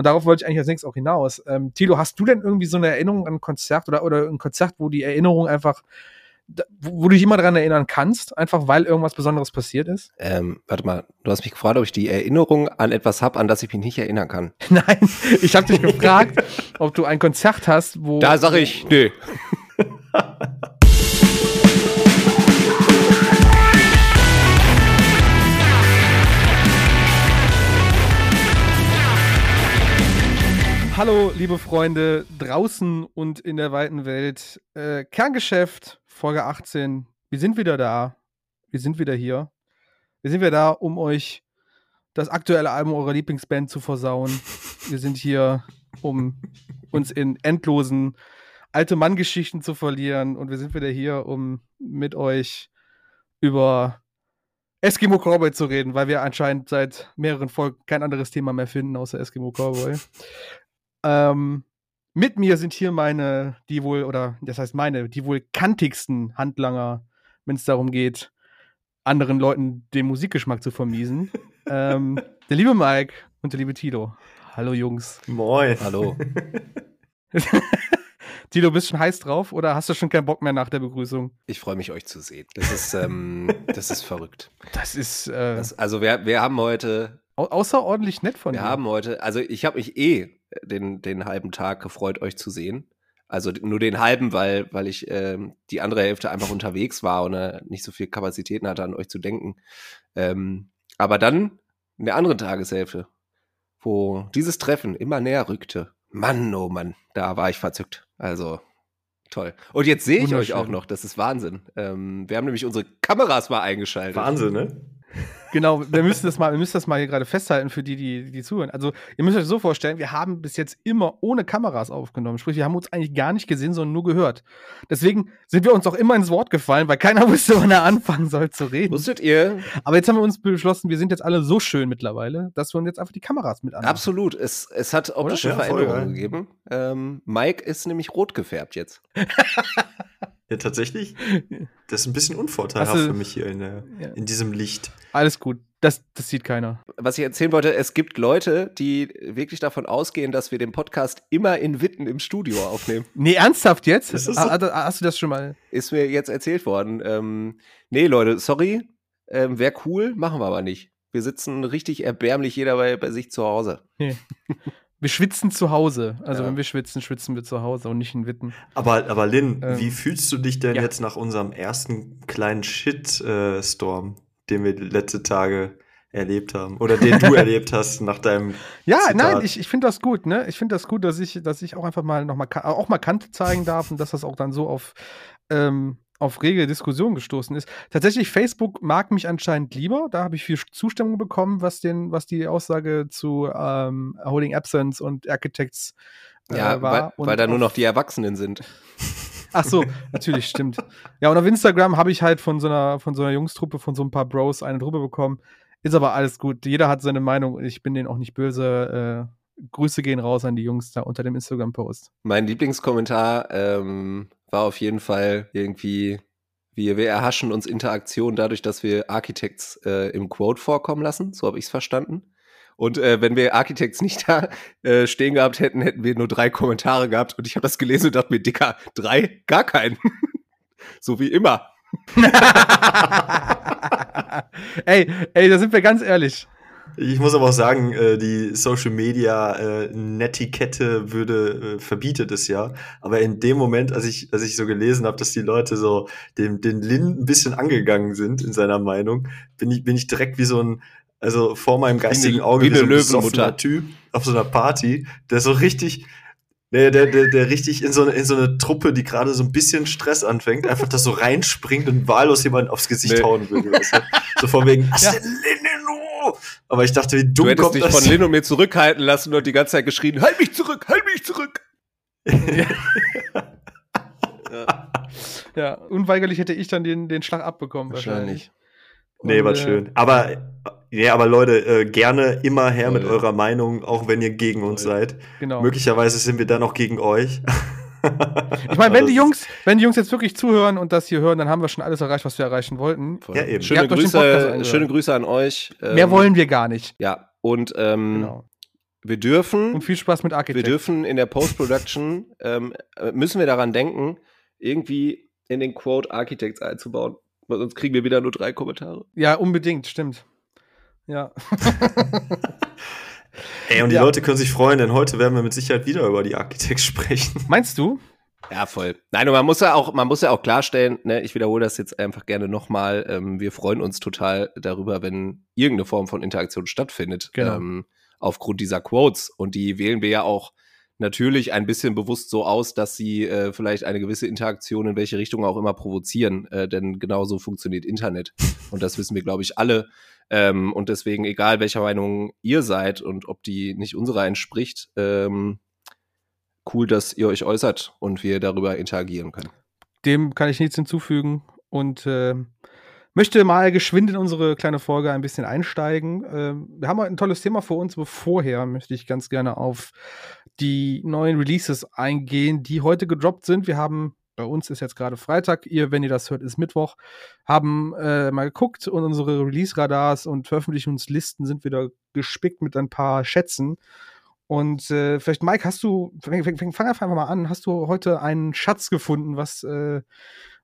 Und darauf wollte ich eigentlich als nächstes auch hinaus. Ähm, Tilo, hast du denn irgendwie so eine Erinnerung an ein Konzert oder, oder ein Konzert, wo die Erinnerung einfach, wo, wo du dich immer daran erinnern kannst, einfach weil irgendwas Besonderes passiert ist? Ähm, warte mal, du hast mich gefragt, ob ich die Erinnerung an etwas habe, an das ich mich nicht erinnern kann. Nein, ich habe dich gefragt, ob du ein Konzert hast, wo. Da sage ich, nö. Hallo, liebe Freunde draußen und in der weiten Welt. Äh, Kerngeschäft, Folge 18. Wir sind wieder da. Wir sind wieder hier. Wir sind wieder da, um euch das aktuelle Album eurer Lieblingsband zu versauen. Wir sind hier, um uns in endlosen alte Manngeschichten zu verlieren. Und wir sind wieder hier, um mit euch über Eskimo Cowboy zu reden, weil wir anscheinend seit mehreren Folgen kein anderes Thema mehr finden außer Eskimo Cowboy. Ähm, mit mir sind hier meine, die wohl, oder das heißt meine, die wohl kantigsten Handlanger, wenn es darum geht, anderen Leuten den Musikgeschmack zu vermiesen. ähm, der liebe Mike und der liebe Tilo. Hallo Jungs. Moin. Hallo. Tilo, bist du schon heiß drauf oder hast du schon keinen Bock mehr nach der Begrüßung? Ich freue mich, euch zu sehen. Das ist, ähm, das ist verrückt. Das ist äh, Das, also wir, wir haben heute, au außerordentlich nett von wir dir. haben heute, also ich habe mich eh den, den halben Tag gefreut, euch zu sehen. Also nur den halben, weil, weil ich ähm, die andere Hälfte einfach unterwegs war und äh, nicht so viel Kapazitäten hatte, an euch zu denken. Ähm, aber dann in der anderen Tageshälfte, wo dieses Treffen immer näher rückte. Mann, oh Mann, da war ich verzückt. Also toll. Und jetzt sehe ich euch auch noch, das ist Wahnsinn. Ähm, wir haben nämlich unsere Kameras mal eingeschaltet. Wahnsinn, ne? Genau, wir müssen das mal, wir müssen das mal hier gerade festhalten für die, die, die zuhören. Also, ihr müsst euch so vorstellen, wir haben bis jetzt immer ohne Kameras aufgenommen. Sprich, wir haben uns eigentlich gar nicht gesehen, sondern nur gehört. Deswegen sind wir uns auch immer ins Wort gefallen, weil keiner wusste, wann er anfangen soll zu reden. Wusstet ihr, Aber jetzt haben wir uns beschlossen, wir sind jetzt alle so schön mittlerweile, dass wir uns jetzt einfach die Kameras mit anmachen. Absolut. Es, es hat optische Veränderungen gegeben. Ähm, Mike ist nämlich rot gefärbt jetzt. Ja, tatsächlich. Das ist ein bisschen unvorteilhaft du- für mich hier in, der, Ja. in diesem Licht. Alles gut. Das, das sieht keiner. Was ich erzählen wollte, es gibt Leute, die wirklich davon ausgehen, dass wir den Podcast immer in Witten im Studio aufnehmen. Nee, ernsthaft jetzt? Ist das so? Ah, ah, Hast du das schon mal? Ist mir jetzt erzählt worden. Ähm, nee, Leute, sorry. Ähm, Wäre cool, machen wir aber nicht. Wir sitzen richtig erbärmlich jeder bei, bei sich zu Hause. Wir schwitzen zu Hause. Also, Ja. wenn wir schwitzen, schwitzen wir zu Hause und nicht in Witten. Aber, aber Lynn, Ähm, wie fühlst du dich denn ja. jetzt nach unserem ersten kleinen Shit-Storm, den wir letzte Tage erlebt haben? Oder den du erlebt hast nach deinem Ja, Zitat. nein, ich, ich finde das gut, ne? Ich finde das gut, dass ich, dass ich auch einfach mal noch mal auch mal Kante zeigen darf und dass das auch dann so auf, ähm, auf rege Diskussion gestoßen ist. Tatsächlich, Facebook mag mich anscheinend lieber. Da habe ich viel Zustimmung bekommen, was den, was die Aussage zu ähm, Holding Absence und Architects äh, Ja, war. weil, Und weil da nur noch die Erwachsenen sind. Ach so, natürlich, stimmt. Ja, und auf Instagram habe ich halt von so einer, von so einer Jungstruppe, von so ein paar Bros eine Truppe bekommen. Ist aber alles gut. Jeder hat seine Meinung ich bin denen auch nicht böse. Äh, Grüße gehen raus an die Jungs da unter dem Instagram-Post. Mein Lieblingskommentar ähm, war auf jeden Fall irgendwie, wir, wir erhaschen uns Interaktion dadurch, dass wir Architects äh, im Quote vorkommen lassen. So habe ich es verstanden. Und äh, wenn wir Architects nicht da äh, stehen gehabt hätten, hätten wir nur drei Kommentare gehabt. Und ich habe das gelesen und dachte mir, Dicker, drei? Gar keinen. so wie immer. ey, ey, da sind wir ganz ehrlich. Ich muss aber auch sagen, äh, die Social Media äh, Netiquette würde äh, verbietet es ja. Aber in dem Moment, als ich, als ich so gelesen habe, dass die Leute so dem den Lin ein bisschen angegangen sind in seiner Meinung, bin ich bin ich direkt wie so ein also vor meinem geistigen Auge wie eine so ein Typ auf so einer Party, der so richtig der, der, der, der richtig in so, eine, in so eine Truppe, die gerade so ein bisschen Stress anfängt, einfach das so reinspringt und wahllos jemanden aufs Gesicht Nee. hauen würde. Weißt du? So von wegen, Ja. denn Aber ich dachte, wie dumm Du hättest kommt dich das? von Lin und mir zurückhalten lassen und die ganze Zeit geschrien, halt mich zurück, halt mich zurück. Ja, unweigerlich hätte ich dann den, den Schlag abbekommen. Wahrscheinlich. Nee, war äh, schön. Aber, ja, aber Leute, äh, gerne immer her mit Voll. eurer Meinung, auch wenn ihr gegen uns Voll. seid. Genau. Möglicherweise sind wir dann auch gegen euch. Ich meine, wenn die Jungs, wenn die Jungs jetzt wirklich zuhören und das hier hören, dann haben wir schon alles erreicht, was wir erreichen wollten. Ja, eben. Schöne, Grüße, schöne Grüße an euch. Ähm, Mehr wollen wir gar nicht. Ja, und ähm, Genau. Wir dürfen. Und viel Spaß mit Architect. Wir dürfen in der Post-Production, ähm, müssen wir daran denken, irgendwie in den Quote Architects einzubauen. Weil sonst kriegen wir wieder nur drei Kommentare. Ja, unbedingt, stimmt. Ja. Ey, und die ja. Leute können sich freuen, denn heute werden wir mit Sicherheit wieder über die Architects sprechen. Meinst du? Ja, voll. Nein, und man muss ja auch, man muss ja auch klarstellen, ne, ich wiederhole das jetzt einfach gerne nochmal, ähm, wir freuen uns total darüber, wenn irgendeine Form von Interaktion stattfindet. Genau. Ähm, aufgrund dieser Quotes. Und die wählen wir ja auch natürlich ein bisschen bewusst so aus, dass sie äh, vielleicht eine gewisse Interaktion in welche Richtung auch immer provozieren. Äh, denn genauso funktioniert Internet. Und das wissen wir, glaube ich, alle. Ähm, und deswegen, egal welcher Meinung ihr seid und ob die nicht unserer entspricht, ähm, cool, dass ihr euch äußert und wir darüber interagieren können. Dem kann ich nichts hinzufügen und äh, möchte mal geschwind in unsere kleine Folge ein bisschen einsteigen. Äh, wir haben heute ein tolles Thema vor uns, aber vorher möchte ich ganz gerne auf die neuen Releases eingehen, die heute gedroppt sind. Wir haben bei uns ist jetzt gerade Freitag, ihr, wenn ihr das hört, ist Mittwoch, haben äh, mal geguckt und unsere Release-Radars und Veröffentlichungslisten sind wieder gespickt mit ein paar Schätzen. Und äh, vielleicht, Mike, hast du, fang, einfach mal an, hast du heute einen Schatz gefunden, was, äh,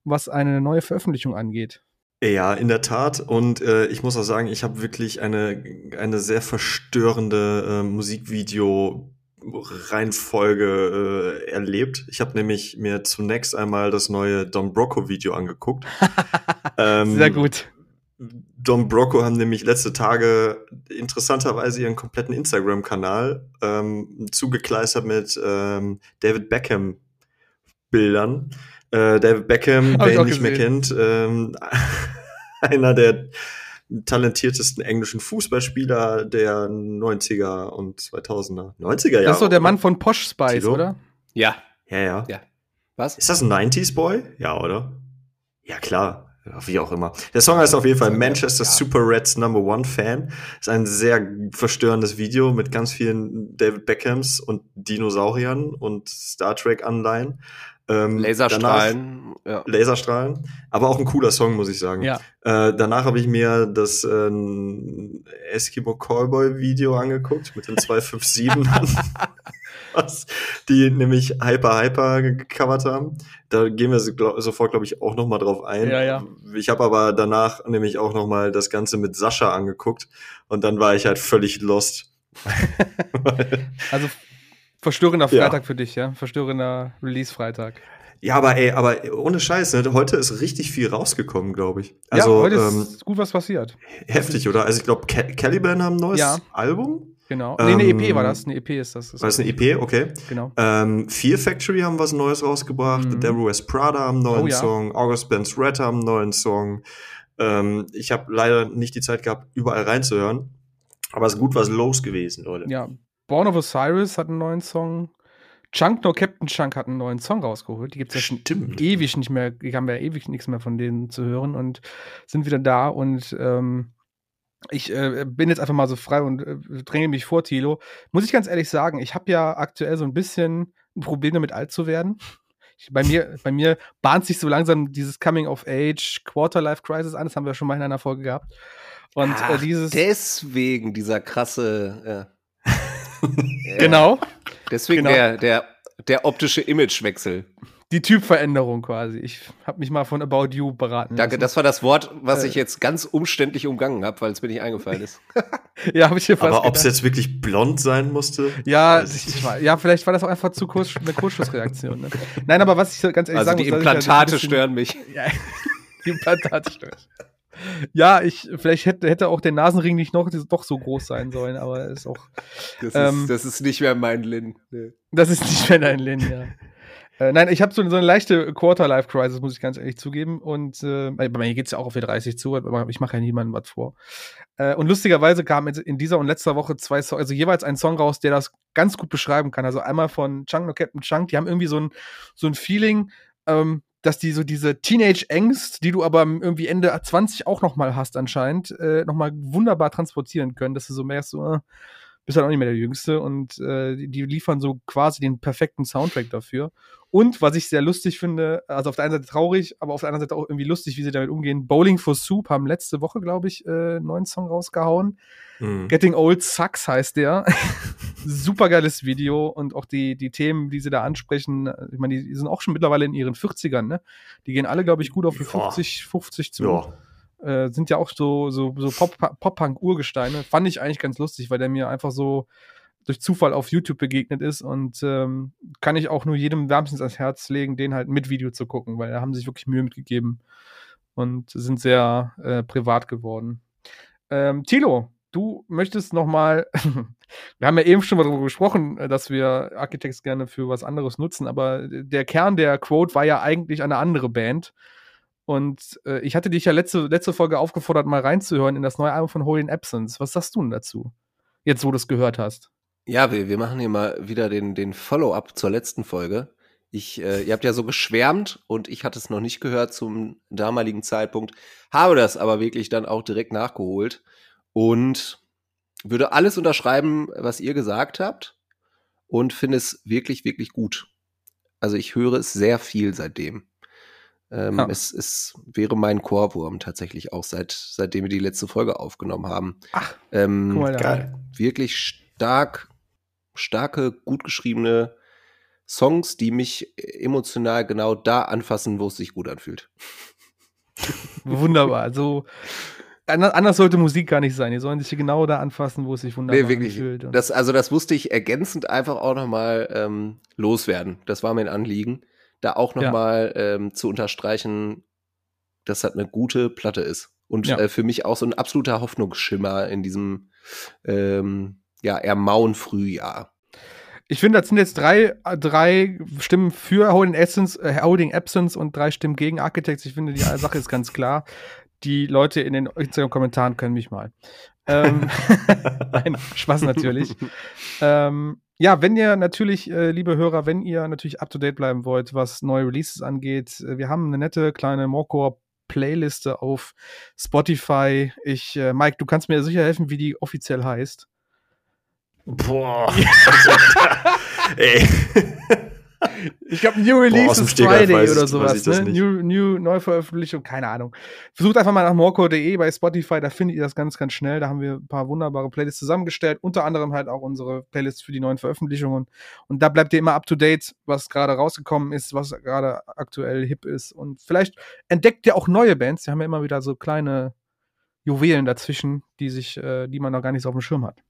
was eine neue Veröffentlichung angeht? Ja, in der Tat. Und äh, ich muss auch sagen, ich habe wirklich eine, eine sehr verstörende äh, Musikvideo Reihenfolge äh, erlebt. Ich habe nämlich mir zunächst einmal das neue Don Brocco Video angeguckt. ähm, Sehr gut. Don Brocco haben nämlich letzte Tage interessanterweise ihren kompletten Instagram-Kanal ähm, zugekleistert mit ähm, David Beckham Bildern. Äh, David Beckham, wer ihn nicht gesehen. mehr kennt, ähm, einer der talentiertesten englischen Fußballspieler der 90er und 2000er. 90er Jahre. Das ist so der Mann von Posh Spice, Tilo? oder? Ja. Ja, ja. Ja. Was? Ist das ein 90s Boy? Ja, oder? Ja, klar. Wie auch immer. Der Song heißt auf jeden Fall Manchester ja. Super Reds Number One Fan. Ist ein sehr verstörendes Video mit ganz vielen David Beckhams und Dinosauriern und Star Trek Anleihen. Ähm, Laserstrahlen. Danach, ja. Laserstrahlen. Aber auch ein cooler Song, muss ich sagen. Ja. Äh, danach habe ich mir das äh, Eskimo Callboy Video angeguckt mit den 257 was die nämlich Hyper Hyper gecovert haben. Da gehen wir glaub, sofort, glaube ich, auch noch mal drauf ein. Ja, ja. Ich habe aber danach nämlich auch noch mal das Ganze mit Sascha angeguckt und dann war ich halt völlig lost. also Verstörender Freitag ja. für dich, ja? Verstörender Release-Freitag. Ja, aber ey, aber ohne Scheiß, ne? heute ist richtig viel rausgekommen, glaube ich. Also, ja, heute ähm, ist gut was passiert. Heftig, oder? Also ich glaube, Caliban haben ein neues ja. Album. Genau. Nee, eine EP war das. Eine EP ist das. das war das eine EP? Okay. Genau. Ähm, Fear Factory haben was Neues rausgebracht. Mhm. The Devil West Prada haben einen neuen oh, ja. Song. August Ben's Red haben einen neuen Song. Ähm, ich habe leider nicht die Zeit gehabt, überall reinzuhören. Aber es ist gut was los gewesen, Leute. Ja, Born of Osiris hat einen neuen Song. Chunk No Captain Chunk hat einen neuen Song rausgeholt. Die gibt es ja schon Stimmt. ewig nicht mehr, die haben ja ewig nichts mehr von denen zu hören und sind wieder da und ähm, ich äh, bin jetzt einfach mal so frei und äh, dränge mich vor, Tilo. Muss ich ganz ehrlich sagen, ich habe ja aktuell so ein bisschen ein Problem damit, alt zu werden. Ich, bei, mir, bei mir bahnt sich so langsam dieses Coming of Age Quarter Life Crisis an. Das haben wir schon mal in einer Folge gehabt. Und äh, Ach, äh, dieses. Deswegen dieser krasse. Ja. Genau. Deswegen genau. Der, der, der optische Imagewechsel. Die Typveränderung quasi. Ich habe mich mal von About You beraten. Danke, lassen. das war das Wort, was äh, ich jetzt ganz umständlich umgangen habe, weil es mir nicht eingefallen ist. ja, habe ich hier fast Aber ob es jetzt wirklich blond sein musste? Ja, ich, ich war, ja, vielleicht war das auch einfach zu kurz, eine Kurzschlussreaktion. Ne? Nein, aber was ich ganz ehrlich also sagen die muss, Implantate bisschen, stören mich. Ja, die Implantate stören. Ja, ich, vielleicht hätte, hätte auch der Nasenring nicht noch doch so groß sein sollen, aber ist auch. Das, ähm, ist, das ist nicht mehr mein Lin. Nee. Das ist nicht mehr dein Lin, ja. Äh, nein, ich habe so, so, eine leichte Quarter-Life-Crisis, muss ich ganz ehrlich zugeben. Und äh, bei mir geht's ja auch auf die 30 zu, aber ich mache ja niemandem was vor. Äh, und lustigerweise kamen in dieser und letzter Woche zwei Songs, also jeweils ein Song raus, der das ganz gut beschreiben kann. Also einmal von Chunk No Captain Chunk, die haben irgendwie so ein, so ein Feeling, ähm, dass die so diese Teenage-Angst, die du aber irgendwie Ende 20 auch noch mal hast anscheinend, äh, noch mal wunderbar transportieren können, dass du so merkst, so, äh, bist halt auch nicht mehr der Jüngste und äh, die, liefern so quasi den perfekten Soundtrack dafür. Und was ich sehr lustig finde, also auf der einen Seite traurig, aber auf der anderen Seite auch irgendwie lustig, wie sie damit umgehen. Bowling for Soup haben letzte Woche, glaube ich, äh, einen neuen Song rausgehauen. Mhm. Getting Old Sucks heißt der. super geiles Video und auch die, die Themen, die sie da ansprechen, ich meine, die, sind auch schon mittlerweile in ihren 40ern, ne? Die gehen alle, glaube ich, gut auf die 50, 50 zu. Ja. Äh, sind ja auch so, so, so Pop-Punk-Urgesteine. Fand ich eigentlich ganz lustig, weil der mir einfach so durch Zufall auf YouTube begegnet ist und ähm, kann ich auch nur jedem wärmstens ans Herz legen, den halt mit Video zu gucken, weil da haben sich wirklich Mühe mitgegeben und sind sehr äh, privat geworden. Ähm, Tilo, du möchtest noch mal, wir haben ja eben schon mal darüber gesprochen, äh, dass wir Architects gerne für was anderes nutzen, aber der Kern der Quote war ja eigentlich eine andere Band. Und äh, ich hatte dich ja letzte, letzte Folge aufgefordert, mal reinzuhören in das neue Album von Holy in Absence. Was sagst du denn dazu? Jetzt, wo du es gehört hast. Ja, wir, wir machen hier mal wieder den, den Follow-up zur letzten Folge. Ich, äh, ihr habt ja so geschwärmt und ich hatte es noch nicht gehört zum damaligen Zeitpunkt, habe das aber wirklich dann auch direkt nachgeholt und würde alles unterschreiben, was ihr gesagt habt und finde es wirklich, wirklich gut. Also ich höre es sehr viel seitdem. Ähm, ja. es, es wäre mein Chorwurm tatsächlich auch seit seitdem wir die letzte Folge aufgenommen haben. Ach, ähm, guck mal da. Wirklich stark, starke, gut geschriebene Songs, die mich emotional genau da anfassen, wo es sich gut anfühlt. Wunderbar. Also anders sollte Musik gar nicht sein. Die sollen sich genau da anfassen, wo es sich wunderbar nee, wirklich. anfühlt. Das, also das musste ich ergänzend einfach auch nochmal ähm, loswerden. Das war mein Anliegen, da auch nochmal ja. ähm, zu unterstreichen, dass das eine gute Platte ist. Und ja. äh, für mich auch so ein absoluter Hoffnungsschimmer in diesem ähm, ja, eher mauen Frühjahr. Ich finde, das sind jetzt drei, drei Stimmen für Holding Essence, äh, Holding Absence und drei Stimmen gegen Architects. Ich finde, die Sache ist ganz klar. Die Leute in den Instagram-Kommentaren können mich mal. Ähm, Nein, Spaß natürlich. ähm, ja, wenn ihr natürlich, äh, liebe Hörer, wenn ihr natürlich up to date bleiben wollt, was neue Releases angeht, äh, wir haben eine nette kleine Morecore Playliste auf Spotify. Ich, äh, Mike, du kannst mir sicher helfen, wie die offiziell heißt. Boah. Ey. Ich glaube, New Release ist Friday weiß, oder sowas. Ne? New, New Neuveröffentlichung, keine Ahnung. Versucht einfach mal nach morco.de bei Spotify, da findet ihr das ganz, ganz schnell. Da haben wir ein paar wunderbare Playlists zusammengestellt, unter anderem halt auch unsere Playlists für die neuen Veröffentlichungen. Und da bleibt ihr immer up to date, was gerade rausgekommen ist, was gerade aktuell hip ist. Und vielleicht entdeckt ihr auch neue Bands. Wir haben ja immer wieder so kleine Juwelen dazwischen, die sich, äh, die man noch gar nicht so auf dem Schirm hat.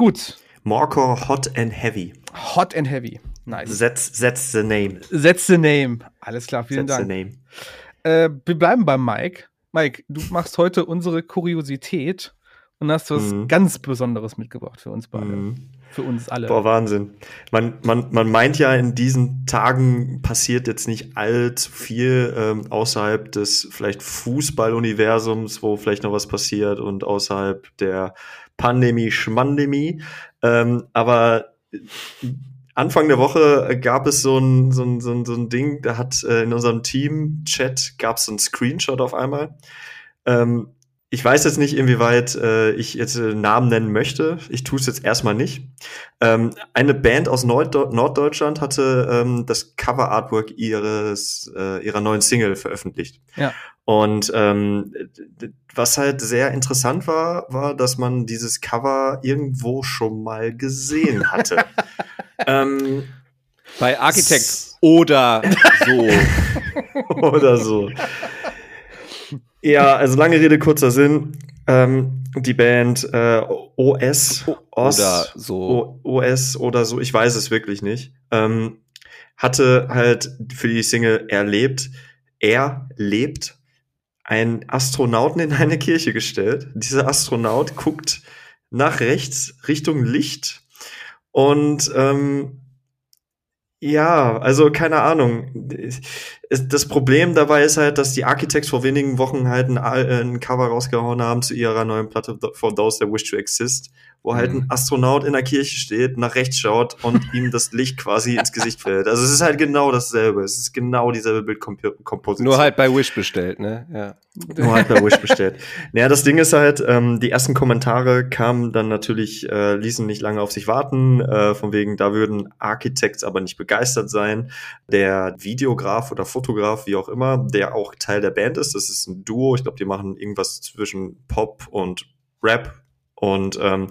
Gut. Marco Hot and Heavy. Hot and Heavy. Nice. That's, that's the name. That's the name. Alles klar, vielen that's Dank. The name. Äh, wir bleiben beim Mike. Mike, du machst heute unsere Kuriosität und hast was mhm. ganz Besonderes mitgebracht für uns beide. Mhm. Für uns alle. Boah, Wahnsinn. Man, man, man meint ja, in diesen Tagen passiert jetzt nicht allzu viel ähm, außerhalb des vielleicht Fußballuniversums, wo vielleicht noch was passiert und außerhalb der Pandemie, Schmandemie. Ähm, aber Anfang der Woche gab es so ein, so ein, so ein, so ein Ding, da hat äh, in unserem Team-Chat gab es so ein Screenshot auf einmal. Ähm, ich weiß jetzt nicht, inwieweit äh, ich jetzt äh, Namen nennen möchte. Ich tue es jetzt erstmal nicht. Ähm, eine Band aus Nord Norddeutschland hatte ähm, das Cover-Artwork ihres äh, ihrer neuen Single veröffentlicht. Ja. Und ähm, was halt sehr interessant war, war, dass man dieses Cover irgendwo schon mal gesehen hatte. ähm, Bei Architect oder so. oder so. Ja, also lange Rede, kurzer Sinn. Ähm, die Band äh, OS, OS oder so. O OS oder so, ich weiß es wirklich nicht, ähm, hatte halt für die Single Erlebt, er lebt einen Astronauten in eine Kirche gestellt. Dieser Astronaut guckt nach rechts Richtung Licht und ähm, ja, also keine Ahnung. Das Problem dabei ist halt, dass die Architects vor wenigen Wochen halt ein, ein Cover rausgehauen haben zu ihrer neuen Platte For Those That Wish to Exist wo halt ein mhm. Astronaut in der Kirche steht, nach rechts schaut und ihm das Licht quasi ins Gesicht fällt. Also es ist halt genau dasselbe. Es ist genau dieselbe Bildkomposition. Nur halt bei Wish bestellt, ne? Ja. Nur halt bei Wish bestellt. Naja, das Ding ist halt, ähm, die ersten Kommentare kamen dann natürlich, äh, ließen nicht lange auf sich warten, äh, von wegen, da würden Architects aber nicht begeistert sein. Der Videograf oder Fotograf, wie auch immer, der auch Teil der Band ist, das ist ein Duo, ich glaube, die machen irgendwas zwischen Pop und Rap und ähm,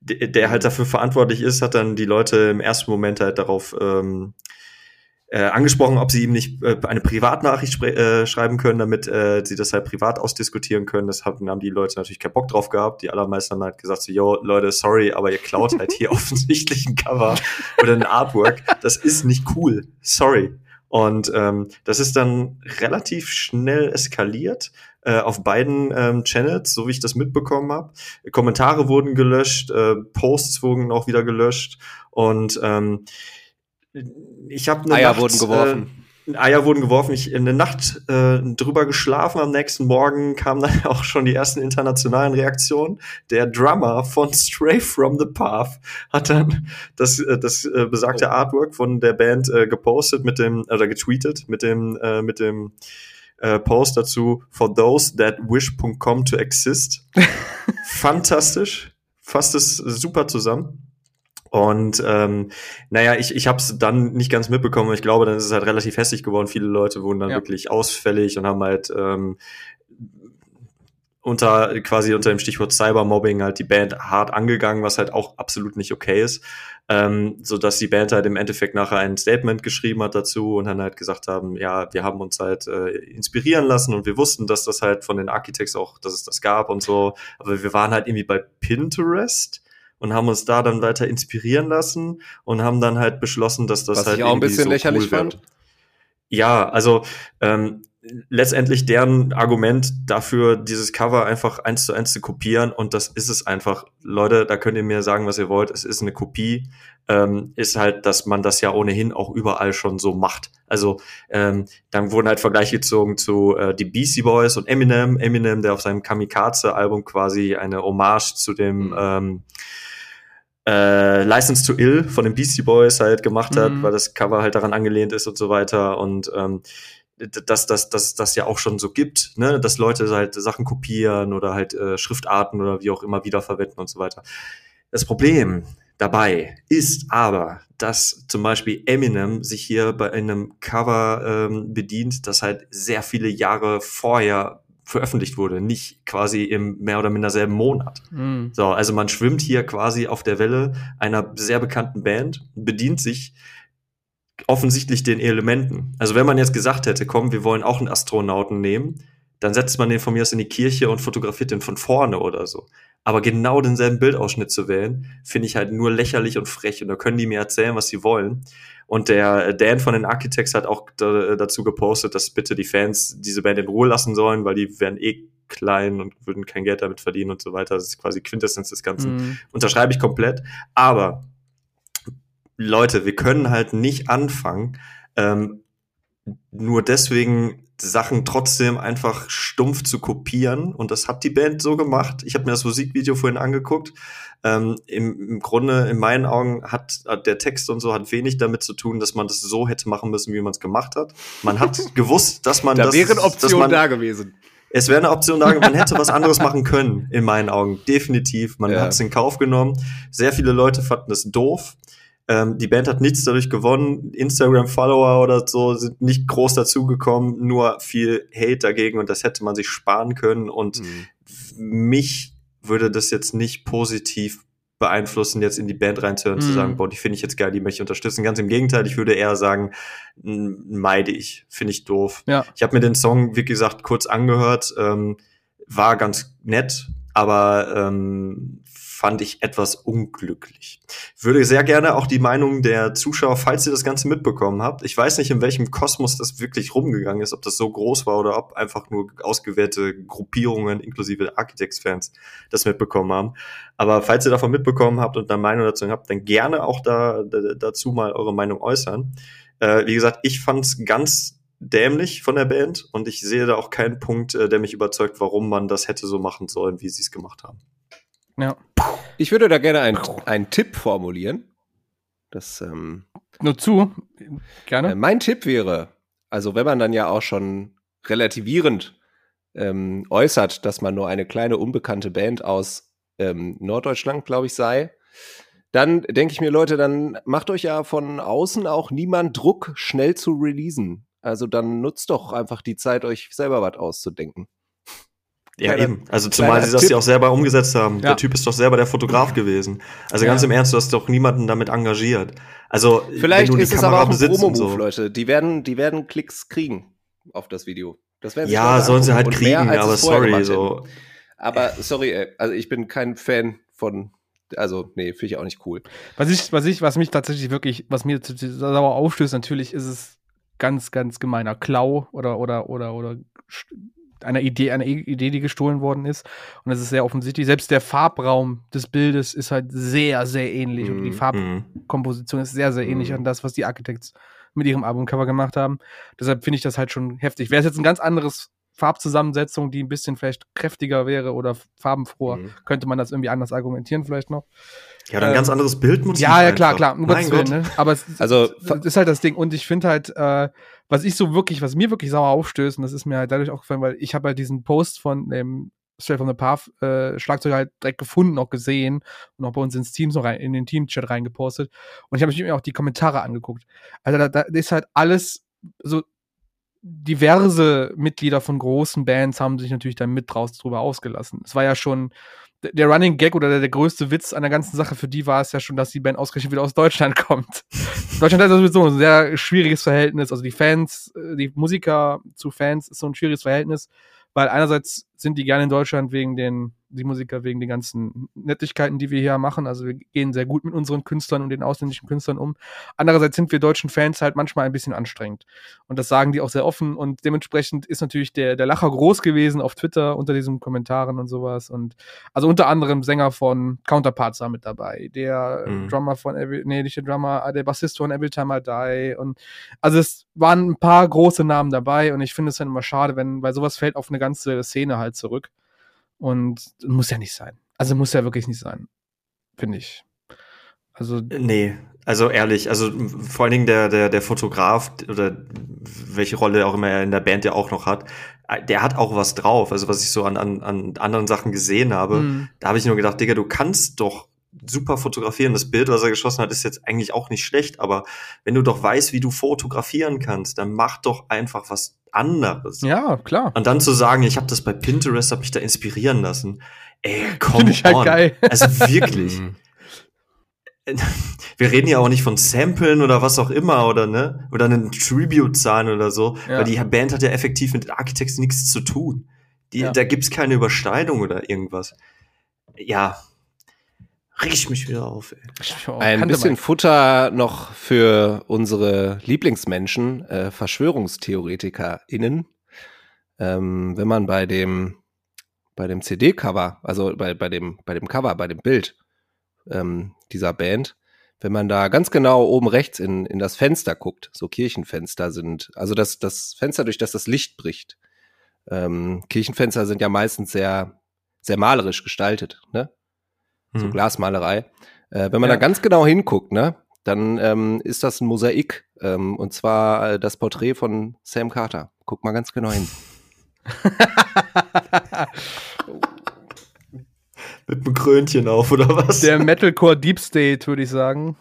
der, halt dafür verantwortlich ist, hat dann die Leute im ersten Moment halt darauf ähm, äh, angesprochen, ob sie ihm nicht äh, eine Privatnachricht äh, schreiben können, damit äh, sie das halt privat ausdiskutieren können. Das haben, haben die Leute natürlich keinen Bock drauf gehabt. Die allermeisten haben halt gesagt so, yo, Leute, sorry, aber ihr klaut halt hier offensichtlich ein Cover oder ein Artwork. Das ist nicht cool. Sorry. Und ähm, das ist dann relativ schnell eskaliert äh, auf beiden ähm, Channels, so wie ich das mitbekommen habe. Kommentare wurden gelöscht, äh, Posts wurden auch wieder gelöscht und ähm, ich habe Eier Nacht, wurden geworfen. Äh, Eier wurden geworfen. Ich in der Nacht äh, drüber geschlafen. Am nächsten Morgen kamen dann auch schon die ersten internationalen Reaktionen. Der Drummer von Stray from the Path hat dann das, äh, das äh, besagte oh. Artwork von der Band äh, gepostet mit dem oder getweetet mit dem äh, mit dem äh, Post dazu for those that wish.com to exist. Fantastisch, fasst es super zusammen. Und ähm, naja, ich, ich habe es dann nicht ganz mitbekommen. Ich glaube, dann ist es halt relativ hässlich geworden. Viele Leute wurden dann ja. wirklich ausfällig und haben halt ähm, unter quasi unter dem Stichwort Cybermobbing halt die Band hart angegangen, was halt auch absolut nicht okay ist. Ähm, so dass die Band halt im Endeffekt nachher ein Statement geschrieben hat dazu und dann halt gesagt haben, ja, wir haben uns halt äh, inspirieren lassen und wir wussten, dass das halt von den Architects auch, dass es das gab und so. Aber wir waren halt irgendwie bei Pinterest und haben uns da dann weiter inspirieren lassen und haben dann halt beschlossen, dass das Was halt ich auch ein bisschen so lächerlich cool fand. Ja, also ähm, letztendlich deren Argument dafür, dieses Cover einfach eins zu eins zu kopieren und das ist es einfach. Leute, da könnt ihr mir sagen, was ihr wollt, es ist eine Kopie, ähm, ist halt, dass man das ja ohnehin auch überall schon so macht. Also ähm, dann wurden halt Vergleiche gezogen zu äh, die Beastie Boys und Eminem. Eminem, der auf seinem Kamikaze-Album quasi eine Hommage zu dem mhm. ähm, äh, License to Ill von den Beastie Boys halt gemacht hat, mhm. weil das Cover halt daran angelehnt ist und so weiter und ähm, dass das dass das ja auch schon so gibt, ne, dass Leute halt Sachen kopieren oder halt äh, Schriftarten oder wie auch immer wiederverwenden und so weiter. Das Problem dabei ist aber, dass zum Beispiel Eminem sich hier bei einem Cover ähm, bedient, das halt sehr viele Jahre vorher veröffentlicht wurde, nicht quasi im mehr oder minder selben Monat. Mhm. So, also man schwimmt hier quasi auf der Welle einer sehr bekannten Band, bedient sich offensichtlich den Elementen. Also wenn man jetzt gesagt hätte, komm, wir wollen auch einen Astronauten nehmen, dann setzt man den von mir aus in die Kirche und fotografiert den von vorne oder so. Aber genau denselben Bildausschnitt zu wählen, finde ich halt nur lächerlich und frech. Und da können die mir erzählen, was sie wollen. Und der Dan von den Architects hat auch dazu gepostet, dass bitte die Fans diese Band in Ruhe lassen sollen, weil die werden eh klein und würden kein Geld damit verdienen und so weiter. Das ist quasi Quintessenz des Ganzen. Mhm. Unterschreibe ich komplett. Aber Leute, wir können halt nicht anfangen, ähm, nur deswegen Sachen trotzdem einfach stumpf zu kopieren. Und das hat die Band so gemacht. Ich habe mir das Musikvideo vorhin angeguckt. Ähm, im, Im Grunde, in meinen Augen, hat, hat der Text und so hat wenig damit zu tun, dass man das so hätte machen müssen, wie man es gemacht hat. Man hat gewusst, dass man da das. Da wäre eine Option man, da gewesen. Es wäre eine Option da, man hätte was anderes machen können, in meinen Augen. Definitiv. Man ja. hat es in Kauf genommen. Sehr viele Leute fanden es doof. Ähm, die Band hat nichts dadurch gewonnen. Instagram-Follower oder so sind nicht groß dazugekommen, nur viel Hate dagegen und das hätte man sich sparen können. Und mhm. mich würde das jetzt nicht positiv beeinflussen, jetzt in die Band reinzuhören, mhm. zu sagen, boah, die finde ich jetzt geil, die möchte ich unterstützen. Ganz im Gegenteil, ich würde eher sagen, meide ich, finde ich doof. Ja. Ich habe mir den Song, wie gesagt, kurz angehört, ähm, war ganz nett, aber ähm, fand ich etwas unglücklich. Würde sehr gerne auch die Meinung der Zuschauer, falls ihr das Ganze mitbekommen habt. Ich weiß nicht, in welchem Kosmos das wirklich rumgegangen ist, ob das so groß war oder ob einfach nur ausgewählte Gruppierungen inklusive Architects-Fans das mitbekommen haben. Aber falls ihr davon mitbekommen habt und eine Meinung dazu habt, dann gerne auch da, da dazu mal eure Meinung äußern. Äh, wie gesagt, ich fand es ganz dämlich von der Band und ich sehe da auch keinen Punkt, äh, der mich überzeugt, warum man das hätte so machen sollen, wie sie es gemacht haben. Ja. Ich würde da gerne einen Tipp formulieren. Das, ähm, Nur zu, gerne. Äh, mein Tipp wäre, also wenn man dann ja auch schon relativierend ähm, äußert, dass man nur eine kleine unbekannte Band aus ähm, Norddeutschland, glaube ich, sei, dann denke ich mir, Leute, dann macht euch ja von außen auch niemand Druck, schnell zu releasen. Also dann nutzt doch einfach die Zeit, euch selber was auszudenken. Ja, Kleiner- eben. Also zumal sie das Tipp. ja auch selber umgesetzt haben. Ja. Der Typ ist doch selber der Fotograf gewesen. Also ganz Ja. im Ernst, du hast doch niemanden damit engagiert. Also Vielleicht wenn du ist die es Kamera aber auch ein Promo-Move, so. Leute. Die werden, die werden Klicks kriegen auf das Video. Das werden sich Ja, sollen sie halt mehr, kriegen, als aber sorry, so. hätten. Aber sorry, ey, also ich bin kein Fan von, also nee, finde ich auch nicht cool. Was ich, was ich, was mich tatsächlich wirklich, was mir sauer aufstößt, natürlich ist es ganz, ganz gemeiner Klau oder, oder, oder, oder einer Idee, einer Idee, die gestohlen worden ist. Und es ist sehr offensichtlich. Selbst der Farbraum des Bildes ist halt sehr, sehr ähnlich. Und die Mhm. Farbkomposition ist sehr, sehr ähnlich Mhm. an das, was die Architects mit ihrem Albumcover gemacht haben. Deshalb finde ich das halt schon heftig. Wäre es jetzt ein ganz anderes Farbzusammensetzung, die ein bisschen vielleicht kräftiger wäre oder farbenfroher, Mhm. könnte man das irgendwie anders argumentieren vielleicht noch. Ja, dann Ähm, ganz anderes Bildmotiv. Ja, ja, klar, klar, um Gott. Willen, ne? Aber es Also, das ist halt das Ding. Und ich finde halt, äh, was ich so wirklich, was mir wirklich sauer aufstößt, und das ist mir halt dadurch aufgefallen, weil ich habe halt diesen Post von dem Straight from the Path äh, Schlagzeug halt direkt gefunden, auch gesehen und auch bei uns ins Team so rein, in den Team-Chat reingepostet. Und ich habe mir auch die Kommentare angeguckt. Also da, da ist halt alles so diverse Mitglieder von großen Bands haben sich natürlich dann mit draus drüber ausgelassen. Es war ja schon der- Running Gag oder der, der größte Witz an der ganzen Sache für die war es ja schon, dass die Band ausgerechnet wieder aus Deutschland kommt. Deutschland hat sowieso ein sehr schwieriges Verhältnis. Also die Fans, äh, die Musiker zu Fans ist so ein schwieriges Verhältnis, weil einerseits sind die gerne in Deutschland wegen den, die Musiker wegen den ganzen Nettigkeiten, die wir hier machen. Also wir gehen sehr gut mit unseren Künstlern und den ausländischen Künstlern um. Andererseits sind wir deutschen Fans halt manchmal ein bisschen anstrengend. Und das sagen die auch sehr offen. Und dementsprechend ist natürlich der, der Lacher groß gewesen auf Twitter unter diesen Kommentaren und sowas. Und also unter anderem Sänger von Counterparts war mit dabei. Der Mhm. Drummer von Every, nee, nicht der Drummer, äh, der Bassist von Every Time I Die. Und also es waren ein paar große Namen dabei und ich finde es dann immer schade, wenn, weil sowas fällt auf eine ganze Szene halt zurück. Und muss ja nicht sein. Also muss ja wirklich nicht sein. Finde ich. Also, Nee, also ehrlich, also vor allen Dingen der, der, der Fotograf oder welche Rolle auch immer er in der Band ja auch noch hat, äh, der hat auch was drauf. Also was ich so an, an, an anderen Sachen gesehen habe, mh, da habe ich nur gedacht, Digga, du kannst doch super fotografieren. Das Bild, was er geschossen hat, ist jetzt eigentlich auch nicht schlecht, aber wenn du doch weißt, wie du fotografieren kannst, dann mach doch einfach was anderes. ja, klar. Und dann zu sagen, ich habe das bei Pinterest, habe mich da inspirieren lassen. Ey, komm Finde ich halt on. geil. Also wirklich. Mhm. Wir reden ja auch nicht von Samplen oder was auch immer oder ne oder einen Tribute-Zahlen oder so, Ja. weil die Band hat ja effektiv mit Architects nichts zu tun. Die, Ja. Da gibt's keine Überschneidung oder irgendwas. Ja, reg ich mich wieder auf. Ey. Ein kannte bisschen man. Futter noch für unsere Lieblingsmenschen, äh, VerschwörungstheoretikerInnen. Ähm, wenn man bei dem, bei dem CD-Cover, also bei, bei, dem, bei dem Cover, bei dem Bild ähm, dieser Band, wenn man da ganz genau oben rechts in, in das Fenster guckt, so Kirchenfenster sind, also das, das Fenster, durch das das Licht bricht. Ähm, Kirchenfenster sind ja meistens sehr, sehr malerisch gestaltet, ne? So Hm. Glasmalerei. Äh, wenn man Ja. da ganz genau hinguckt, ne, dann ähm, ist das ein Mosaik. Ähm, und zwar äh, das Porträt von Sam Carter. Guck mal ganz genau hin. Mit einem Krönchen auf oder was? Der Metalcore Deep State, würde ich sagen.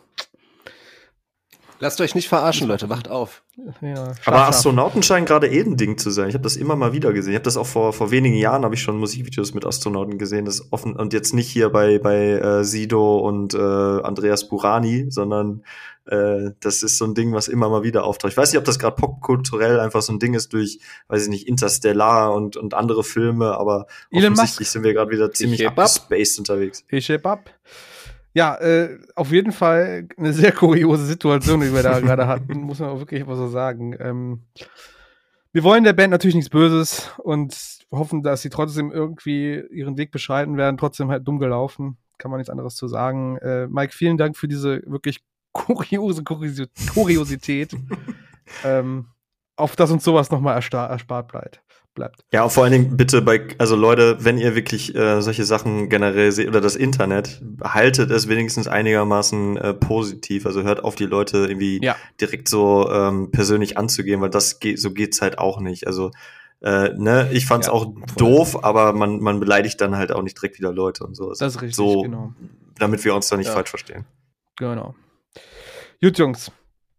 Lasst euch nicht verarschen, Leute, wacht auf. Ja, Aber. Astronauten scheinen gerade eh ein Ding zu sein. Ich habe das immer mal wieder gesehen. Ich habe das auch vor, vor wenigen Jahren habe ich schon Musikvideos mit Astronauten gesehen. Das ist offen und jetzt nicht hier bei bei äh, Sido und äh, Andreas Burani, sondern äh, das ist so ein Ding, was immer mal wieder auftaucht. Ich weiß nicht, ob das gerade popkulturell einfach so ein Ding ist durch, weiß ich nicht, Interstellar und und andere Filme, aber Elon offensichtlich Musk. sind wir gerade wieder ziemlich abgespaced unterwegs. Ich heb ab. Ja, äh, auf jeden Fall eine sehr kuriose Situation, die wir da gerade hatten, muss man auch wirklich mal so sagen. Ähm, wir wollen der Band natürlich nichts Böses und hoffen, dass sie trotzdem irgendwie ihren Weg beschreiten werden, trotzdem halt dumm gelaufen. Kann man nichts anderes zu sagen. Äh, Mike, vielen Dank für diese wirklich kuriose Kurios Kuriosität, ähm, auf dass uns sowas nochmal erspart bleibt. Bleibt. Ja, vor allen Dingen bitte bei, also Leute, wenn ihr wirklich äh, solche Sachen generell seht oder das Internet, haltet es wenigstens einigermaßen äh, positiv. Also hört auf, die Leute irgendwie Ja. direkt so ähm, persönlich anzugehen, weil das geht, so geht's halt auch nicht. Also äh, ne, ich fand's Ja, auch doof, aber man, man beleidigt dann halt auch nicht direkt wieder Leute und so. Also Das ist richtig, so, genau. damit wir uns da nicht Ja. falsch verstehen. Genau. Gut, Jungs.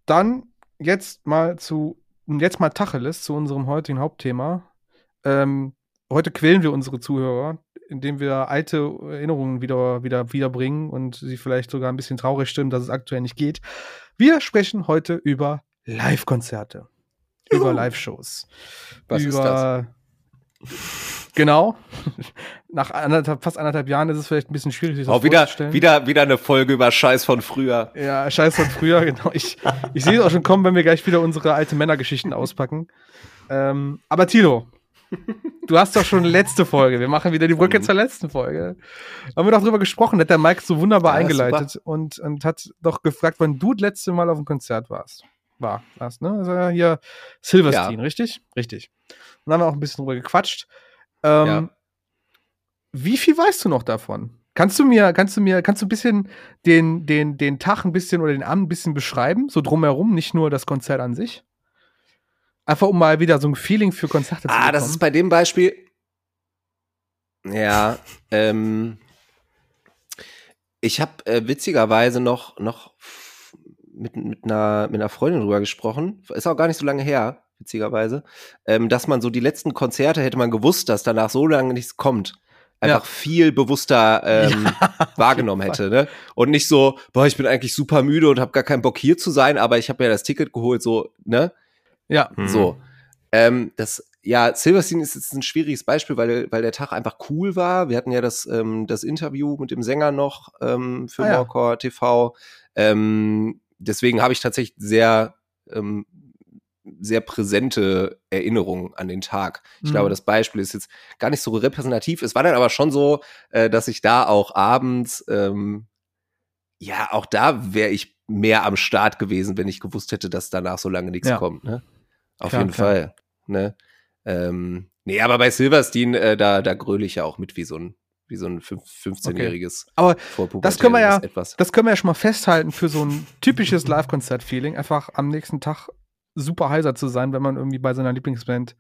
Dann jetzt mal zu, jetzt mal Tacheles zu unserem heutigen Hauptthema. Ähm, heute quälen wir unsere Zuhörer, indem wir alte Erinnerungen wieder, wieder, wiederbringen und sie vielleicht sogar ein bisschen traurig stimmen, dass es aktuell nicht geht. Wir sprechen heute über Live-Konzerte. Über Live-Shows. Was ist über Genau. Nach anderthalb, fast anderthalb Jahren ist es vielleicht ein bisschen schwierig, sich das Auch wieder, vorzustellen. wieder, wieder eine Folge über Scheiß von früher. Ja, scheiß von früher, genau. Ich, ich sehe es auch schon kommen, wenn wir gleich wieder unsere alte Männergeschichten auspacken. Ähm, aber Tilo, du hast doch schon letzte Folge. Wir machen wieder die Brücke Mhm. zur letzten Folge. Haben wir doch drüber gesprochen, hat der Mike so wunderbar Ja, eingeleitet und, und hat doch gefragt, wann du das letzte Mal auf dem Konzert warst. War, warst, ne? Also ja, hier Silverstein, richtig? Richtig. Und dann haben wir auch ein bisschen drüber gequatscht. Ähm, Ja. Wie viel weißt du noch davon? Kannst du mir, kannst du mir, kannst du ein bisschen den, den, den Tag ein bisschen oder den Abend ein bisschen beschreiben? So drumherum, nicht nur das Konzert an sich? Einfach um mal wieder so ein Feeling für Konzerte zu Ah, bekommen. das ist bei dem Beispiel. Ja, ähm. Ich habe äh, witzigerweise noch, noch mit, mit, einer, mit einer Freundin drüber gesprochen. Ist auch gar nicht so lange her, witzigerweise. Ähm, dass man so die letzten Konzerte hätte man gewusst, dass danach so lange nichts kommt. Einfach viel bewusster ähm, wahrgenommen jeden hätte, ne? Und nicht so, boah, ich bin eigentlich super müde und habe gar keinen Bock hier zu sein, aber ich habe ja das Ticket geholt, so, ne? Ja, Mhm. So. Ähm, das, ja, Silverstein ist jetzt ein schwieriges Beispiel, weil, weil der Tag einfach cool war. Wir hatten ja das, ähm, das Interview mit dem Sänger noch ähm, für Ah, ja. TV. Ähm, deswegen habe ich tatsächlich sehr, ähm, sehr präsente Erinnerungen an den Tag. Ich Mhm. glaube, das Beispiel ist jetzt gar nicht so repräsentativ. Es war dann aber schon so, äh, dass ich da auch abends, ähm, ja, auch da wäre ich mehr am Start gewesen, wenn ich gewusst hätte, dass danach so lange nichts Ja. kommt. Ne? Auf Klar, jeden klar. Fall. Ne? Ähm, nee, aber bei Silverstein, äh, da, da gröle ich ja auch mit wie so ein, wie so ein fünf- 15-jähriges Aber Vorpubertäres das können wir ja- etwas. das können wir ja schon mal festhalten für so ein typisches Live-Konzert-Feeling. Einfach am nächsten Tag super heiser zu sein, wenn man irgendwie bei seiner Lieblingsband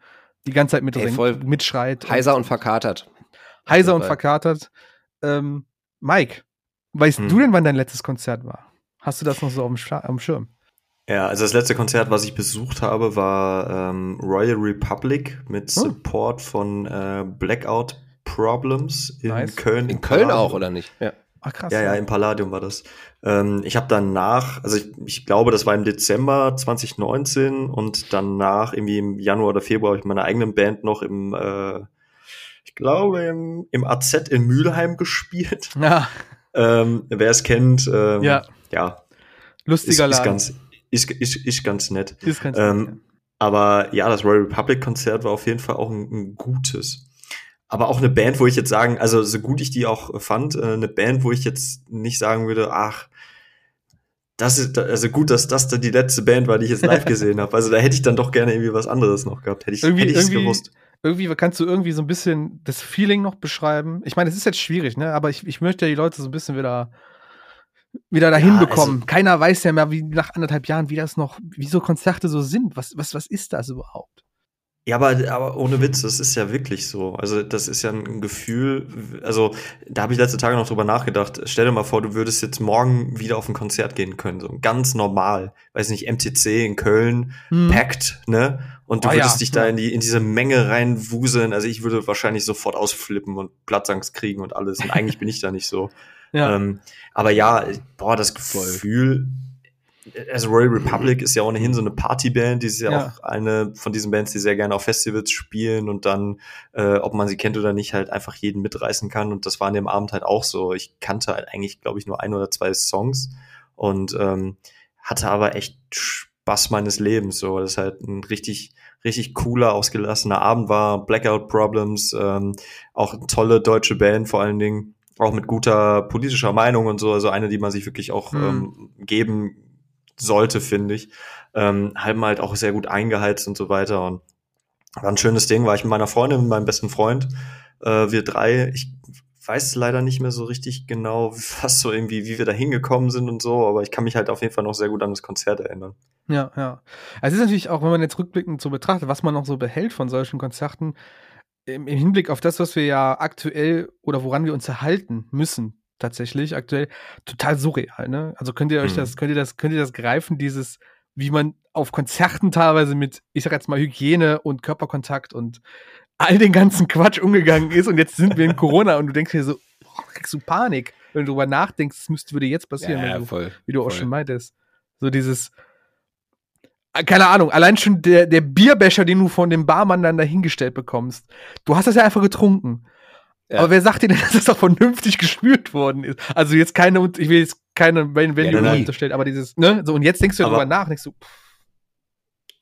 die ganze Zeit Ey, mitringt, voll mitschreit. Heiser und verkatert. heiser und verkatert. Ähm, Mike, weißt Hm. du denn, wann dein letztes Konzert war? Hast du das noch so auf dem Schirm? Ja, also das letzte Konzert, was ich besucht habe, war ähm, Royal Republic mit Oh. Support von äh, Blackout Problems in Nice. Köln. In Köln Palladium. auch, oder nicht? Ja. Ach krass. Ja, ja, im Palladium war das. Ähm, ich habe danach, also ich, ich glaube, das war im Dezember 2019 und danach irgendwie im Januar oder Februar habe ich meine eigenen Band noch im, äh, ich glaube, im, im AZ in Mülheim gespielt. Ja, Ähm, wer es kennt, ähm, Ja. ja, ist, lustiger ist Laden. ganz, ist, ist, ist ganz nett. ist ganz ähm, nett, Aber ja, das Royal Republic Konzert war auf jeden Fall auch ein, ein gutes. Aber auch eine Band, wo ich jetzt sagen, also so gut ich die auch fand, äh, eine Band, wo ich jetzt nicht sagen würde, ach, das ist also gut, dass das dann die letzte Band war, die ich jetzt live gesehen habe. Also da hätte ich dann doch gerne irgendwie was anderes noch gehabt. Hätte ich Irgendwie- hätte ich es irgendwie- gewusst. Irgendwie kannst du irgendwie so ein bisschen das Feeling noch beschreiben. Ich meine, es ist jetzt schwierig, ne? Aber ich, ich möchte ja die Leute so ein bisschen wieder, wieder dahin Ja, bekommen. also- Keiner weiß ja mehr, wie nach anderthalb Jahren, wie das noch, wie so Konzerte so sind. Was, was, was ist das überhaupt? Ja, aber, aber ohne Witz, das ist ja wirklich so. Also, das ist ja ein Gefühl, also, da habe ich letzte Tage noch drüber nachgedacht. Stell dir mal vor, du würdest jetzt morgen wieder auf ein Konzert gehen können, so ganz normal. Weiß nicht, MTC in Köln, Hm. packt, ne? Und du Oh würdest ja, dich da in, die, in diese Menge reinwuseln. Also, ich würde wahrscheinlich sofort ausflippen und Platzangst kriegen und alles. Und eigentlich bin ich da nicht so. Ja. Ähm, aber ja, boah, das. Gefühl, also Royal Republic ist ja ohnehin so eine Partyband, die ist ja, Ja. auch eine von diesen Bands, die sehr gerne auf Festivals spielen und dann, äh, ob man sie kennt oder nicht, halt einfach jeden mitreißen kann. Und das war an dem Abend halt auch so. Ich kannte halt eigentlich, glaube ich, nur ein oder zwei Songs und ähm, hatte aber echt Spaß meines Lebens. So, das ist halt ein richtig, richtig cooler, ausgelassener Abend war. Blackout Problems, ähm, auch eine tolle deutsche Band vor allen Dingen auch mit guter politischer Meinung und so, also eine, die man sich wirklich auch Mhm. ähm, geben sollte, finde ich. Ähm, haben halt auch sehr gut eingeheizt und so weiter und war ein schönes Ding, war ich mit meiner Freundin, mit meinem besten Freund, äh, wir drei, ich weiß leider nicht mehr so richtig genau, was so irgendwie, wie wir da hingekommen sind und so, aber ich kann mich halt auf jeden Fall noch sehr gut an das Konzert erinnern. Ja, ja. Es ist natürlich auch, wenn man jetzt rückblickend so betrachtet, was man noch so behält von solchen Konzerten, im, Hinblick auf das, was wir ja aktuell oder woran wir uns erhalten müssen, tatsächlich aktuell, total surreal, ne? Also könnt ihr euch Mhm. das, könnt ihr das, könnt ihr das greifen, dieses, wie man auf Konzerten teilweise mit, ich sag jetzt mal, Hygiene und Körperkontakt und all den ganzen Quatsch umgegangen ist und jetzt sind wir in Corona und du denkst dir so, oh, kriegst du Panik, wenn du drüber nachdenkst, das müsste würde jetzt passieren, wenn du, voll. wie du auch voll. schon meintest. So dieses, keine Ahnung, allein schon der, der Bierbecher, den du von dem Barmann dann dahingestellt bekommst. Du hast das ja einfach getrunken. Ja. Aber wer sagt dir denn, dass das auch vernünftig gespült worden ist? Also jetzt keine, ich will jetzt keine Value Ja, unterstellen, aber dieses, ne, so und jetzt denkst du Aber- darüber nach, denkst du, pff,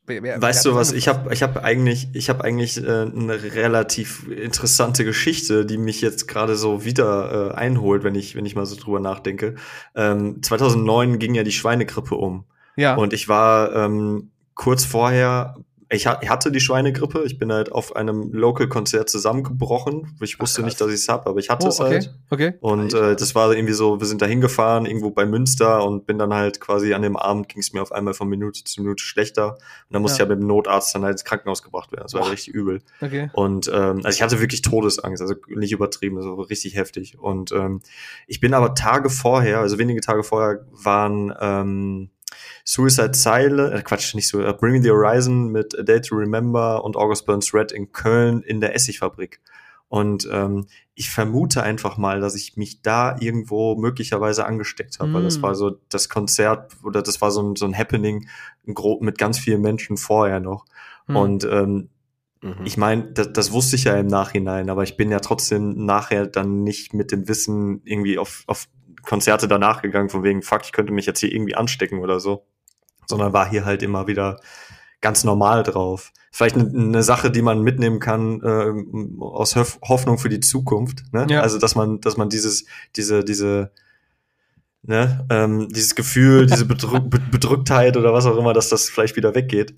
wer- wer- wer Weißt hat du was? Ich habe ich hab eigentlich, ich hab eigentlich äh, eine relativ interessante Geschichte, die mich jetzt gerade so wieder äh, einholt, wenn ich, wenn ich mal so drüber nachdenke. Ähm, 2009 ging ja die Schweinegrippe um. Ja. Und ich war ähm, kurz vorher, ich, ha- ich hatte die Schweinegrippe, ich bin halt auf einem Local-Konzert zusammengebrochen. Ich wusste krass. nicht, dass ich es habe, aber ich hatte oh, es okay, halt. okay. Und äh, das war irgendwie so, wir sind da hingefahren, irgendwo bei Münster und bin dann halt quasi an dem Abend ging es mir auf einmal von Minute zu Minute schlechter. Und dann musste Ja. ich ja mit dem Notarzt dann halt ins Krankenhaus gebracht werden. Das war Boah. richtig übel. Okay. Und ähm, also ich hatte wirklich Todesangst, also nicht übertrieben, also richtig heftig. Und ähm, ich bin aber Tage vorher, also wenige Tage vorher, waren ähm, Suicide Silence, äh, Quatsch, nicht so, äh, Bring the Horizon mit A Day to Remember und August Burns Red in Köln in der Essigfabrik. Und ähm, ich vermute einfach mal, dass ich mich da irgendwo möglicherweise angesteckt habe, weil das Mm. war so das Konzert oder das war so ein, so ein Happening ein gro- mit ganz vielen Menschen vorher noch. Hm. Und ähm, Mhm. ich meine, das, das wusste ich ja im Nachhinein, aber ich bin ja trotzdem nachher dann nicht mit dem Wissen irgendwie auf, auf Konzerte danach gegangen, von wegen, fuck, ich könnte mich jetzt hier irgendwie anstecken oder so. Sondern war hier halt immer wieder ganz normal drauf. Vielleicht eine ne Sache, die man mitnehmen kann ähm, aus Hoff Hoffnung für die Zukunft. Ne? Ja. Also dass man, dass man dieses, diese, diese, ne, ähm, dieses Gefühl, diese Bedrück Be- Bedrücktheit oder was auch immer, dass das vielleicht wieder weggeht.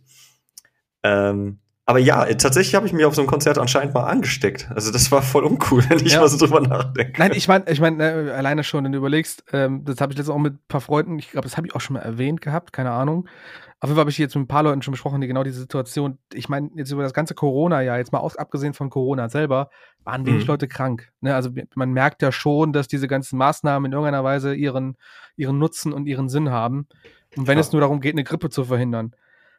Ähm, aber ja, tatsächlich habe ich mich auf so einem Konzert anscheinend mal angesteckt. Also das war voll uncool, wenn ich Ja. mal so drüber nachdenke. Nein, ich meine, ich meine, äh, alleine schon, wenn du überlegst, ähm, das habe ich letztens auch mit ein paar Freunden, ich glaube, das habe ich auch schon mal erwähnt gehabt, keine Ahnung. Auf jeden Fall habe ich jetzt mit ein paar Leuten schon besprochen, die genau diese Situation, ich meine, jetzt über das ganze Corona-Jahr, jetzt mal aus, abgesehen von Corona selber, waren wenig Mhm. Leute krank. Ne? Also man merkt ja schon, dass diese ganzen Maßnahmen in irgendeiner Weise ihren, ihren Nutzen und ihren Sinn haben. Und wenn Ja. es nur darum geht, eine Grippe zu verhindern.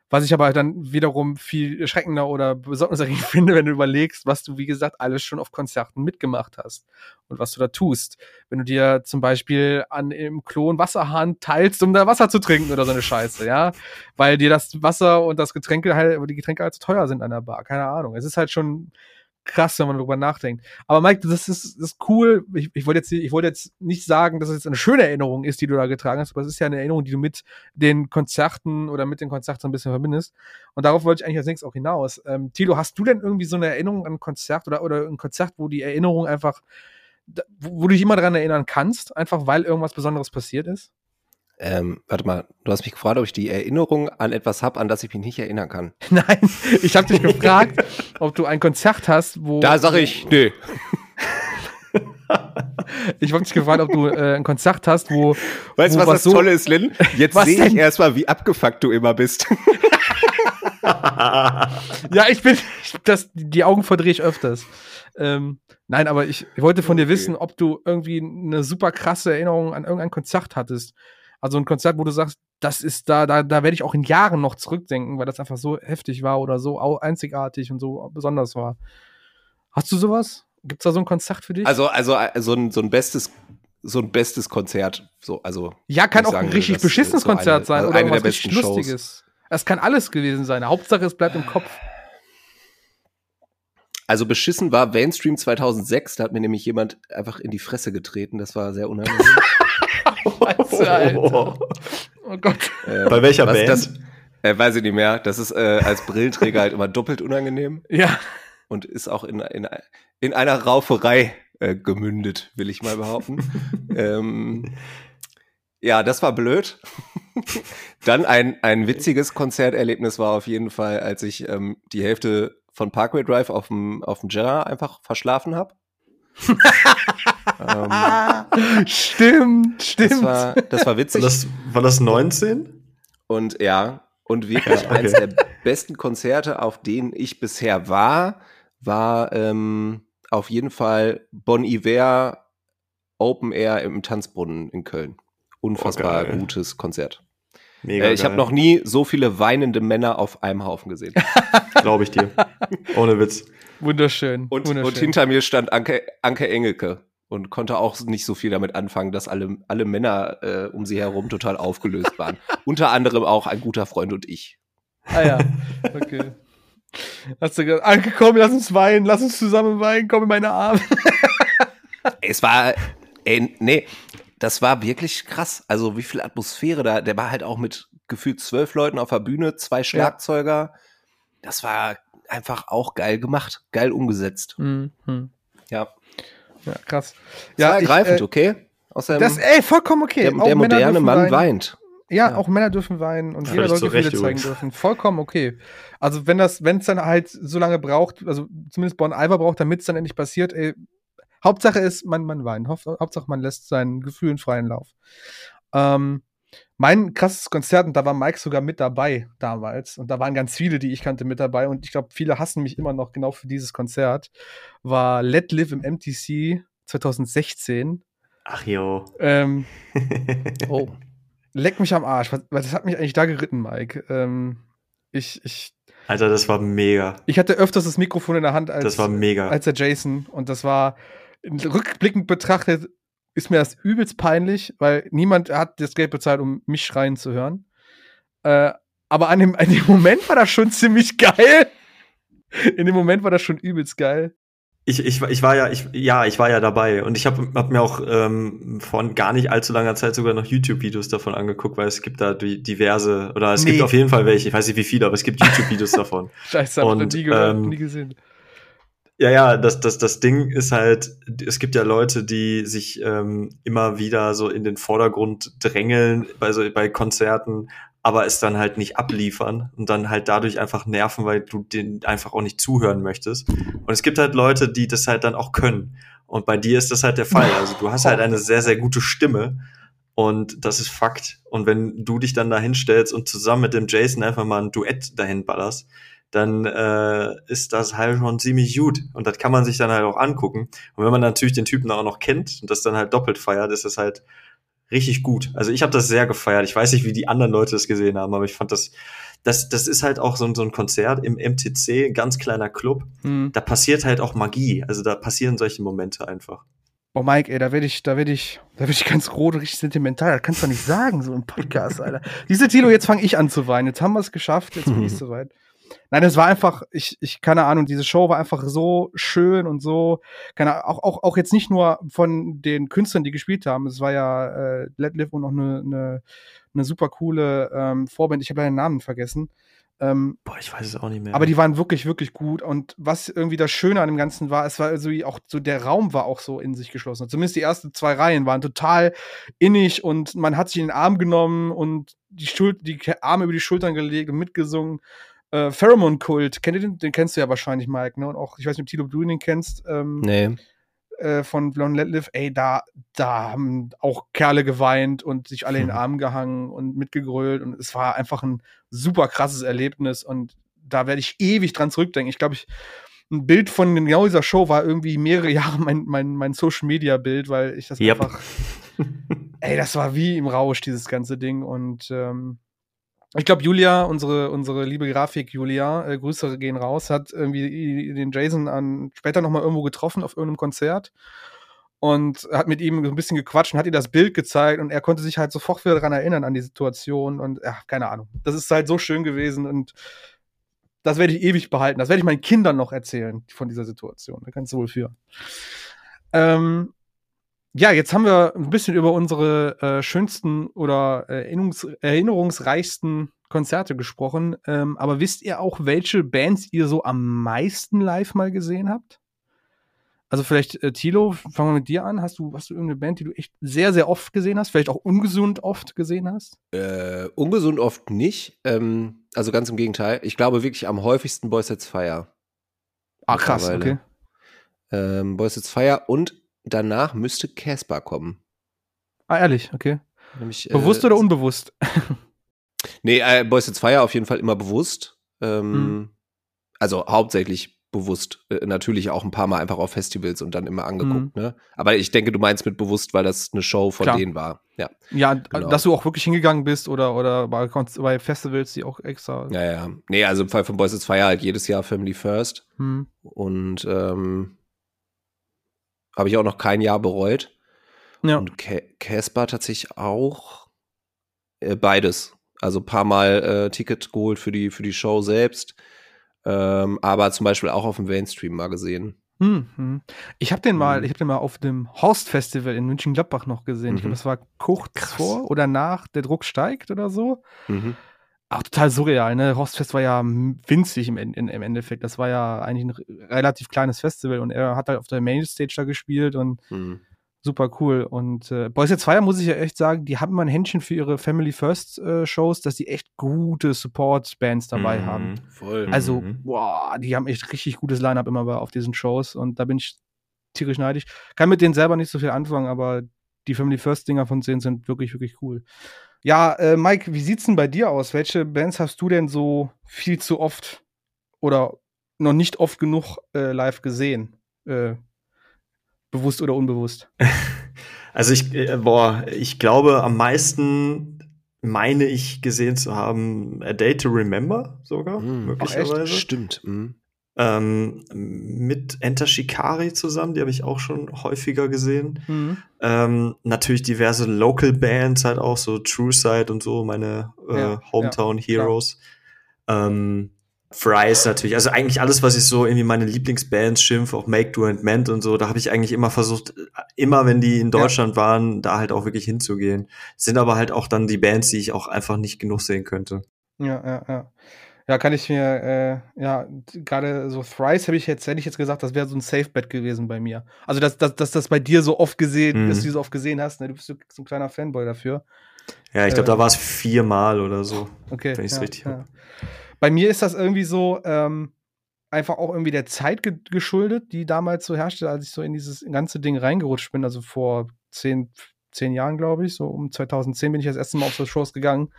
Was ich aber dann wiederum viel erschreckender oder besorgniserregend finde, wenn du überlegst, was du, wie gesagt, alles schon auf Konzerten mitgemacht hast und was du da tust. Wenn du dir zum Beispiel an im Klo einen Wasserhahn teilst, um da Wasser zu trinken oder so eine Scheiße, ja, weil dir das Wasser und das Getränke halt, die Getränke halt zu teuer sind an der Bar, keine Ahnung. Es ist halt schon krass, wenn man darüber nachdenkt. Aber Mike, das ist, das ist cool. Ich, ich wollte jetzt, ich jetzt nicht sagen, dass es jetzt eine schöne Erinnerung ist, die du da getragen hast, aber es ist ja eine Erinnerung, die du mit den Konzerten oder mit den Konzerten ein bisschen verbindest. Und darauf wollte ich eigentlich als nächstes auch hinaus. Ähm, Tilo, hast du denn irgendwie so eine Erinnerung an ein Konzert oder, oder ein Konzert, wo die Erinnerung einfach, wo du dich immer daran erinnern kannst, einfach weil irgendwas Besonderes passiert ist? Ähm, warte mal, du hast mich gefragt, ob ich die Erinnerung an etwas habe, an das ich mich nicht erinnern kann. Nein, ich habe dich gefragt, ob du ein Konzert hast, wo. Da sage ich, nö. Ich habe dich gefragt, ob du äh, ein Konzert hast, wo. Weißt du, wo was das so- Tolle ist, Lynn? Jetzt Was sehe ich erstmal, wie abgefuckt du immer bist. Ja, ich bin. Das, die Augen verdrehe ich öfters. Ähm, nein, aber ich, ich wollte von dir Okay. wissen, ob du irgendwie eine super krasse Erinnerung an irgendein Konzert hattest. Also ein Konzert, wo du sagst, das ist da, da, da werde ich auch in Jahren noch zurückdenken, weil das einfach so heftig war oder so einzigartig und so besonders war. Hast du sowas? Gibt's da so ein Konzert für dich? Also, also äh, so ein, so ein bestes, so ein bestes Konzert. So, also ja, kann auch ein richtig beschissenes so eine- Konzert sein also oder eine der besten Shows. Lustiges. Das kann alles gewesen sein. Hauptsache, es bleibt im Kopf. Also beschissen war Mainstream 2006, da hat mir nämlich jemand einfach in die Fresse getreten, das war sehr unangenehm. Scheiße, Alter. Oh Gott. Äh, Bei welcher was Band? Das, äh, weiß ich nicht mehr. Das ist äh, als Brillenträger halt immer doppelt unangenehm Ja. und ist auch in, in, in einer Rauferei äh, gemündet, will ich mal behaupten. ähm, ja, das war blöd. Dann ein, ein witziges Konzerterlebnis war auf jeden Fall, als ich ähm, die Hälfte von Parkway Drive auf dem auf dem Jera einfach verschlafen habe. ähm, Stimmt, stimmt. das war das war War witzig. das, war das 19? Und ja, und wirklich okay. eines der besten Konzerte, auf denen ich bisher war, war ähm, auf jeden Fall Bon Iver Open Air im Tanzbrunnen in Köln. Unfassbar Oh, gutes Konzert. Mega Äh, ich habe noch nie so viele weinende Männer auf einem Haufen gesehen. glaube ich dir. Ohne Witz. Wunderschön. Und, wunderschön. und hinter mir stand Anke, Anke Engelke und konnte auch nicht so viel damit anfangen, dass alle, alle Männer äh, um sie herum total aufgelöst waren. Unter anderem auch ein guter Freund und ich. Ah ja, okay. Hast du gesagt, Anke, komm, lass uns weinen, lass uns zusammen weinen, komm in meine Arme. Es war, ey, nee, das war wirklich krass. Also wie viel Atmosphäre da, der war halt auch mit gefühlt zwölf Leuten auf der Bühne, zwei Schlagzeuger. Das war einfach auch geil gemacht, geil umgesetzt. Mhm. Ja, Ja, krass. ja, ich, ergreifend, äh, okay? Außerdem, Das, ey, vollkommen okay. der, Auch der Männer moderne Mann weinen. weint. Ja, Ja. auch Männer dürfen weinen und Ja, jeder soll Gefühle zeigen übrigens. dürfen. Vollkommen okay. Also wenn das, wenn es dann halt so lange braucht, also zumindest Bon Iver braucht, damit es dann endlich passiert, ey, Hauptsache ist, man, man weint. Haupt- Hauptsache man lässt seinen Gefühlen freien Lauf. Ähm, mein krasses Konzert, und da war Mike sogar mit dabei damals, und da waren ganz viele, die ich kannte, mit dabei, und ich glaube, viele hassen mich immer noch genau für dieses Konzert, war Let Live im MTC 2016. Ach jo. Ähm, Oh. Leck mich am Arsch. Was, was hat mich eigentlich da geritten, Mike? Ähm, ich, ich, Alter, das war mega. ich hatte öfters das Mikrofon in der Hand als, Das war mega. als der Jason. Und das war rückblickend betrachtet, ist mir das übelst peinlich, weil niemand hat das Geld bezahlt, um mich schreien zu hören. Äh, aber an dem, an dem Moment war das schon ziemlich geil. In dem Moment war das schon übelst geil. Ich, ich, ich war ja, ich, ja, ich war ja dabei und ich habe hab mir auch ähm, vor gar nicht allzu langer Zeit sogar noch YouTube-Videos davon angeguckt, weil es gibt da diverse, oder es Nee. gibt auf jeden Fall welche, ich weiß nicht wie viele, aber es gibt YouTube-Videos davon. Scheiße, hab ich noch Und, nie gehört, ähm, nie gesehen. Ja, ja, das, das, das Ding ist halt, es gibt ja Leute, die sich ähm, immer wieder so in den Vordergrund drängeln bei, so, bei Konzerten, aber es dann halt nicht abliefern und dann halt dadurch einfach nerven, weil du den einfach auch nicht zuhören möchtest. Und es gibt halt Leute, die das halt dann auch können. Und bei dir ist das halt der Fall. Also du hast halt eine sehr, sehr gute Stimme. Und das ist Fakt. Und wenn du dich dann da hinstellst und zusammen mit dem Jason einfach mal ein Duett dahin ballerst, dann äh, ist das halt schon ziemlich gut. Und das kann man sich dann halt auch angucken. Und wenn man natürlich den Typen auch noch kennt und das dann halt doppelt feiert, ist das halt richtig gut. Also ich habe das sehr gefeiert. Ich weiß nicht, wie die anderen Leute das gesehen haben, aber ich fand das, das, das ist halt auch so, ein- so ein Konzert im MTC, ein ganz kleiner Club. Hm. Da passiert halt auch Magie. Also da passieren solche Momente einfach. Boah, Mike, ey, da werde ich, da werde ich, da werde ich ganz rot, richtig sentimental. Das kannst du doch nicht sagen, so im Podcast, Alter. Diese Tilo, jetzt fange ich an zu weinen. Jetzt haben wir es geschafft, jetzt bin ich soweit. Nein, es war einfach, ich, ich, keine Ahnung, diese Show war einfach so schön und so, keine Ahnung, auch, auch, auch jetzt nicht nur von den Künstlern, die gespielt haben. Es war ja äh, Let Live und noch eine, eine, eine super coole ähm, Vorband. Ich habe leider den Namen vergessen. Ähm, Boah, ich weiß es auch nicht mehr. aber die waren wirklich, wirklich gut. Und was irgendwie das Schöne an dem Ganzen war, es war also auch so, der Raum war auch so in sich geschlossen. Zumindest die ersten zwei Reihen waren total innig und man hat sich in den Arm genommen und die, Schul die Arme über die Schultern gelegt und mitgesungen. Äh, Pheromone Kult, kennt ihr den? Den kennst du ja wahrscheinlich, Mike, ne? Und auch, ich weiß nicht, ob Tilo, du den kennst. Ähm, Nee. äh, von Blond Let Live, ey, da, da haben auch Kerle geweint und sich alle in den. Arm gehangen und mitgegrölt und es war einfach ein super krasses Erlebnis und da werde ich ewig dran zurückdenken. Ich glaube, ich, ein Bild von genau dieser Show war irgendwie mehrere Jahre mein, mein, mein Social Media Bild, weil ich das Yep. einfach, ey, das war wie im Rausch, dieses ganze Ding und ähm, ich glaube, Julia, unsere, unsere liebe Grafik Julia, äh, Grüße gehen raus, hat irgendwie den Jason an, später nochmal irgendwo getroffen auf irgendeinem Konzert und hat mit ihm so ein bisschen gequatscht und hat ihm das Bild gezeigt und er konnte sich halt sofort wieder daran erinnern an die Situation und ja, keine Ahnung. Das ist halt so schön gewesen und das werde ich ewig behalten. Das werde ich meinen Kindern noch erzählen von dieser Situation. Da kannst du wohl für. Ähm, ja, jetzt haben wir ein bisschen über unsere äh, schönsten oder äh, erinnerungs erinnerungsreichsten Konzerte gesprochen. Ähm, aber wisst ihr auch, welche Bands ihr so am meisten live mal gesehen habt? Also vielleicht, äh, Thilo, fangen wir mit dir an. Hast du, hast du irgendeine Band, die du echt sehr, sehr oft gesehen hast? Vielleicht auch ungesund oft gesehen hast? Äh, ungesund oft nicht. Ähm, also ganz im Gegenteil. Ich glaube wirklich am häufigsten Boys Sets Fire. Ah, krass, okay. Ähm, Boys Sets Fire und danach müsste Casper kommen. Ah, ehrlich, okay. Nämlich, Bewusst äh, oder unbewusst? Nee, äh, Boys Sets Fire auf jeden Fall immer bewusst. Ähm, Hm. Also hauptsächlich bewusst. Äh, natürlich auch ein paar Mal einfach auf Festivals und dann immer angeguckt, mhm. ne? Aber ich denke, du meinst mit bewusst, weil das eine Show von Klar. denen war. Ja, ja genau. dass du auch wirklich hingegangen bist oder, oder bei, Festivals, die auch extra. Ja, ja. Nee, also im Fall von Boys It's Fire halt jedes Jahr Family First. Mhm. Und ähm, habe ich auch noch kein Jahr bereut. Ja. Und Casper tatsächlich auch äh, beides. Also ein paar Mal äh, Ticket geholt für die, für die Show selbst ähm, aber zum Beispiel auch auf dem Mainstream mal gesehen. Mhm. Ich habe den mal, mhm. ich habe den mal auf dem Horst Festival in München Gladbach noch gesehen. Mhm. Ich glaube, das war kurz Krass. vor oder nach der Druck steigt oder so. Mhm. Auch total surreal, ne? Horstfest war ja winzig im, im, im, Endeffekt. Das war ja eigentlich ein relativ kleines Festival und er hat halt auf der Mainstage da gespielt und mhm super cool. Und äh, Boys Jetzt Fire muss ich ja echt sagen, die haben immer ein Händchen für ihre Family First äh, Shows, dass die echt gute Support-Bands dabei mhm, haben. Voll. Also, mhm. boah, die haben echt richtig gutes Line-Up immer auf diesen Shows und da bin ich tierisch neidisch. Kann mit denen selber nicht so viel anfangen, aber die Family First-Dinger von denen sind wirklich, wirklich cool. Ja, äh, Mike, wie sieht's denn bei dir aus? Welche Bands hast du denn so viel zu oft oder noch nicht oft genug äh, live gesehen? Äh, Bewusst oder unbewusst? Also ich, äh, boah, ich glaube, am meisten meine ich gesehen zu haben A Day to Remember sogar, mm, möglicherweise. Echt? Stimmt. Mm. Ähm, mit Enter Shikari zusammen, die habe ich auch schon häufiger gesehen. Mhm. Ähm, natürlich diverse Local Bands, halt auch so True Side und so, meine äh, ja, Hometown ja, Heroes. Ähm, Fries natürlich. Also eigentlich alles, was ich so irgendwie meine Lieblingsbands schimpf, auch Make, Do and Mend und so, da habe ich eigentlich immer versucht, immer wenn die in Deutschland ja. waren, da halt auch wirklich hinzugehen. Sind aber halt auch dann die Bands, die ich auch einfach nicht genug sehen könnte. Ja, ja, ja. Ja, kann ich mir, äh, ja, gerade so Thrice habe ich jetzt, hätte ich jetzt gesagt, das wäre so ein Safe-Bet gewesen bei mir. Also, dass, dass, dass das bei dir so oft gesehen, mhm. dass du so oft gesehen hast, ne? Du bist so, so ein kleiner Fanboy dafür. Ja, ich glaube, äh, da war es viermal oder so. Okay. Wenn ich es ja, richtig ja. habe. Bei mir ist das irgendwie so ähm, einfach auch irgendwie der Zeit ge geschuldet, die damals so herrschte, als ich so in dieses ganze Ding reingerutscht bin. Also vor zehn, zehn Jahren, glaube ich, so um 2010 bin ich das erste Mal auf so Shows gegangen.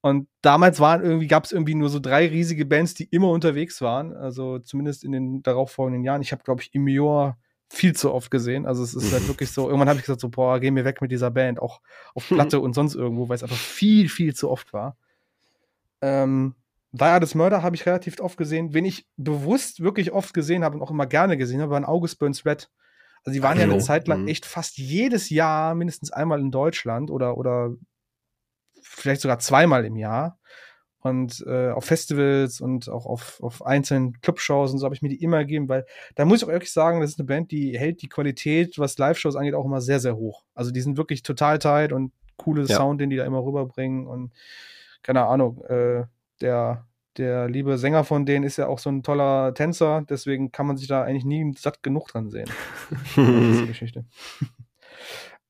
Und damals waren irgendwie, gab es irgendwie nur so drei riesige Bands, die immer unterwegs waren. Also zumindest in den darauffolgenden Jahren. Ich habe, glaube ich, Imior viel zu oft gesehen. Also es ist halt wirklich so, irgendwann habe ich gesagt, so, boah, geh mir weg mit dieser Band, auch auf Platte und sonst irgendwo, weil es einfach viel, viel zu oft war. Ähm, das Mörder habe ich relativ oft gesehen. Wen ich bewusst wirklich oft gesehen habe und auch immer gerne gesehen habe, waren August Burns Red. Also die waren Hallo. ja eine Zeit lang mhm. echt fast jedes Jahr mindestens einmal in Deutschland oder, oder vielleicht sogar zweimal im Jahr. Und äh, auf Festivals und auch auf, auf einzelnen Clubshows und so habe ich mir die immer gegeben, weil da muss ich auch wirklich sagen, das ist eine Band, die hält die Qualität, was Live-Shows angeht, auch immer sehr, sehr hoch. Also die sind wirklich total tight und coole ja. Sound, den die da immer rüberbringen und keine Ahnung, äh, der, der liebe Sänger von denen ist ja auch so ein toller Tänzer, deswegen kann man sich da eigentlich nie satt genug dran sehen. das ist die Geschichte.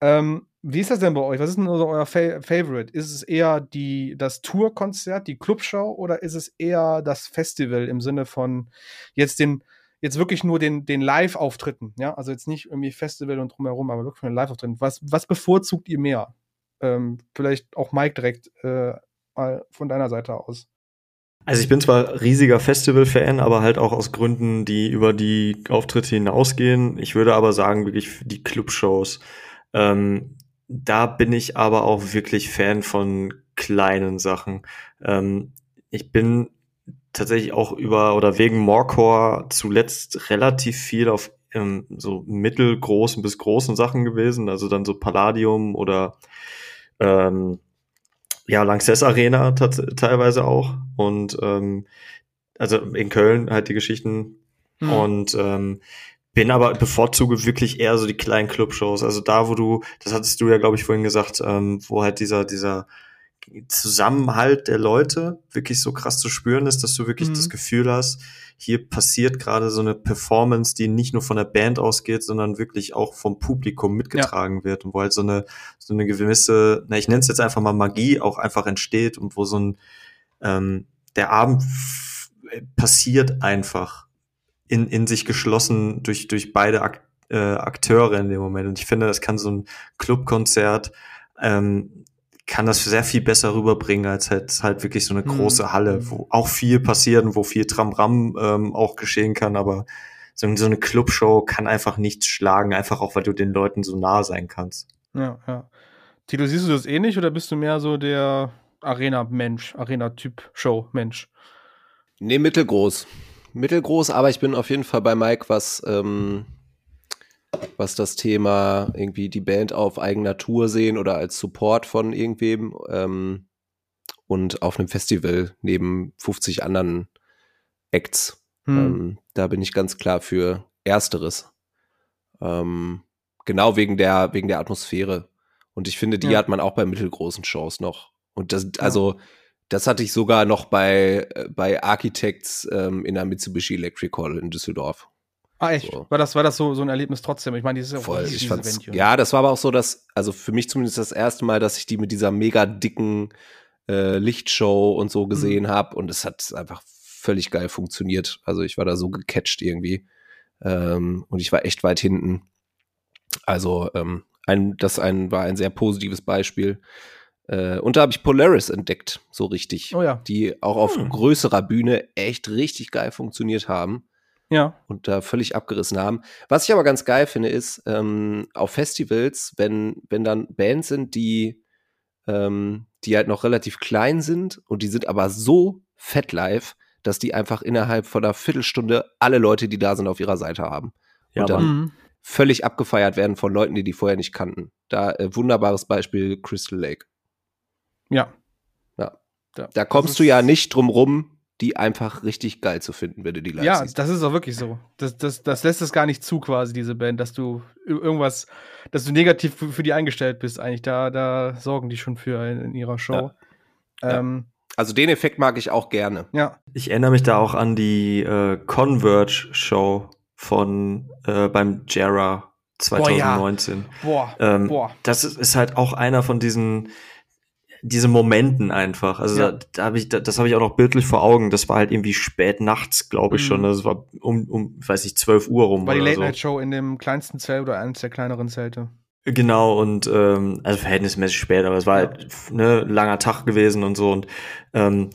Ähm, wie ist das denn bei euch? Was ist denn euer Fa Favorite? Ist es eher die, das Tourkonzert, die Clubshow oder ist es eher das Festival im Sinne von jetzt den, jetzt wirklich nur den, den Live-Auftritten? Ja, also jetzt nicht irgendwie Festival und drumherum, aber wirklich von den Live-Auftritten. Was, was bevorzugt ihr mehr? Ähm, vielleicht auch Mike direkt äh, mal von deiner Seite aus. Also ich bin zwar riesiger Festival-Fan, aber halt auch aus Gründen, die über die Auftritte hinausgehen. Ich würde aber sagen, wirklich die Clubshows. Ähm, da bin ich aber auch wirklich Fan von kleinen Sachen. Ähm, ich bin tatsächlich auch über oder wegen Morecore zuletzt relativ viel auf ähm, so mittelgroßen bis großen Sachen gewesen, also dann so Palladium oder ähm, ja, Lanxess Arena teilweise auch. Und ähm, also in Köln halt die Geschichten. Mhm. Und ähm, bin aber bevorzuge wirklich eher so die kleinen Clubshows. Also da, wo du, das hattest du ja, glaube ich, vorhin gesagt, ähm, wo halt dieser, dieser Zusammenhalt der Leute wirklich so krass zu spüren ist, dass du wirklich mhm. das Gefühl hast, hier passiert gerade so eine Performance, die nicht nur von der Band ausgeht, sondern wirklich auch vom Publikum mitgetragen ja. wird und wo halt so eine, so eine gewisse, na, ich nenne es jetzt einfach mal Magie auch einfach entsteht und wo so ein, ähm, der Abend passiert einfach in, in sich geschlossen durch, durch beide Ak äh, Akteure in dem Moment. Und ich finde, das kann so ein Clubkonzert ähm, kann das sehr viel besser rüberbringen als halt, halt wirklich so eine Mhm. große Halle, wo auch viel passiert und wo viel Tramram ähm, auch geschehen kann, aber so, so eine Clubshow kann einfach nichts schlagen, einfach auch, weil du den Leuten so nah sein kannst. Ja, ja. Tilo, siehst du das ähnlich oder bist du mehr so der Arena-Mensch, Arena-Typ-Show-Mensch? Nee, mittelgroß. Mittelgroß, aber ich bin auf jeden Fall bei Mike, was, ähm, was das Thema irgendwie die Band auf eigener Tour sehen oder als Support von irgendwem ähm, und auf einem Festival neben 50 anderen Acts. Hm. Ähm, da bin ich ganz klar für Ersteres. Ähm, genau wegen der, wegen der Atmosphäre. Und ich finde, die Ja. hat man auch bei mittelgroßen Shows noch. Und das, also, das hatte ich sogar noch bei, äh, bei Architects ähm, in der Mitsubishi Electric Hall in Düsseldorf. ah, echt? so. War, das, war das so, so ein Erlebnis trotzdem? Ich meine, dieses ist ja Voll, ich fand's, ja, das war aber auch so, dass, also für mich zumindest das erste Mal, dass ich die mit dieser mega dicken äh, Lichtshow und so gesehen Mhm. habe und es hat einfach völlig geil funktioniert. Also ich war da so gecatcht irgendwie ähm, und ich war echt weit hinten. Also ähm, ein, das ein, war ein sehr positives Beispiel. Äh, und da habe ich Polaris entdeckt, so richtig, Oh ja. die auch auf Hm. größerer Bühne echt richtig geil funktioniert haben Ja. und da völlig abgerissen haben. Was ich aber ganz geil finde, ist ähm, auf Festivals, wenn, wenn dann Bands sind, die, ähm, die halt noch relativ klein sind und die sind aber so fett live, dass die einfach innerhalb von einer Viertelstunde alle Leute, die da sind, auf ihrer Seite haben. Ja, Und dann-. Völlig abgefeiert werden von Leuten, die die vorher nicht kannten. Da äh, wunderbares Beispiel Crystal Lake. Ja. Ja. Da, Da kommst du ja nicht drum rum, die einfach richtig geil zu finden, wenn du die live Ja, siehst. das ist auch wirklich so. Das, das, das lässt es gar nicht zu, quasi, diese Band, dass du ir- irgendwas, dass du negativ für, für die eingestellt bist, eigentlich. Da, da sorgen die schon für in, in ihrer Show. Ja. Ähm, Also den Effekt mag ich auch gerne. ja. Ich erinnere mich da auch an die äh, Converge-Show von äh, beim Jera 2019. Boah, Ähm, boah. Das ist, ist halt auch einer von diesen diese Momenten einfach. Also Ja. da, da habe ich, da, das habe ich auch noch bildlich vor Augen. Das war halt irgendwie spät nachts, glaube ich Mhm. schon. Das war um, um, ich weiß nicht, 12 Uhr rum War die oder so. Late-Night-Show in dem kleinsten Zelt oder eines der kleineren Zelte. Genau, und ähm, also verhältnismäßig spät, aber es war Ja. halt ne, langer Tag gewesen und so. Und ähm,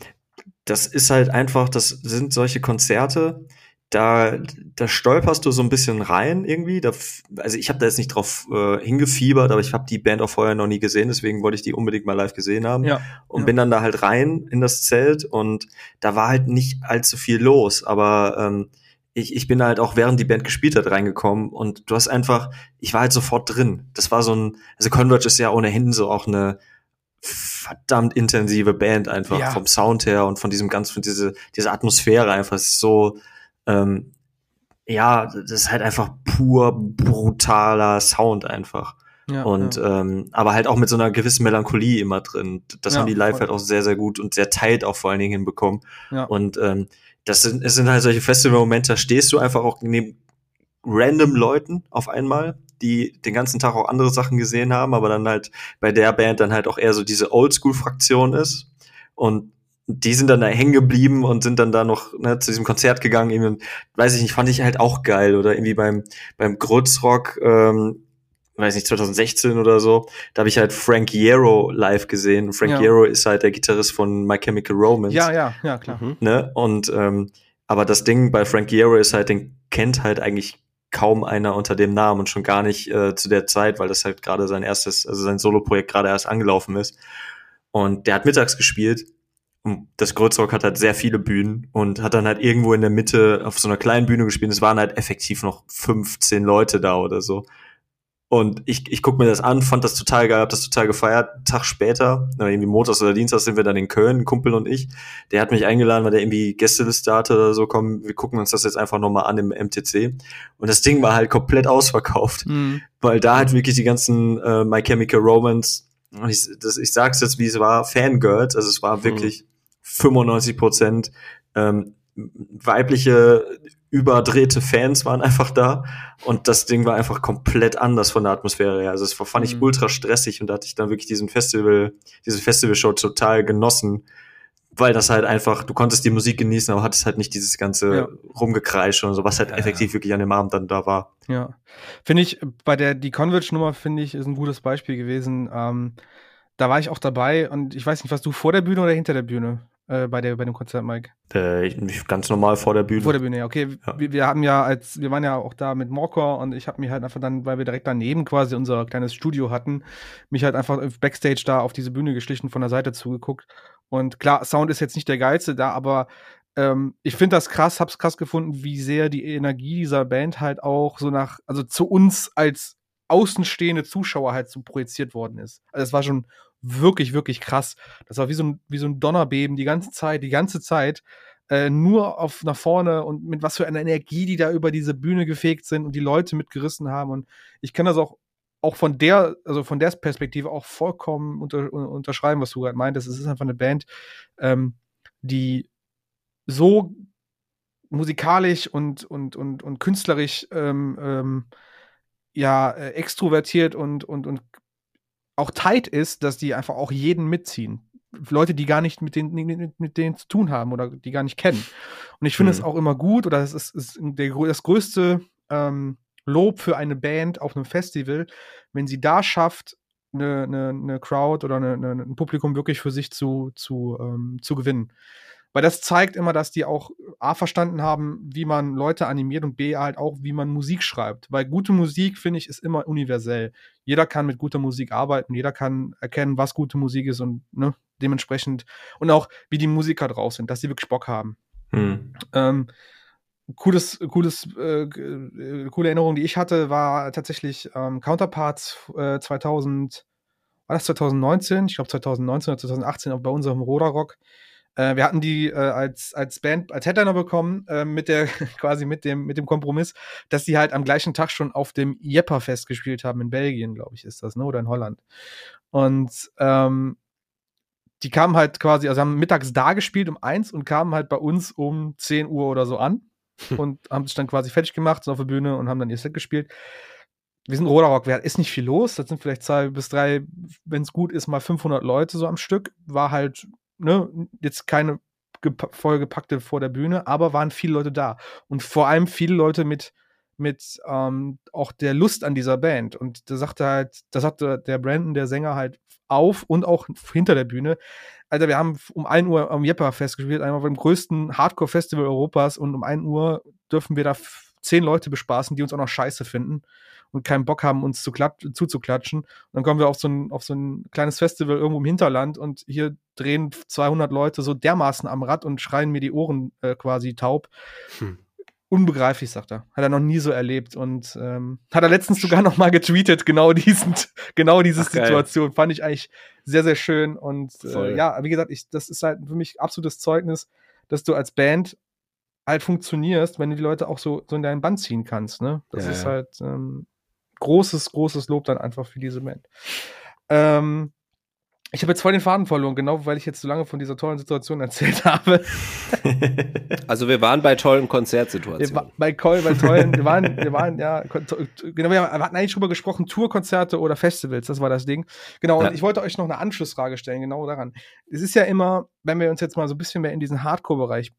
das ist halt einfach, das sind solche Konzerte, da, da stolperst du so ein bisschen rein irgendwie. Da, also ich habe da jetzt nicht drauf äh, hingefiebert, aber ich habe die Band auch vorher noch nie gesehen, deswegen wollte ich die unbedingt mal live gesehen haben. Ja. Und ja. bin dann da halt rein in das Zelt und da war halt nicht allzu viel los, aber ähm, ich, ich bin halt auch während die Band gespielt hat reingekommen und du hast einfach, ich war halt sofort drin. Das war so ein, also Converge ist ja ohnehin so auch eine verdammt intensive Band einfach Ja. vom Sound her und von diesem ganzen, von diese, diese Atmosphäre einfach so, ähm, ja, das ist halt einfach pur brutaler Sound einfach. ja, Und ja. ähm, aber halt auch mit so einer gewissen Melancholie immer drin. Das Ja, haben die live voll. halt auch sehr, sehr gut und sehr tight auch vor allen Dingen hinbekommen. Ja. Und ähm, das sind, es sind halt solche Festival-Momente, da stehst du einfach auch neben random Leuten auf einmal, die den ganzen Tag auch andere Sachen gesehen haben, aber dann halt bei der Band dann halt auch eher so diese Oldschool-Fraktion ist. Und die sind dann da hängen geblieben und sind dann da noch ne, zu diesem Konzert gegangen. Irgendwie, weiß ich nicht, fand ich halt auch geil. Oder irgendwie beim, beim Grützrock, ähm, weiß nicht, 2016 oder so, da habe ich halt Frank Iero live gesehen. Frank Ja. Iero ist halt der Gitarrist von My Chemical Romance. ja, ja, ja, klar. Mhm. Ne? Und ähm, aber das Ding bei Frank Iero ist halt, den kennt halt eigentlich kaum einer unter dem Namen und schon gar nicht äh, zu der Zeit, weil das halt gerade sein erstes, also sein Soloprojekt gerade erst angelaufen ist. Und der hat mittags gespielt. Das Grützrock hat halt sehr viele Bühnen und hat dann halt irgendwo in der Mitte auf so einer kleinen Bühne gespielt. Es waren halt effektiv noch 15 Leute da oder so. Und ich, ich guck mir das an, fand das total geil, hab das total gefeiert. Tag später, irgendwie montags oder dienstags sind wir dann in Köln, ein Kumpel und ich. Der hat mich eingeladen, weil der irgendwie Gästeliste hatte oder so. Komm, wir gucken uns das jetzt einfach nochmal an im MTC. Und das Ding war halt komplett ausverkauft, Mhm. weil da halt wirklich die ganzen äh, My Chemical Romance, ich, das, ich sag's jetzt, wie es war, Fangirls. Also es war Mhm. Wirklich 95 Prozent ähm, weibliche überdrehte Fans waren einfach da und das Ding war einfach komplett anders von der Atmosphäre her. Also es fand ich Mhm. ultra stressig und da hatte ich dann wirklich diesen Festival, diese Festivalshow total genossen, weil das halt einfach, du konntest die Musik genießen, aber hattest halt nicht dieses ganze Ja. Rumgekreisch und so, was halt Ja. effektiv wirklich an dem Abend dann da war. Ja. Finde ich, bei der, die Converge-Nummer, finde ich, ist ein gutes Beispiel gewesen. Ähm, da war ich auch dabei und ich weiß nicht, warst du vor der Bühne oder hinter der Bühne äh, bei, der, bei dem Konzert, Mike? Äh, ich- ganz normal vor der Bühne. Vor der Bühne, ja, okay. Ja. Wir, wir haben ja als, wir waren ja auch da mit Morcor und ich habe mich halt einfach dann, weil wir direkt daneben quasi unser kleines Studio hatten, mich halt einfach Backstage da auf diese Bühne geschlichen, von der Seite zugeguckt. Und klar, Sound ist jetzt nicht der geilste da, aber ähm, ich finde das krass, hab's krass gefunden, wie sehr die Energie dieser Band halt auch so nach, also zu uns als außenstehende Zuschauer halt so projiziert worden ist. Also es war schon wirklich, wirklich krass. Das war wie so ein, wie so ein Donnerbeben die ganze Zeit, die ganze Zeit äh, nur auf nach vorne und mit was für einer Energie, die da über diese Bühne gefegt sind und die Leute mitgerissen haben. Und ich kann das auch, auch von der, also von der Perspektive auch vollkommen unter, unterschreiben, was du gerade meintest. Es ist einfach eine Band, ähm, die so musikalisch und, und, und, und künstlerisch ähm, ähm, ja, äh, extrovertiert und, und, und auch tight ist, dass die einfach auch jeden mitziehen. Leute, die gar nicht mit denen, mit, mit denen zu tun haben oder die gar nicht kennen. Und ich finde es Mhm. auch immer gut, oder es ist, ist der, das größte ähm, Lob für eine Band auf einem Festival, wenn sie da schafft, eine, eine, eine Crowd oder eine, ein Publikum wirklich für sich zu, zu, ähm, zu gewinnen. Weil das zeigt immer, dass die auch A verstanden haben, wie man Leute animiert und B halt auch, wie man Musik schreibt. Weil gute Musik, finde ich, ist immer universell. Jeder kann mit guter Musik arbeiten, jeder kann erkennen, was gute Musik ist und ne, dementsprechend und auch, wie die Musiker drauf sind, dass sie wirklich Bock haben. Hm. Ähm, cooles, cooles, äh, äh, coole Erinnerung, die ich hatte, war tatsächlich ähm, Counterparts äh, 2000, war das 2019? Ich glaube 2019 oder 2018 auch bei unserem Roderrock. Äh, wir hatten die äh, als, als Band, als Headliner bekommen, äh, mit der, quasi mit dem, mit dem Kompromiss, dass die halt am gleichen Tag schon auf dem Jepperfest gespielt haben, in Belgien, glaube ich, ist das, ne? Oder in Holland. Und ähm, die kamen halt quasi, also haben mittags da gespielt um eins und kamen halt bei uns um 10 Uhr oder so an und haben sich dann quasi fertig gemacht, sind auf der Bühne und haben dann ihr Set gespielt. Wir sind Roderrock, wer ist nicht viel los, das sind vielleicht zwei bis drei, wenn es gut ist, mal 500 Leute so am Stück. War halt, ne, jetzt keine gepa- vollgepackte vor der Bühne, aber waren viele Leute da. Und vor allem viele Leute mit, mit ähm, auch der Lust an dieser Band. Und da sagte halt, da sagte der Brandon, der Sänger, halt auf und auch hinter der Bühne. Alter, wir haben um 1 Uhr am Jepper-Fest gespielt, einmal beim größten Hardcore-Festival Europas und um 1 Uhr dürfen wir da zehn Leute bespaßen, die uns auch noch scheiße finden und keinen Bock haben, uns zu klat zuzuklatschen. Und dann kommen wir auf so, ein, auf so ein kleines Festival irgendwo im Hinterland und hier drehen 200 Leute so dermaßen am Rad und schreien mir die Ohren äh, quasi taub. Hm. Unbegreiflich, sagt er. Hat er noch nie so erlebt. Und ähm, hat er letztens sogar noch mal getweetet, genau diesen, genau diese Ach, geil. Situation. Fand ich eigentlich sehr, sehr schön. Und äh, ja, wie gesagt, ich, das ist halt für mich absolutes Zeugnis, dass du als Band halt funktionierst, wenn du die Leute auch so, so in deinen Band ziehen kannst. Ne? Das Ja, ist halt ähm, großes, großes Lob dann einfach für diese Band. Ähm, ich habe jetzt voll den Faden verloren, genau weil ich jetzt so lange von dieser tollen Situation erzählt habe. Also wir waren bei tollen Konzertsituationen. bei Col, bei tollen, wir waren, wir waren, ja, genau, wir hatten eigentlich drüber gesprochen, Tourkonzerte oder Festivals, das war das Ding. Genau, und Ja. ich wollte euch noch eine Anschlussfrage stellen, genau daran. Es ist ja immer, wenn wir uns jetzt mal so ein bisschen mehr in diesen Hardcore-Bereich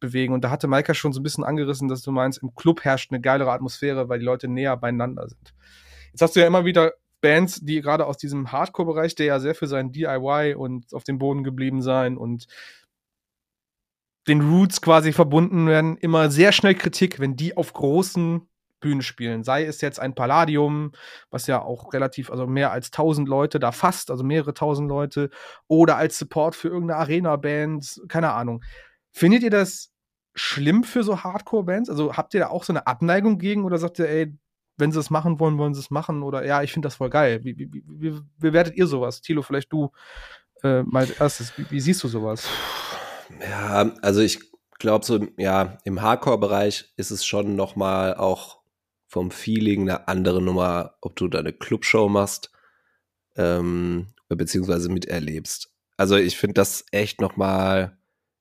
bewegen, und da hatte Maika schon so ein bisschen angerissen, dass du meinst, im Club herrscht eine geilere Atmosphäre, weil die Leute näher beieinander sind. Jetzt hast du ja immer wieder Bands, die gerade aus diesem Hardcore-Bereich, der ja sehr für sein DIY und auf dem Boden geblieben sein und den Roots quasi verbunden werden, immer sehr schnell Kritik, wenn die auf großen Bühnen spielen. Sei es jetzt ein Palladium, was ja auch relativ, also mehr als 1000 Leute da fast, also mehrere tausend Leute, oder als Support für irgendeine Arena-Band, keine Ahnung. Findet ihr das schlimm für so Hardcore-Bands? Also habt ihr da auch so eine Abneigung gegen oder sagt ihr, ey, wenn sie es machen wollen, wollen sie es machen? Oder ja, ich finde das voll geil. Wie, wie, wie, bewertet ihr sowas? Tilo, vielleicht du äh, mal erstes. Wie, wie siehst du sowas? Ja, also ich glaube so, ja, im Hardcore-Bereich ist es schon noch mal auch vom Feeling eine andere Nummer, ob du da eine Clubshow machst, ähm, beziehungsweise miterlebst. Also ich finde das echt noch mal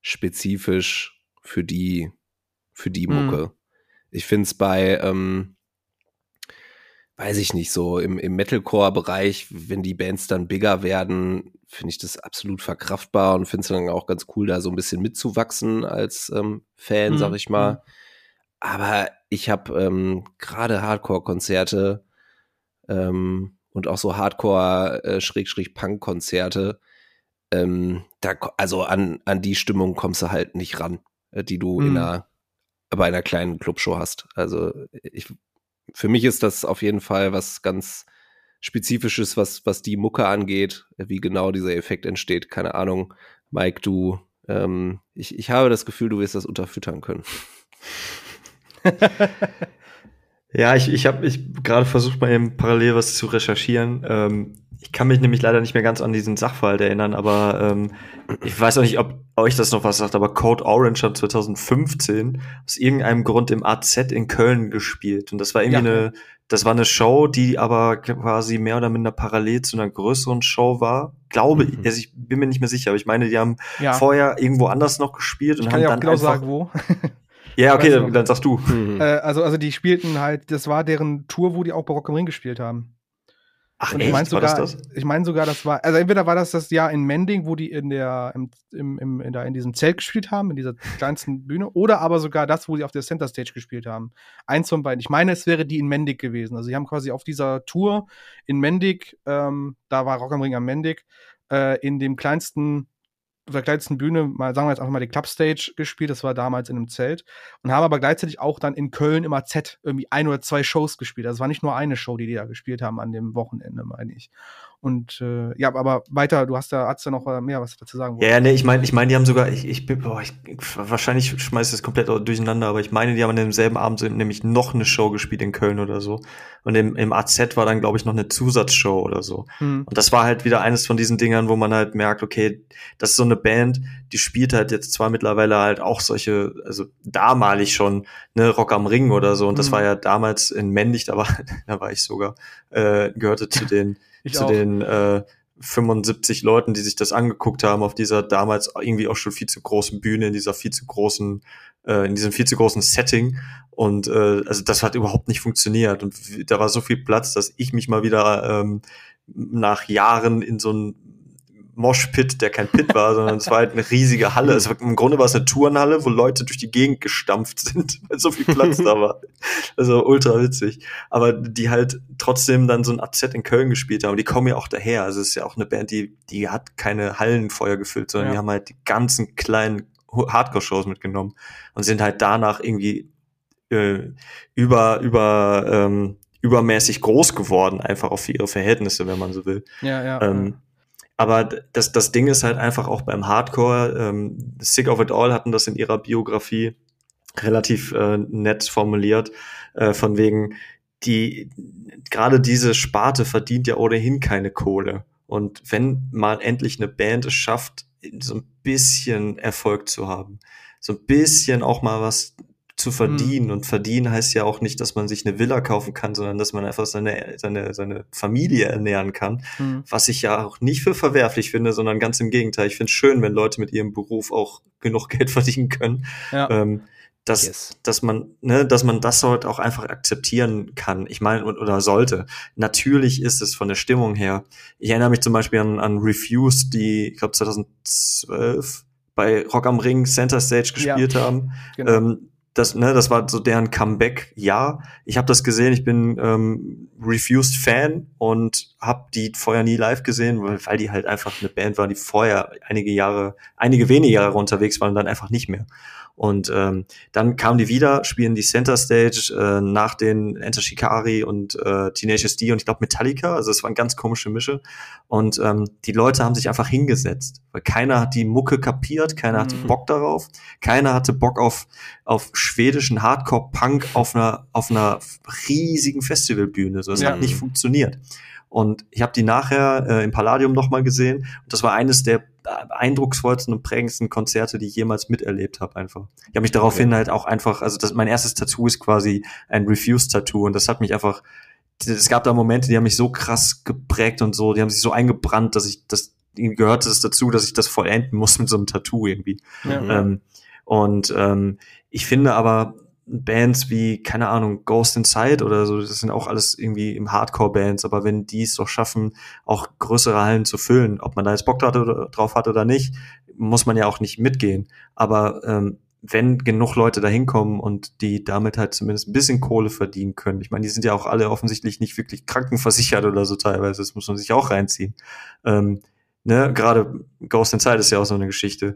spezifisch für die, für die Mhm. Mucke. Ich finde es bei, ähm, weiß ich nicht, so im, im Metalcore-Bereich, wenn die Bands dann bigger werden, finde ich das absolut verkraftbar und finde es dann auch ganz cool, da so ein bisschen mitzuwachsen als ähm, Fan, Mhm, sag ich mal. mhm. Aber ich habe ähm, gerade Hardcore-Konzerte, ähm, und auch so Hardcore-Punk-Konzerte, äh, ähm, da, also an, an die Stimmung kommst du halt nicht ran, äh, die du mhm. in einer, bei einer kleinen Clubshow hast. Also ich, für mich ist das auf jeden Fall was ganz Spezifisches, was, was die Mucke angeht, wie genau dieser Effekt entsteht. Keine Ahnung. Mike, du, ähm, ich, ich habe das Gefühl, du wirst das unterfüttern können. ja, ich, ich habe ich gerade versucht, mal eben parallel was zu recherchieren. Ähm, ich kann mich nämlich leider nicht mehr ganz an diesen Sachverhalt erinnern, aber ähm, ich weiß auch nicht, ob euch das noch was sagt, aber Code Orange hat 2015 aus irgendeinem Grund im AZ in Köln gespielt. Und das war irgendwie ja. eine, das war eine Show, die aber quasi mehr oder minder parallel zu einer größeren Show war. Glaube mhm. ich, also ich bin mir nicht mehr sicher, aber ich meine, die haben ja. vorher irgendwo anders noch gespielt ich und kann haben ja dann genau einfach, sagen, wo. Ja, okay, dann, dann sagst du. Äh, also, also die spielten halt, das war deren Tour, wo die auch bei Rock am Ring gespielt haben. Ach, und ich meine sogar, ich meine sogar, das war, also entweder war das das Jahr in Mending, wo die in der, im, im, im, in, der, in diesem Zelt gespielt haben, in dieser kleinsten Bühne, oder aber sogar das, wo sie auf der Center Stage gespielt haben. Eins von beiden. Ich meine, es wäre die in Mendig gewesen. Also sie haben quasi auf dieser Tour in Mendig, ähm, da war Rock am Ring am Mendig, äh, in dem kleinsten auf der kleinsten Bühne, mal sagen wir jetzt einfach mal die Clubstage gespielt, das war damals in einem Zelt und haben aber gleichzeitig auch dann in Köln immer Z irgendwie ein oder zwei Shows gespielt. Das also war nicht nur eine Show, die die da gespielt haben an dem Wochenende, meine ich. Und äh, ja, aber weiter, du hast da, hast da noch äh, mehr was dazu sagen wollen. Ja, nee, ich meine, ich meine, die haben sogar, ich, ich bin, boah, ich, wahrscheinlich schmeiß ich das komplett durcheinander, aber ich meine, die haben an demselben Abend nämlich noch eine Show gespielt in Köln oder so. Und im, im AZ war dann, glaube ich, noch eine Zusatzshow oder so. Mhm. Und das war halt wieder eines von diesen Dingern, wo man halt merkt, okay, das ist so eine Band, die spielt halt jetzt zwar mittlerweile halt auch solche, also damalig schon, ne, Rock am Ring oder so. Und das mhm. war ja damals in Männlich, da war, da war ich sogar, äh, gehörte zu den ich zu auch. den äh, 75 Leuten, die sich das angeguckt haben auf dieser damals irgendwie auch schon viel zu großen Bühne, in dieser viel zu großen, äh, in diesem viel zu großen Setting. Und äh, also das hat überhaupt nicht funktioniert. Und da war so viel Platz, dass ich mich mal wieder ähm, nach Jahren in so ein Moshpit, der kein Pit war, sondern es war halt eine riesige Halle. War, Im Grunde war es eine Turnhalle, wo Leute durch die Gegend gestampft sind, weil so viel Platz da war. Also ultra witzig. Aber die halt trotzdem dann so ein AZ in Köln gespielt haben. Die kommen ja auch daher. Also es ist ja auch eine Band, die, die hat keine Hallenfeuer gefüllt, sondern ja. die haben halt die ganzen kleinen Hardcore-Shows mitgenommen und sind halt danach irgendwie äh, über, über, ähm, übermäßig groß geworden, einfach auch für ihre Verhältnisse, wenn man so will. Ja, ja. Ähm, aber das, das Ding ist halt einfach auch beim Hardcore, ähm, Sick of It All hatten das in ihrer Biografie relativ äh, nett formuliert, äh, von wegen, die, gerade diese Sparte verdient ja ohnehin keine Kohle. Und wenn mal endlich eine Band es schafft, so ein bisschen Erfolg zu haben, so ein bisschen auch mal was zu verdienen. Mhm. Und verdienen heißt ja auch nicht, dass man sich eine Villa kaufen kann, sondern dass man einfach seine, seine, seine Familie ernähren kann. Mhm. Was ich ja auch nicht für verwerflich finde, sondern ganz im Gegenteil. Ich finde es schön, wenn Leute mit ihrem Beruf auch genug Geld verdienen können. Ja. Ähm, dass, yes. dass man, ne, dass man das halt auch einfach akzeptieren kann. Ich meine, oder sollte. Natürlich ist es von der Stimmung her. Ich erinnere mich zum Beispiel an, an Refused, die, ich glaube 2012 bei Rock am Ring Center Stage gespielt ja, haben. Genau. Ähm, das, ne, das war so deren Comeback. Ja, ich habe das gesehen. Ich bin ähm, Refused Fan und habe die vorher nie live gesehen, weil, weil die halt einfach eine Band war, die vorher einige Jahre, einige wenige Jahre unterwegs waren und dann einfach nicht mehr. Und ähm, dann kamen die wieder, spielen die Center Stage äh, nach den Enter Shikari und äh, Tenacious D und ich glaube Metallica. Also es war eine ganz komische Mische. Und ähm, die Leute haben sich einfach hingesetzt, weil keiner hat die Mucke kapiert, keiner hatte mhm. Bock darauf, keiner hatte Bock auf auf schwedischen Hardcore-Punk auf einer auf einer riesigen Festivalbühne. So, es ja. hat nicht funktioniert. Und ich habe die nachher äh, im Palladium nochmal gesehen. Und das war eines der eindrucksvollsten und prägendsten Konzerte, die ich jemals miterlebt habe einfach. Ich habe mich daraufhin okay. halt auch einfach, also das, mein erstes Tattoo ist quasi ein Refuse-Tattoo und das hat mich einfach, es gab da Momente, die haben mich so krass geprägt und so, die haben sich so eingebrannt, dass ich das gehörte das dazu, dass ich das vollenden muss mit so einem Tattoo irgendwie. Ja. Ähm, und ähm, ich finde aber, Bands wie, keine Ahnung, Ghost Inside oder so, das sind auch alles irgendwie im Hardcore-Bands, aber wenn die es doch schaffen, auch größere Hallen zu füllen, ob man da jetzt Bock drauf hat oder nicht, muss man ja auch nicht mitgehen. Aber ähm, wenn genug Leute da hinkommen und die damit halt zumindest ein bisschen Kohle verdienen können. Ich meine, die sind ja auch alle offensichtlich nicht wirklich krankenversichert oder so teilweise. Das muss man sich auch reinziehen. Ähm, ne, gerade Ghost in Zeit ist ja auch so eine Geschichte.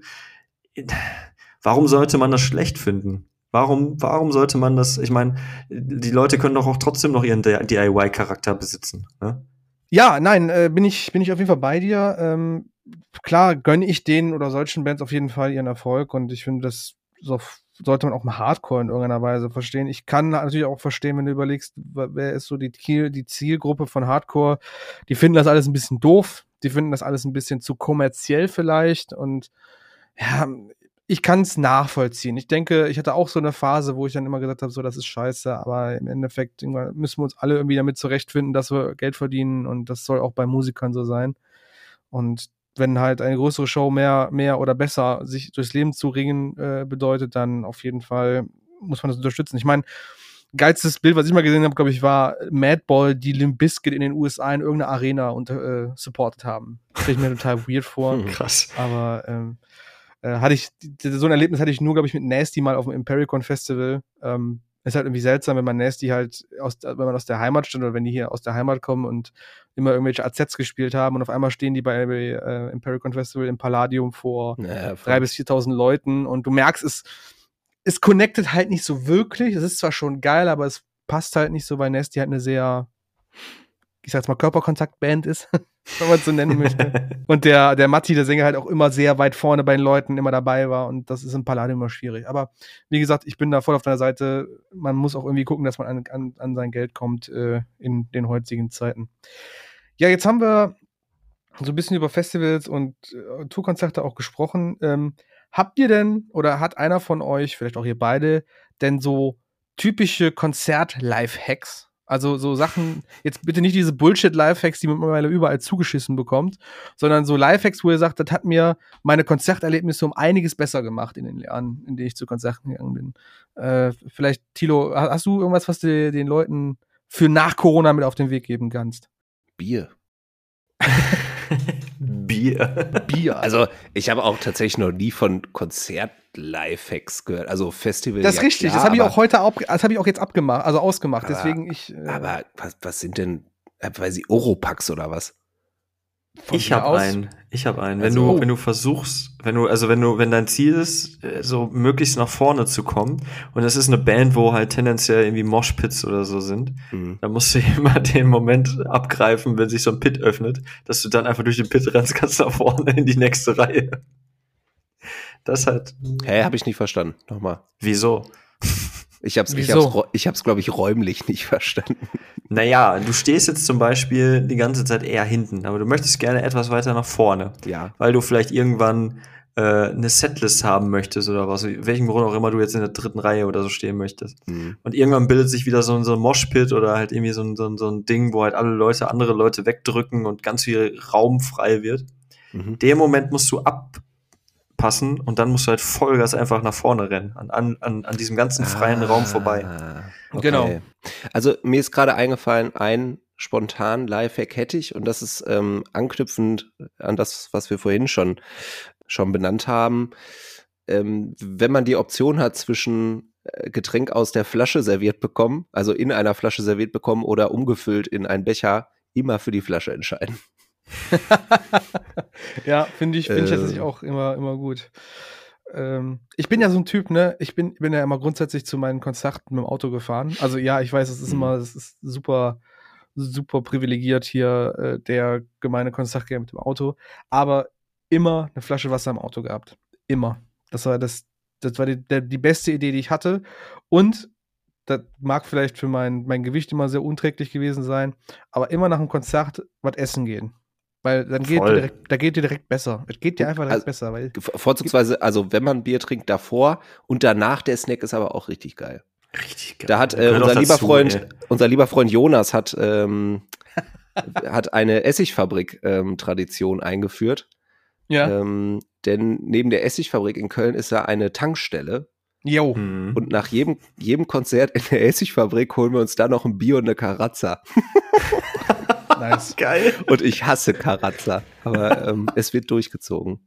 Warum sollte man das schlecht finden? Warum, warum sollte man das? Ich meine, die Leute können doch auch trotzdem noch ihren DIY-Charakter besitzen. Ne? Ja, nein, äh, bin ich bin ich auf jeden Fall bei dir. Ähm, klar gönne ich denen oder solchen Bands auf jeden Fall ihren Erfolg und ich finde, das so sollte man auch mal Hardcore in irgendeiner Weise verstehen. Ich kann natürlich auch verstehen, wenn du überlegst, wer ist so die, die Zielgruppe von Hardcore. Die finden das alles ein bisschen doof. Die finden das alles ein bisschen zu kommerziell vielleicht und ja, ich kann es nachvollziehen. Ich denke, ich hatte auch so eine Phase, wo ich dann immer gesagt habe, so, das ist scheiße, aber im Endeffekt müssen wir uns alle irgendwie damit zurechtfinden, dass wir Geld verdienen und das soll auch bei Musikern so sein. Und wenn halt eine größere Show mehr, mehr oder besser sich durchs Leben zu ringen äh, bedeutet, dann auf jeden Fall muss man das unterstützen. Ich meine, geilstes Bild, was ich mal gesehen habe, glaube ich, war Madball, die Limp Bizkit in den USA in irgendeiner Arena unter, äh, supportet haben. Stelle ich mir total weird vor. Krass. Aber ähm, äh, hatte ich, so ein Erlebnis hatte ich nur, glaube ich, mit Nasty mal auf dem Impericon Festival. Ähm, ist halt irgendwie seltsam, wenn man Nasty halt aus, wenn man aus der Heimat steht oder wenn die hier aus der Heimat kommen und immer irgendwelche AZs gespielt haben und auf einmal stehen die bei, äh, Impericon Festival im Palladium vor Ja, drei bis 4.000 Leuten und du merkst, es, es connectet halt nicht so wirklich. Es ist zwar schon geil, aber es passt halt nicht so, weil Nasty halt eine sehr, ich sag's mal, Körperkontakt-Band ist, wenn man es so nennen möchte. Und der, der Matti, der Sänger, halt auch immer sehr weit vorne bei den Leuten immer dabei war. Und das ist im Palladium immer schwierig. Aber wie gesagt, ich bin da voll auf deiner Seite. Man muss auch irgendwie gucken, dass man an, an, an sein Geld kommt äh, in den heutigen Zeiten. Ja, jetzt haben wir so ein bisschen über Festivals und äh, Tourkonzerte auch gesprochen. Ähm, habt ihr denn oder hat einer von euch, vielleicht auch ihr beide, denn so typische Konzert-Life-Hacks? Also so Sachen, jetzt bitte nicht diese Bullshit-Lifehacks, die man mittlerweile überall zugeschissen bekommt, sondern so Lifehacks, wo ihr sagt, das hat mir meine Konzerterlebnisse um einiges besser gemacht in den Jahren, in denen ich zu Konzerten gegangen bin. Äh, vielleicht, Tilo, hast du irgendwas, was du den Leuten für nach Corona mit auf den Weg geben kannst? Bier. Bier. Bier. Also, ich habe auch tatsächlich noch nie von Konzert-Lifehacks gehört. Also Festival. das ist ja richtig, klar, das habe ich auch heute, ab, das habe ich auch jetzt abgemacht, also ausgemacht. Aber- Deswegen ich. äh, Aber was, was sind denn, äh, weiß ich, Oropax oder was? Ich habe einen. Ich habe einen. Wenn Also- du, wenn du versuchst, wenn du, also wenn du, wenn dein Ziel ist, so möglichst nach vorne zu kommen, und es ist eine Band, wo halt tendenziell irgendwie Moshpits oder so sind, Hm. dann musst du immer den Moment abgreifen, wenn sich so ein Pit öffnet, dass du dann einfach durch den Pit rennst, ganz nach vorne in die nächste Reihe. Das halt. Hä, habe ich nicht verstanden. Nochmal. Wieso? Ich hab's, ich Wieso? hab's, ich hab's, glaube ich, räumlich nicht verstanden. Naja, du stehst jetzt zum Beispiel die ganze Zeit eher hinten, aber du möchtest gerne etwas weiter nach vorne. Ja. weil du vielleicht irgendwann äh, eine Setlist haben möchtest oder was, welchen Grund auch immer du jetzt in der dritten Reihe oder so stehen möchtest. Hm. Und irgendwann bildet sich wieder so ein, so ein Moshpit oder halt irgendwie so ein, so, ein, so ein Ding, wo halt alle Leute andere Leute wegdrücken und ganz viel Raum frei wird. Mhm. Den Moment musst du abpassen und dann musst du halt Vollgas einfach nach vorne rennen, an, an, an, diesem ganzen freien Raum vorbei. Ah, Genau. Also mir ist gerade eingefallen, ein spontan Lifehack hätte ich und das ist ähm, anknüpfend an das, was wir vorhin schon, schon benannt haben. Ähm, wenn man die Option hat zwischen äh, Getränk aus der Flasche serviert bekommen, also in einer Flasche serviert bekommen oder umgefüllt in einen Becher, immer für die Flasche entscheiden. Ja, finde ich, finde ich tatsächlich auch immer, immer gut. Ähm, ich bin ja so ein Typ, ne? Ich bin, bin ja immer grundsätzlich zu meinen Konzerten mit dem Auto gefahren. Also ja, ich weiß, es ist Mhm. immer, es ist super, super privilegiert hier äh, der gemeine Konzertgänger mit dem Auto. Aber immer eine Flasche Wasser im Auto gehabt. Immer. Das war das, das war die, die beste Idee, die ich hatte. Und das mag vielleicht für mein, mein Gewicht immer sehr unträglich gewesen sein, aber immer nach dem Konzert was essen gehen. Weil dann geht dir direkt, da geht dir direkt besser. Es geht dir einfach direkt Also- besser, weil Vorzugsweise, also wenn man Bier trinkt, davor und danach der Snack ist aber auch richtig geil. Richtig geil. Da hat äh, unser lieber dazu, Freund, ey. unser lieber Freund Jonas hat, ähm, hat eine Essigfabrik-Tradition eingeführt. ja. Ähm, denn neben der Essigfabrik in Köln ist da eine Tankstelle. Jo. Mhm. Und nach jedem, jedem Konzert in der Essigfabrik holen wir uns da noch ein Bier und eine Karazza. Nice. Geil. Und ich hasse Karazza. Aber ähm, es wird durchgezogen.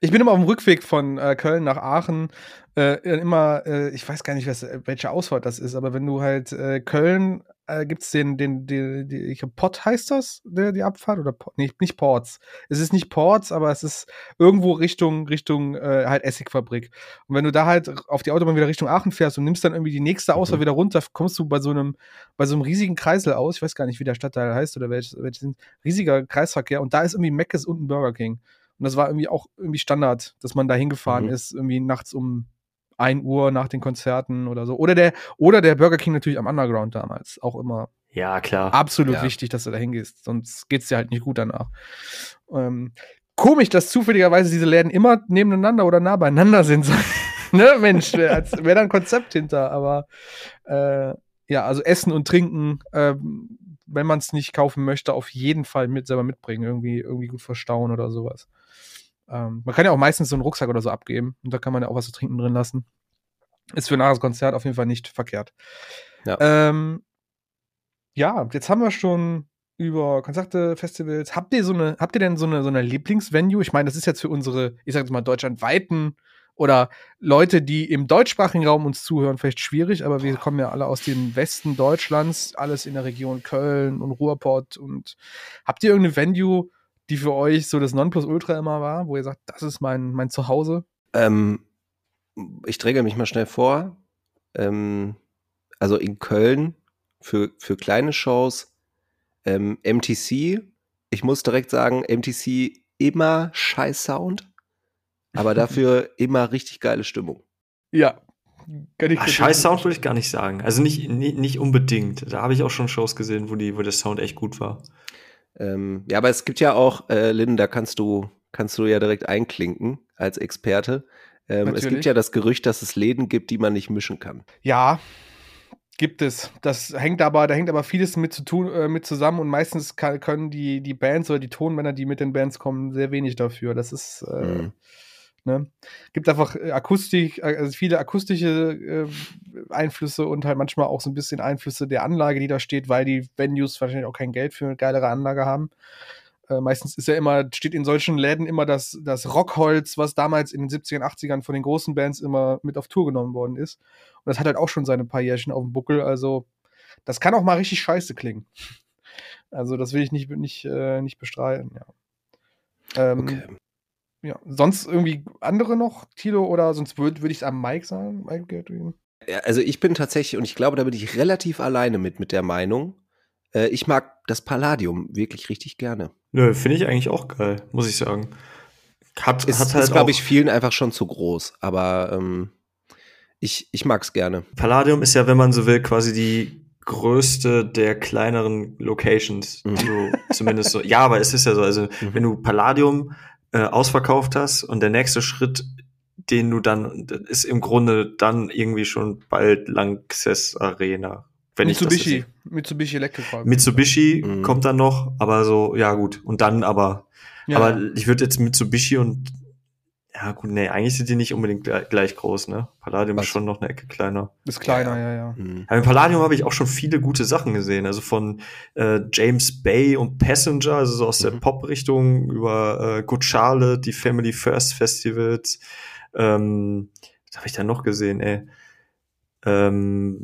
Ich bin immer auf dem Rückweg von äh, Köln nach Aachen äh, immer, äh, ich weiß gar nicht, was, welche Ausfahrt das ist, aber wenn du halt äh, Köln äh, gibt es den, den, den, die, ich glaub, Pott heißt das, der, die Abfahrt? Oder nee, nicht Ports. Es ist nicht Ports, aber es ist irgendwo Richtung, Richtung äh, halt Essigfabrik. Und wenn du da halt auf die Autobahn wieder Richtung Aachen fährst und nimmst dann irgendwie die nächste Ausfahrt mhm. wieder runter, kommst du bei so einem, bei so einem riesigen Kreisel aus. Ich weiß gar nicht, wie der Stadtteil heißt oder welches, welches riesiger Kreisverkehr. Und da ist irgendwie Mc's und ein Burger King. Und das war irgendwie auch irgendwie Standard, dass man da hingefahren mhm. ist, irgendwie nachts um 1 Uhr nach den Konzerten oder so. Oder der, oder der Burger King natürlich am Underground damals. Auch immer. Ja, klar. Absolut ja. wichtig, dass du da hingehst. Sonst geht's dir halt nicht gut danach. Ähm, komisch, dass zufälligerweise diese Läden immer nebeneinander oder nah beieinander sind. ne, Mensch, wäre wär da ein Konzept hinter. Aber äh, ja, also Essen und Trinken, äh, wenn man es nicht kaufen möchte, auf jeden Fall mit selber mitbringen. Irgendwie, irgendwie gut verstauen oder sowas. Ähm, man kann ja auch meistens so einen Rucksack oder so abgeben und da kann man ja auch was zu trinken drin lassen. Ist für nach das Konzert auf jeden Fall nicht verkehrt. Ja. Ähm, ja, jetzt haben wir schon über Konzerte, Festivals. Habt ihr so eine, habt ihr denn so eine, so eine Lieblingsvenue? Ich meine, das ist jetzt für unsere, ich sag jetzt mal, deutschlandweiten oder Leute, die im deutschsprachigen Raum uns zuhören, vielleicht schwierig, aber wir kommen ja alle aus dem Westen Deutschlands, alles in der Region Köln und Ruhrpott und habt ihr irgendeine Venue, die für euch so das Nonplusultra immer war, wo ihr sagt, das ist mein, mein Zuhause? Ähm, ich träge mich mal schnell vor. Ähm, also in Köln für, für kleine Shows ähm, MTC. Ich muss direkt sagen, MTC immer scheiß Sound, aber dafür immer richtig geile Stimmung. Ja. Ach, scheiß Sound würde ich gar nicht sagen. Also nicht, nicht, nicht unbedingt. Da habe ich auch schon Shows gesehen, wo, die, wo der Sound echt gut war. Ähm, ja, aber es gibt ja auch, äh, Lynn, da kannst du, kannst du ja direkt einklinken als Experte. Ähm, es gibt ja das Gerücht, dass es Läden gibt, die man nicht mischen kann. Ja, gibt es. Das hängt aber, da hängt aber vieles mit zu tun, äh, mit zusammen und meistens kann, können die, die Bands oder die Tonmänner, die mit den Bands kommen, sehr wenig dafür. Das ist, äh, mhm. Ne? Gibt einfach äh, Akustik, äh, also viele akustische äh, Einflüsse und halt manchmal auch so ein bisschen Einflüsse der Anlage, die da steht, weil die Venues wahrscheinlich auch kein Geld für eine geilere Anlage haben. Äh, meistens ist ja immer, steht in solchen Läden immer das, das Rockholz, was damals in den 70ern, 80ern von den großen Bands immer mit auf Tour genommen worden ist. Und das hat halt auch schon seine paar Jährchen auf dem Buckel. Also, das kann auch mal richtig scheiße klingen. Also, das will ich nicht, nicht, äh, nicht bestreiten, ja. Ähm, okay ja, sonst irgendwie andere noch, Tilo, oder sonst würde würd ich es am Mike sagen, Mike. Ja, also ich bin tatsächlich, und ich glaube, da bin ich relativ alleine mit, mit der Meinung. Äh, ich mag das Palladium wirklich richtig gerne. Nö, finde ich eigentlich auch geil, muss ich sagen. Hat, ist, hat halt ist glaube ich, vielen einfach schon zu groß, aber ähm, ich, ich mag es gerne. Palladium ist ja, wenn man so will, quasi die größte der kleineren Locations. Mhm. Also zumindest so. Ja, aber es ist ja so. Also, mhm. wenn du Palladium äh, ausverkauft hast und der nächste Schritt, den du dann, ist im Grunde dann irgendwie schon bald Lanxess Arena. Wenn Mitsubishi, ich das Mitsubishi Electric. Mitsubishi mhm. kommt dann noch, aber so, ja gut. Und dann aber, ja. aber ich würde jetzt Mitsubishi und ja, gut, nee, eigentlich sind die nicht unbedingt gleich, groß, ne? Palladium Was? ist schon noch eine Ecke kleiner. Ist kleiner, ja, ja. ja. Mhm. Aber im Palladium habe ich auch schon viele gute Sachen gesehen. Also von äh, James Bay und Passenger, also so aus mhm. der Pop-Richtung, über äh, Good Charlotte, die Family First Festivals. Ähm, was habe ich da noch gesehen, ey? Ähm,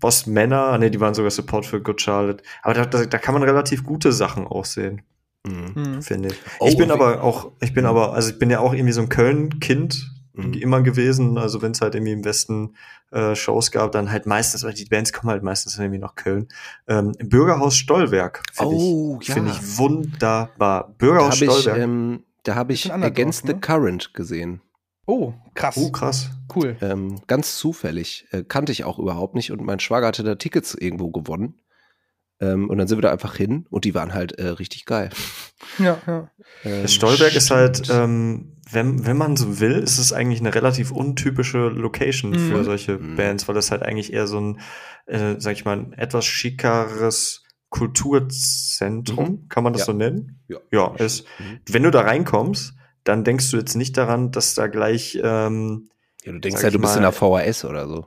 Boss Männer, ne, die waren sogar Support für Good Charlotte. Aber da, da, da kann man relativ gute Sachen auch sehen. Mhm. mhm. Finde ich. Oh, ich bin aber auch, ich bin mhm. aber, also ich bin ja auch irgendwie so ein Köln-Kind mhm. immer gewesen. Also wenn es halt irgendwie im Westen äh, Shows gab, dann halt meistens, weil die Bands kommen halt meistens irgendwie nach Köln. Ähm, Bürgerhaus Stollwerk finde oh, ich, ja. Find ich wunderbar. Bürgerhaus da Stollwerk. Ich, ähm, da habe ich Against ne? the Current gesehen. Oh, krass. Oh, krass. Cool. Ähm, ganz zufällig. Äh, kannte ich auch überhaupt nicht und mein Schwager hatte da Tickets irgendwo gewonnen. Ähm, und dann sind wir da einfach hin und die waren halt äh, richtig geil. Ja, ja. Ähm, Stolberg ist halt, ähm, wenn, wenn man so will, ist es eigentlich eine relativ untypische Location mhm. für solche mhm. Bands, weil das halt eigentlich eher so ein, äh, sag ich mal, ein etwas schickeres Kulturzentrum, mhm. kann man das ja. so nennen? Ja. Ja, ist, mhm. wenn du da reinkommst, dann denkst du jetzt nicht daran, dass da gleich ähm, ja, du denkst ja, du bist in der VHS oder so.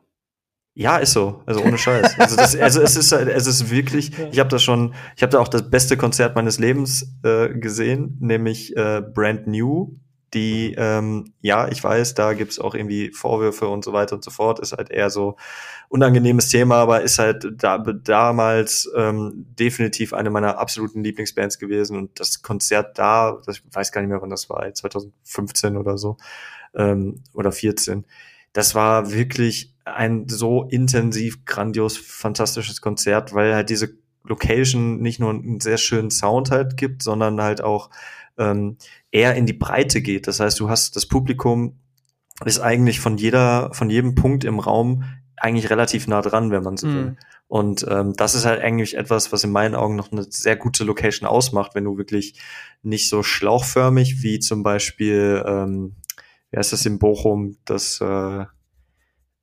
Ja, ist so. Also ohne Scheiß. Also, das, also es ist es ist wirklich, ich habe da schon, ich habe da auch das beste Konzert meines Lebens äh, gesehen, nämlich äh, Brand New, die, ähm, ja, ich weiß, da gibt's auch irgendwie Vorwürfe und so weiter und so fort, ist halt eher so unangenehmes Thema, aber ist halt da, damals ähm, definitiv eine meiner absoluten Lieblingsbands gewesen und das Konzert da, das, ich weiß gar nicht mehr, wann das war, 2015 oder so ähm, oder 14, das war wirklich ein so intensiv, grandios, fantastisches Konzert, weil halt diese Location nicht nur einen sehr schönen Sound halt gibt, sondern halt auch ähm, eher in die Breite geht. Das heißt, du hast das Publikum ist eigentlich von jeder, von jedem Punkt im Raum eigentlich relativ nah dran, wenn man so will. Mm. Und ähm, das ist halt eigentlich etwas, was in meinen Augen noch eine sehr gute Location ausmacht, wenn du wirklich nicht so schlauchförmig wie zum Beispiel, ähm, wie heißt das in Bochum, das, äh,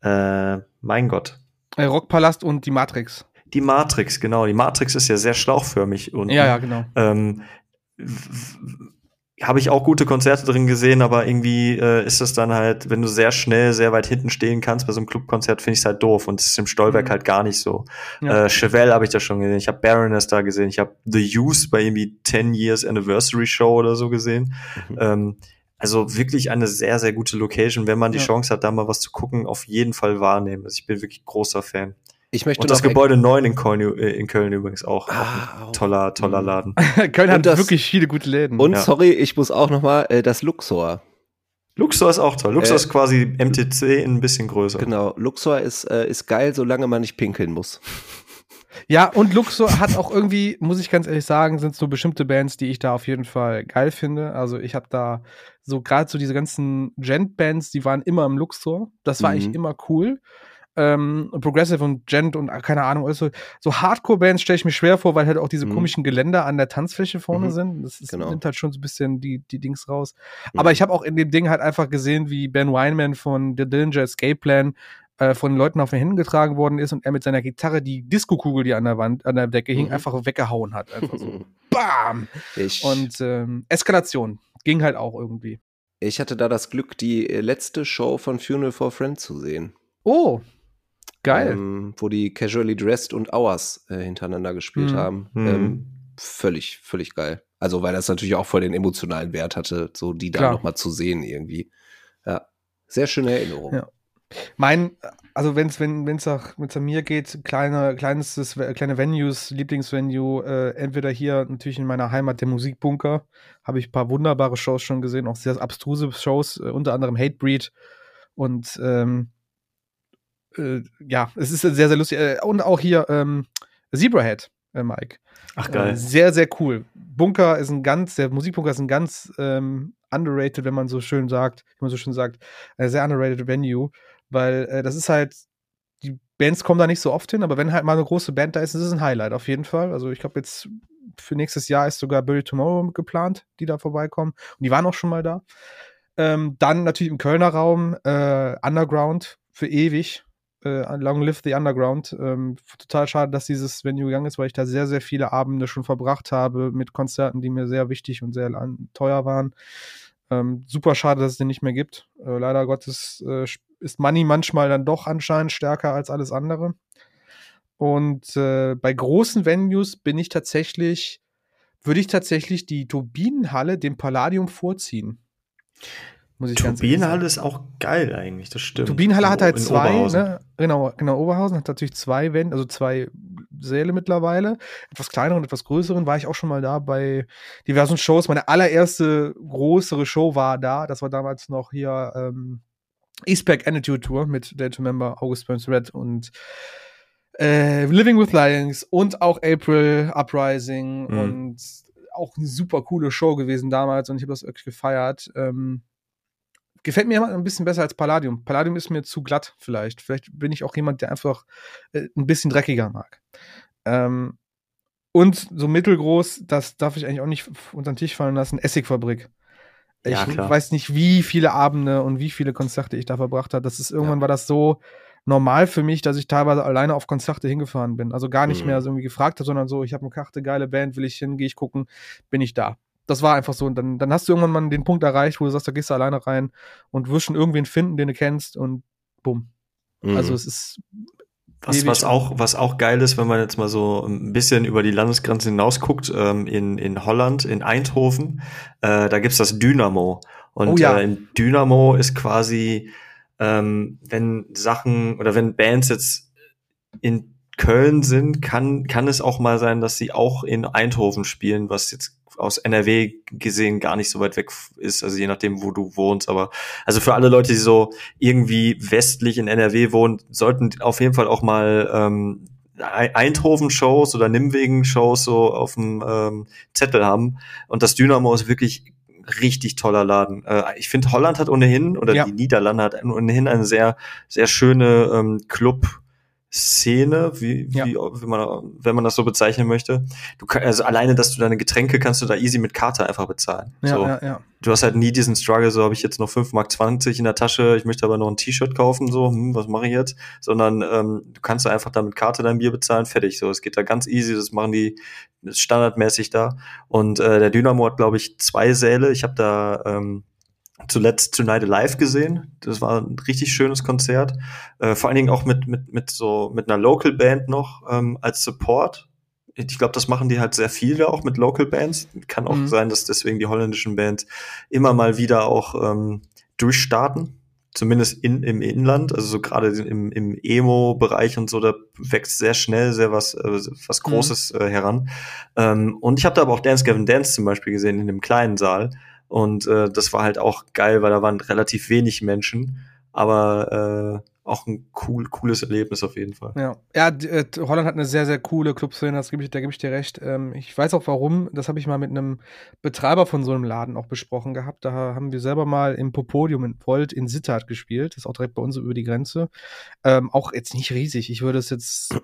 äh, mein Gott. Äh, Rockpalast und die Matrix. Die Matrix, genau. Die Matrix ist ja sehr schlauchförmig und ja, ja, genau. Ähm, habe ich auch gute Konzerte drin gesehen, aber irgendwie äh, ist das dann halt, wenn du sehr schnell, sehr weit hinten stehen kannst bei so einem Clubkonzert, finde ich es halt doof und es ist im Stollwerk mhm. halt gar nicht so. Ja. Äh, Chevelle habe ich da schon gesehen, ich habe Baroness da gesehen, ich habe The Use bei irgendwie 10 Years Anniversary Show oder so gesehen. Mhm. Ähm, also wirklich eine sehr, sehr gute Location. Wenn man die ja. Chance hat, da mal was zu gucken, auf jeden Fall wahrnehmen. Also ich bin wirklich großer Fan. Ich möchte und das Gebäude 9 in Köln, äh, in Köln übrigens auch. Ah, auch toller, toller mhm. Laden. Köln hat das, wirklich viele gute Läden. Und ja. sorry, ich muss auch noch mal äh, das Luxor. Luxor ist auch toll. Luxor äh, ist quasi MTC ein bisschen größer. Genau, Luxor ist, äh, ist geil, solange man nicht pinkeln muss. Ja, und Luxor hat auch irgendwie, muss ich ganz ehrlich sagen, sind so bestimmte Bands, die ich da auf jeden Fall geil finde. Also ich habe da so gerade so diese ganzen Gent-Bands, die waren immer im Luxor. Das war mhm. eigentlich immer cool ähm, Progressive und Gent und äh, keine Ahnung, also, so Hardcore-Bands stelle ich mir schwer vor, weil halt auch diese mhm. komischen Geländer an der Tanzfläche vorne mhm. sind. Das ist, genau. nimmt halt schon so ein bisschen die, die Dings raus. Mhm. Aber ich habe auch in dem Ding halt einfach gesehen, wie Ben Weinman von The Dillinger Escape Plan äh, von Leuten auf den Händen getragen worden ist und er mit seiner Gitarre die Disco-Kugel, die an der Wand, an der Decke hing, mhm. einfach weggehauen hat. Einfach so. Bam! Ich. Und ähm, Eskalation ging halt auch irgendwie. Ich hatte da das Glück, die äh, letzte Show von Funeral for Friends zu sehen. Oh, Geil. Ähm, wo die Casually Dressed und Hours äh, hintereinander gespielt mhm. haben. Mhm. Ähm, völlig, völlig geil. Also, weil das natürlich auch voll den emotionalen Wert hatte, so die da nochmal zu sehen irgendwie. Ja, sehr schöne Erinnerung. Ja. Mein, also wenn es wenn wenn's nach, wenn's an mir geht, kleine, kleines, kleine Venues, Lieblingsvenue, äh, entweder hier natürlich in meiner Heimat der Musikbunker, habe ich ein paar wunderbare Shows schon gesehen, auch sehr abstruse Shows, äh, unter anderem Hatebreed und ähm, äh, ja, es ist sehr, sehr lustig. Äh, und auch hier ähm, Zebrahead, äh, Mike. Ach geil. Äh, sehr, sehr cool. Bunker ist ein ganz, der Musikbunker ist ein ganz ähm, underrated, wenn man so schön sagt, wie man so schön sagt, äh, sehr underrated Venue, weil äh, das ist halt, die Bands kommen da nicht so oft hin, aber wenn halt mal eine große Band da ist, ist es ein Highlight auf jeden Fall. Also ich glaube jetzt für nächstes Jahr ist sogar Billy Tomorrow geplant, die da vorbeikommen. Und die waren auch schon mal da. Ähm, dann natürlich im Kölner Raum äh, Underground für ewig äh, Long Live the Underground. Ähm, total schade, dass dieses Venue gegangen ist, weil ich da sehr, sehr viele Abende schon verbracht habe mit Konzerten, die mir sehr wichtig und sehr teuer waren. Ähm, super schade, dass es den nicht mehr gibt. Äh, leider Gottes äh, ist Money manchmal dann doch anscheinend stärker als alles andere. Und äh, bei großen Venues bin ich tatsächlich, würde ich tatsächlich die Turbinenhalle dem Palladium vorziehen. Muss ich Turbinenhalle ist auch geil eigentlich, das stimmt. Turbinenhalle hat halt zwei, ne? genau, genau, Oberhausen hat natürlich zwei Wände, also zwei Säle mittlerweile. Etwas kleineren und etwas größeren war ich auch schon mal da bei diversen Shows. Meine allererste größere Show war da, das war damals noch hier ähm, Eastpack Attitude Tour mit Delta Member August Burns Red und äh, Living with Lions und auch April Uprising mhm. und auch eine super coole Show gewesen damals und ich habe das wirklich gefeiert. Ähm, gefällt mir ein bisschen besser als Palladium. Palladium ist mir zu glatt vielleicht. Vielleicht bin ich auch jemand, der einfach äh, ein bisschen dreckiger mag. Ähm, und so mittelgroß, das darf ich eigentlich auch nicht unter den Tisch fallen lassen, Essigfabrik. Ich ja, weiß nicht, wie viele Abende und wie viele Konzerte ich da verbracht habe. Das ist irgendwann ja. war das so normal für mich, dass ich teilweise alleine auf Konzerte hingefahren bin. Also gar nicht mhm. mehr so irgendwie gefragt habe, sondern so, ich habe eine Karte, geile Band, will ich hin, gehe ich gucken, bin ich da das war einfach so. Und dann, dann hast du irgendwann mal den Punkt erreicht, wo du sagst, da gehst du alleine rein und wirst schon irgendwen finden, den du kennst und bumm. Mhm. Also es ist. Was, was, auch, was auch geil ist, wenn man jetzt mal so ein bisschen über die Landesgrenze hinaus guckt, ähm, in, in Holland, in Eindhoven, äh, da gibt's das Dynamo. Und Oh ja. äh, in Dynamo ist quasi, ähm, wenn Sachen oder wenn Bands jetzt in Köln sind, kann, kann es auch mal sein, dass sie auch in Eindhoven spielen, was jetzt aus NRW gesehen gar nicht so weit weg ist, also je nachdem, wo du wohnst. Aber also für alle Leute, die so irgendwie westlich in NRW wohnen, sollten auf jeden Fall auch mal ähm, Ei- Eindhoven-Shows oder Nimwegen-Shows so auf dem ähm, Zettel haben. Und das Dynamo ist wirklich richtig toller Laden. Äh, ich finde, Holland hat ohnehin, oder Ja. die Niederlande hat ohnehin eine sehr, sehr schöne ähm, Club- Szene, wie, Ja. wie wenn man wenn man das so bezeichnen möchte. Du kann, also alleine, dass du deine Getränke kannst du da easy mit Karte einfach bezahlen. Ja, so. ja, ja. Du hast halt nie diesen Struggle, so habe ich jetzt noch 5,20 Mark in der Tasche, ich möchte aber noch ein T-Shirt kaufen, so, hm, was mache ich jetzt? Sondern ähm, du kannst da einfach da mit Karte dein Bier bezahlen, fertig. So, es geht da ganz easy, das machen die standardmäßig da. Und äh, der Dynamo hat, glaube ich, zwei Säle. Ich habe da ähm, zuletzt Tonight Alive gesehen. Das war ein richtig schönes Konzert. Äh, vor allen Dingen auch mit, mit, mit so mit einer Local Band noch ähm, als Support. Ich glaube, das machen die halt sehr viele auch mit Local Bands. Kann auch Mhm. sein, dass deswegen die holländischen Bands immer mal wieder auch ähm, durchstarten. Zumindest in, im Inland, also so gerade im, im Emo-Bereich und so, da wächst sehr schnell sehr was, äh, was Mhm. Großes äh, heran. Ähm, und ich habe da aber auch Dance Gavin Dance zum Beispiel gesehen in dem kleinen Saal. Und äh, das war halt auch geil, weil da waren relativ wenig Menschen, aber äh, auch ein cool, cooles Erlebnis auf jeden Fall. Ja, ja äh, Holland hat eine sehr, sehr coole Clubszene, das gebe ich, da gebe ich dir recht. Ähm, ich weiß auch warum, das habe ich mal mit einem Betreiber von so einem Laden auch besprochen gehabt. Da haben wir selber mal im Popodium in Volt in Sittard gespielt, das ist auch direkt bei uns über die Grenze. Ähm, auch jetzt nicht riesig, ich würde es jetzt,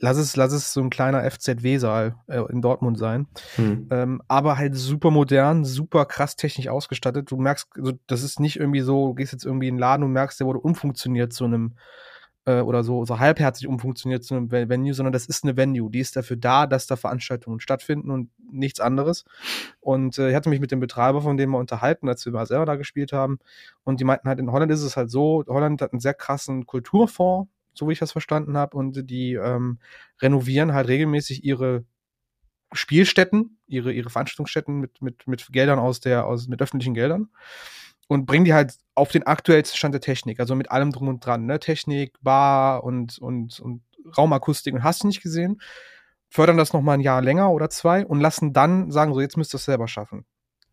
lass es, lass es so ein kleiner FZW-Saal äh, in Dortmund sein. Hm. Ähm, aber halt super modern, super krass technisch ausgestattet. Du merkst, also das ist nicht irgendwie so, du gehst jetzt irgendwie in den Laden und merkst, der wurde umfunktioniert zu einem äh, oder so, so halbherzig umfunktioniert zu einem Ve- Venue, sondern das ist eine Venue. Die ist dafür da, dass da Veranstaltungen stattfinden und nichts anderes. Und äh, ich hatte mich mit dem Betreiber von dem mal unterhalten, als wir mal selber da gespielt haben. Und die meinten halt, in Holland ist es halt so, Holland hat einen sehr krassen Kulturfonds, so wie ich das verstanden habe, und die ähm, renovieren halt regelmäßig ihre Spielstätten, ihre, ihre Veranstaltungsstätten mit, mit, mit Geldern aus der, aus, mit öffentlichen Geldern und bringen die halt auf den aktuellsten Stand der Technik, also mit allem drum und dran, ne? Technik, Bar und, und, und Raumakustik und hast du nicht gesehen, fördern das nochmal ein Jahr länger oder zwei und lassen dann sagen, so jetzt müsst ihr es selber schaffen.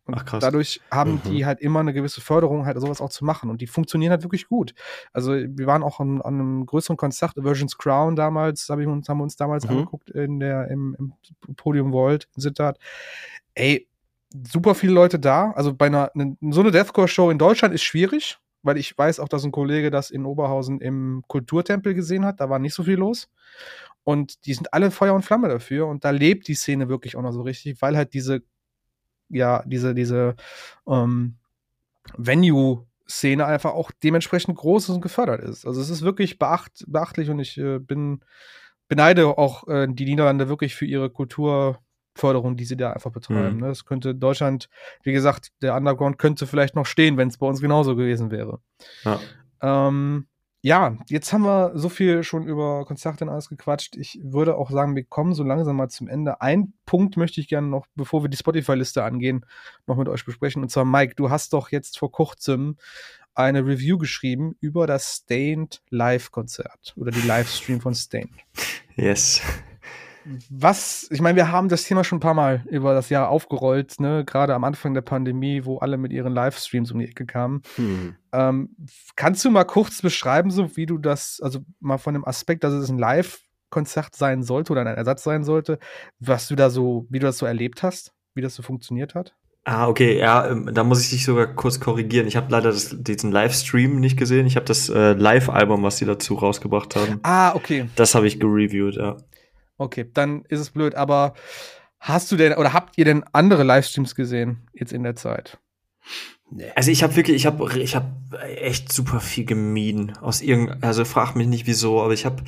Und Ach, krass. dadurch haben Mhm. die halt immer eine gewisse Förderung, halt sowas auch zu machen. Und die funktionieren halt wirklich gut. Also wir waren auch an, an einem größeren Konzert, Virgin's Crown damals, hab ich uns, haben wir uns damals Mhm. angeguckt in der, im, im Podium Vault in Sittard. Ey, super viele Leute da. Also bei einer, ne, so eine Deathcore-Show in Deutschland ist schwierig, weil ich weiß auch, dass ein Kollege das in Oberhausen im Kulturtempel gesehen hat. Da war nicht so viel los. Und die sind alle Feuer und Flamme dafür. Und da lebt die Szene wirklich auch noch so richtig, weil halt diese, ja, diese, diese ähm, Venue-Szene einfach auch dementsprechend groß ist und gefördert ist. Also es ist wirklich beacht, beachtlich und ich äh, bin beneide auch äh, die Niederlande wirklich für ihre Kulturförderung, die sie da einfach betreiben. Mhm. Ne? Das könnte Deutschland, wie gesagt, der Underground könnte vielleicht noch stehen, wenn es bei uns genauso gewesen wäre. Ja. Ähm, ja, jetzt haben wir so viel schon über Konzerte und alles gequatscht. Ich würde auch sagen, wir kommen so langsam mal zum Ende. Ein Punkt möchte ich gerne noch, bevor wir die Spotify-Liste angehen, noch mit euch besprechen. Und zwar, Mike, du hast doch jetzt vor kurzem eine Review geschrieben über das Stained Live-Konzert oder die Livestream von Stained. Yes. Was, ich meine, wir haben das Thema schon ein paar Mal über das Jahr aufgerollt, ne? Gerade am Anfang der Pandemie, wo alle mit ihren Livestreams um die Ecke kamen. Hm. Ähm, kannst du mal kurz beschreiben, so wie du das, also mal von dem Aspekt, dass es ein Live-Konzert sein sollte oder ein Ersatz sein sollte, was du da so, wie du das so erlebt hast, wie das so funktioniert hat? Ah, okay, ja, ähm, da muss ich dich sogar kurz korrigieren. Ich habe leider das, diesen Livestream nicht gesehen. Ich habe das äh, Live-Album, was die dazu rausgebracht haben. Ah, okay. Das habe ich gereviewt, ja. Okay, dann ist es blöd, aber hast du denn oder habt ihr denn andere Livestreams gesehen jetzt in der Zeit? Nee. Also ich habe wirklich, ich habe, ich habe echt super viel gemieden aus irgend, also frag mich nicht wieso, aber ich habe,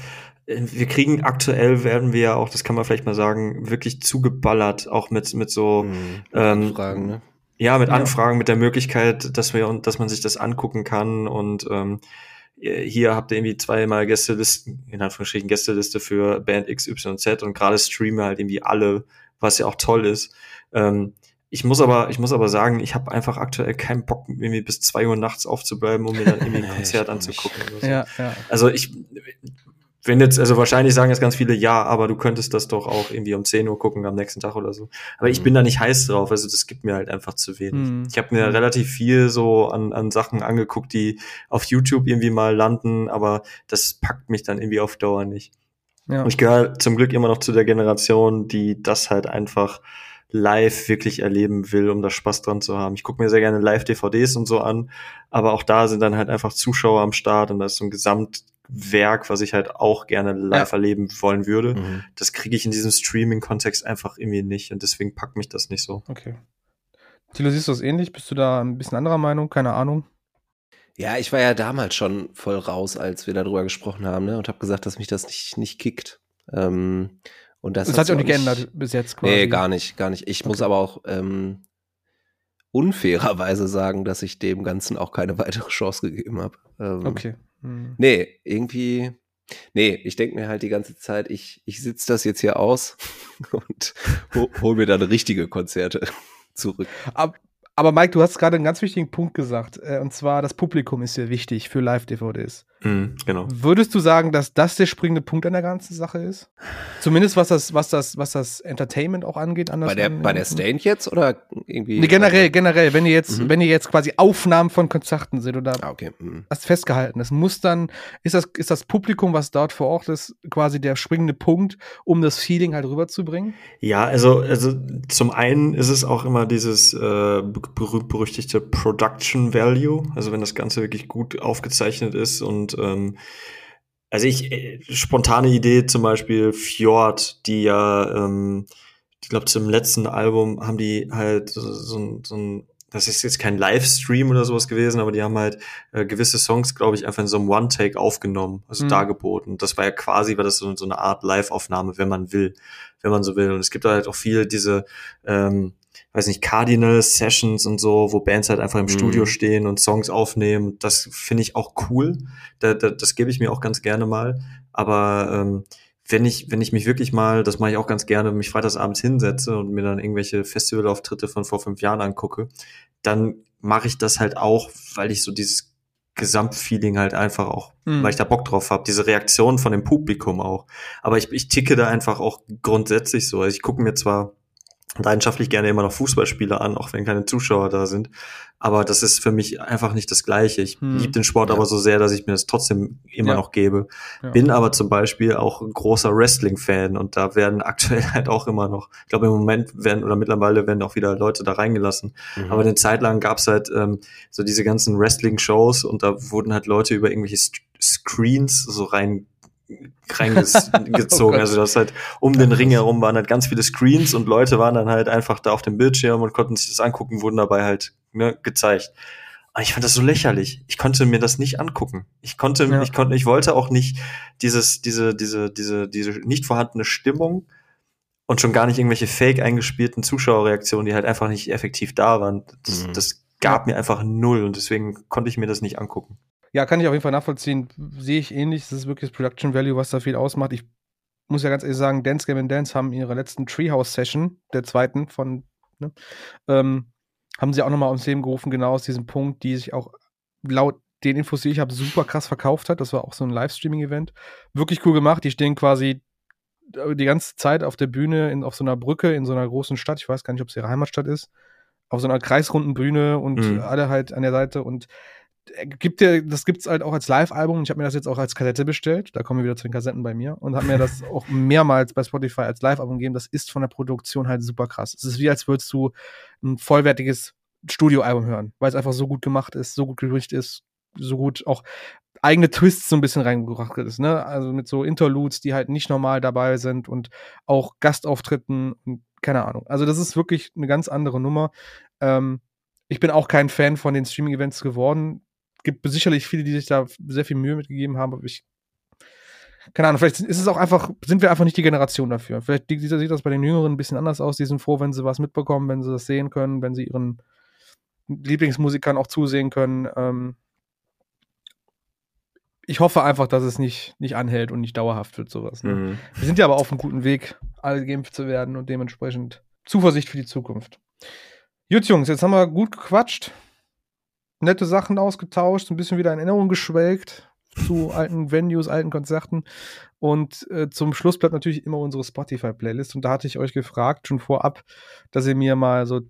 wir kriegen aktuell werden wir ja auch, das kann man vielleicht mal sagen, wirklich zugeballert, auch mit mit so Hm. ähm, Fragen, ne? Ja, mit Ja. Anfragen, mit der Möglichkeit, dass wir und dass man sich das angucken kann und ähm, hier habt ihr irgendwie zweimal Gästelisten, in Anführungsstrichen Gästeliste für Band XYZ und gerade streame halt irgendwie alle, was ja auch toll ist. Ähm, ich muss aber, ich muss aber sagen, ich habe einfach aktuell keinen Bock, irgendwie bis zwei Uhr nachts aufzubleiben, um mir dann irgendwie ein Konzert anzugucken. So. Ja, ja. Also ich, wenn jetzt, also wahrscheinlich sagen jetzt ganz viele, ja, aber du könntest das doch auch irgendwie um 10 Uhr gucken am nächsten Tag oder so. Aber ich bin da nicht heiß drauf, also das gibt mir halt einfach zu wenig. Mhm. Ich habe mir relativ viel so an, an Sachen angeguckt, die auf YouTube irgendwie mal landen, aber das packt mich dann irgendwie auf Dauer nicht. ja. Und ich gehöre zum Glück immer noch zu der Generation, die das halt einfach live wirklich erleben will, um da Spaß dran zu haben. Ich gucke mir sehr gerne Live-DVDs und so an, aber auch da sind dann halt einfach Zuschauer am Start und da ist so ein Gesamtwerk, was ich halt auch gerne live Ja. erleben wollen würde. Mhm. Das kriege ich in diesem Streaming-Kontext einfach irgendwie nicht und deswegen packt mich das nicht so. Okay. Thilo, siehst du das ähnlich? Bist du da ein bisschen anderer Meinung? Keine Ahnung. Ja, ich war ja damals schon voll raus, als wir darüber gesprochen haben, ne? Und habe gesagt, dass mich das nicht, nicht kickt. Ähm, und das, Das, hat sich auch nicht geändert bis jetzt quasi. Nee, gar nicht, gar nicht. Ich muss Okay. aber auch ähm, unfairerweise sagen, dass ich dem Ganzen auch keine weitere Chance gegeben habe. Ähm, Okay. Hm. Nee, irgendwie. Nee, ich denke mir halt die ganze Zeit, ich, ich sitze das jetzt hier aus und ho hol mir dann richtige Konzerte zurück. Ab, aber Mike, du hast gerade einen ganz wichtigen Punkt gesagt. Äh, und zwar, das Publikum ist sehr wichtig für Live-DVDs. Mhm, genau. Würdest du sagen, dass das der springende Punkt an der ganzen Sache ist? Zumindest was das, was das, was das Entertainment auch angeht. Bei der, bei der Stage? Stained jetzt oder irgendwie? Nee, generell, generell, wenn ihr jetzt, Mhm. wenn ihr jetzt quasi Aufnahmen von Konzerten seht oder Ah, okay. mhm. hast festgehalten, das muss dann, ist das, ist das Publikum, was dort vor Ort ist, quasi der springende Punkt, um das Feeling halt rüberzubringen? Ja, also, also zum einen ist es auch immer dieses äh, berühmt-berüchtigte Production Value, also wenn das Ganze wirklich gut aufgezeichnet ist und ähm, also ich, äh, spontane Idee zum Beispiel Fjord, die ja, ähm, ich glaube zum letzten Album haben die halt so, so, ein- so ein, das ist jetzt kein Livestream oder sowas gewesen, aber die haben halt äh, gewisse Songs, glaube ich, einfach in so einem One-Take aufgenommen, also Mhm. dargeboten. Das war ja quasi, war das so, so eine Art Live-Aufnahme, wenn man will, wenn man so will. Und es gibt halt auch viel diese, ähm, weiß nicht, Cardinal Sessions und so, wo Bands halt einfach im Mhm. Studio stehen und Songs aufnehmen. Das finde ich auch cool. Da, da, das gebe ich mir auch ganz gerne mal. Aber ähm, wenn ich, wenn ich mich wirklich mal, das mache ich auch ganz gerne, mich freitagsabends hinsetze und mir dann irgendwelche Festivalauftritte von vor fünf Jahren angucke, dann mache ich das halt auch, weil ich so dieses Gesamtfeeling halt einfach auch, Mhm. weil ich da Bock drauf habe, diese Reaktion von dem Publikum auch. Aber ich, ich ticke da einfach auch grundsätzlich so. Also ich gucke mir zwar leidenschaftlich gerne immer noch Fußballspiele an, auch wenn keine Zuschauer da sind. Aber das ist für mich einfach nicht das Gleiche. Ich Hm. liebe den Sport Ja. aber so sehr, dass ich mir das trotzdem immer Ja. noch gebe. Ja. Bin aber zum Beispiel auch ein großer Wrestling-Fan und da werden aktuell halt auch immer noch, ich glaube im Moment werden oder mittlerweile werden auch wieder Leute da reingelassen. Mhm. Aber eine Zeit lang gab's halt ähm, so diese ganzen Wrestling-Shows und da wurden halt Leute über irgendwelche St Screens so rein reingezogen. Gott. also das halt um den Ring herum waren halt ganz viele Screens und Leute waren dann halt einfach da auf dem Bildschirm und konnten sich das angucken, wurden dabei halt ne, gezeigt. Aber ich fand das so lächerlich. Ich konnte mir das nicht angucken. Ich konnte, Ja. ich konnte, ich wollte auch nicht dieses, diese, diese, diese, diese nicht vorhandene Stimmung und schon gar nicht irgendwelche fake eingespielten Zuschauerreaktionen, die halt einfach nicht effektiv da waren. Das, Mhm. das gab mir einfach null und deswegen konnte ich mir das nicht angucken. Ja, kann ich auf jeden Fall nachvollziehen. Sehe ich ähnlich. Das ist wirklich das Production Value, was da viel ausmacht. Ich muss ja ganz ehrlich sagen, Dance Game and Dance haben in ihrer letzten Treehouse-Session, der zweiten von, ne, ähm, haben sie auch nochmal ins Leben gerufen, genau aus diesem Punkt, die sich auch laut den Infos, die ich habe, super krass verkauft hat. Das war auch so ein Livestreaming-Event. Wirklich cool gemacht. Die stehen quasi die ganze Zeit auf der Bühne in, auf so einer Brücke in so einer großen Stadt. Ich weiß gar nicht, ob es ihre Heimatstadt ist. Auf so einer kreisrunden Bühne und Mhm. alle halt an der Seite und äh, gibt dir, das gibt's halt auch als Live-Album. Ich habe mir das jetzt auch als Kassette bestellt. Da kommen wir wieder zu den Kassetten bei mir und habe mir das auch mehrmals bei Spotify als Live-Album gegeben. Das ist von der Produktion halt super krass. Es ist wie, als würdest du ein vollwertiges Studioalbum hören, weil es einfach so gut gemacht ist, so gut gerichtet ist, so gut auch eigene Twists so ein bisschen reingebracht ist, ne? Also mit so Interludes, die halt nicht normal dabei sind und auch Gastauftritten und keine Ahnung. Also das ist wirklich eine ganz andere Nummer. Ähm, ich bin auch kein Fan von den Streaming-Events geworden. Gibt sicherlich viele, die sich da sehr viel Mühe mitgegeben haben, aber ich keine Ahnung, vielleicht ist es auch einfach, sind wir einfach nicht die Generation dafür. Vielleicht sieht das bei den Jüngeren ein bisschen anders aus. Die sind froh, wenn sie was mitbekommen, wenn sie das sehen können, wenn sie ihren Lieblingsmusikern auch zusehen können. Ähm, ich hoffe einfach, dass es nicht, nicht anhält und nicht dauerhaft wird, sowas. Ne? Mhm. Wir sind ja aber auf einem guten Weg, alle geimpft zu werden und dementsprechend Zuversicht für die Zukunft. Gut, Jungs, jetzt haben wir gut gequatscht, nette Sachen ausgetauscht, ein bisschen wieder in Erinnerung geschwelgt zu alten Venues, alten Konzerten. Und äh, zum Schluss bleibt natürlich immer unsere Spotify-Playlist. Und da hatte ich euch gefragt, schon vorab, dass ihr mir mal so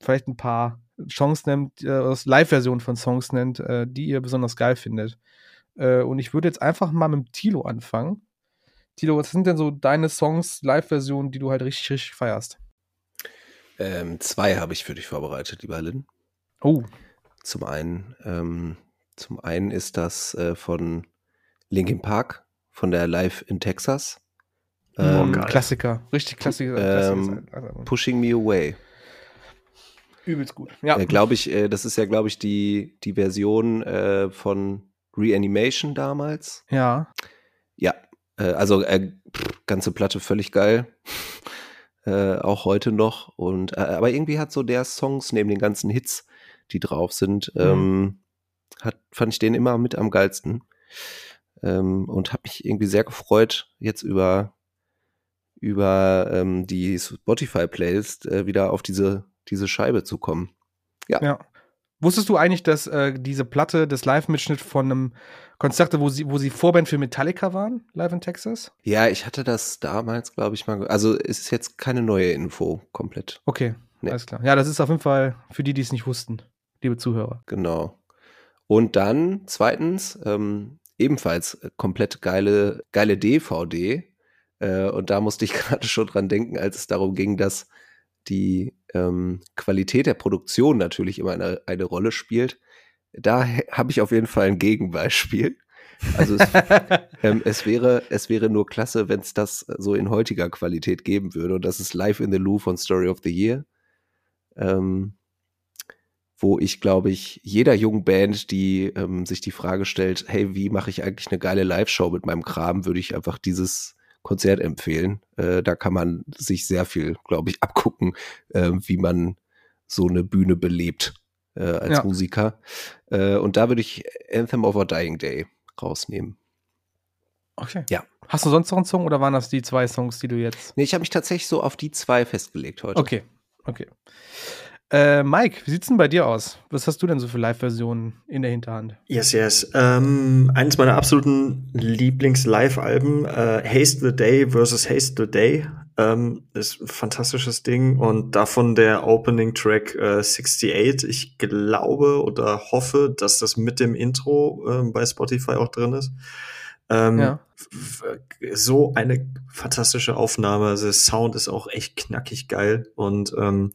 vielleicht ein paar Songs nennt, äh, Live-Versionen von Songs nennt, äh, die ihr besonders geil findet. Äh, und ich würde jetzt einfach mal mit Tilo anfangen. Tilo, was sind denn so deine Songs, Live-Versionen, die du halt richtig, richtig feierst? Ähm, zwei habe ich für dich vorbereitet, lieber Lynn. Oh. Zum einen, ähm, zum einen ist das äh, von Linkin Park, von der Live in Texas. Ähm, oh, Klassiker, richtig Klassiker. Ähm, Klassiker Pushing Me Away. Übelst gut. Ja. Äh, glaube ich, äh, das ist ja, glaube ich, die, die Version äh, von Reanimation damals. Ja. Ja, äh, also äh, ganze Platte völlig geil. Äh, auch heute noch. Und aber irgendwie hat so der Songs neben den ganzen Hits, die drauf sind, mhm. ähm, hat, fand ich den immer mit am geilsten. Ähm, und habe mich irgendwie sehr gefreut, jetzt über, über ähm, die Spotify-Playlist äh, wieder auf diese, diese Scheibe zu kommen. Ja. ja. Wusstest du eigentlich, dass äh, diese Platte, das Live-Mitschnitt von einem Konzert, wo sie, wo sie Vorband für Metallica waren, live in Texas? Ja, ich hatte das damals, glaube ich, mal. Also es ist jetzt keine neue Info komplett. Okay, nee. alles klar. Ja, das ist auf jeden Fall für die, die es nicht wussten, liebe Zuhörer. Genau. Und dann zweitens, ähm, ebenfalls komplett geile, geile DVD. Äh, und da musste ich gerade schon dran denken, als es darum ging, dass die ähm, Qualität der Produktion natürlich immer eine, eine Rolle spielt. Da habe ich auf jeden Fall ein Gegenbeispiel. Also es, ähm, es, wäre, es wäre nur klasse, wenn es das so in heutiger Qualität geben würde. Und das ist Live in the Lou von Story of the Year. Ähm, wo ich, glaube ich, jeder jungen Band, die ähm, sich die Frage stellt, hey, wie mache ich eigentlich eine geile Live-Show mit meinem Kram, würde ich einfach dieses Konzert empfehlen. Äh, da kann man sich sehr viel, glaube ich, abgucken, äh, wie man so eine Bühne belebt äh, als ja. Musiker. Äh, und da würde ich Anthem of a Dying Day rausnehmen. Okay. Ja. Hast du sonst noch einen Song oder waren das die zwei Songs, die du jetzt? Nee, ich habe mich tatsächlich so auf die zwei festgelegt heute. Okay. Okay. Äh, Mike, wie sieht's denn bei dir aus? Was hast du denn so für Live-Versionen in der Hinterhand? Yes, yes. Ähm, eines meiner absoluten Lieblings-Live-Alben, äh, Haste the Day versus Haste the Day, ähm, ist ein fantastisches Ding und davon der Opening-Track äh, 68. Ich glaube oder hoffe, dass das mit dem Intro äh, bei Spotify auch drin ist. Ähm, ja. So eine fantastische Aufnahme. Also der Sound ist auch echt knackig geil und ähm,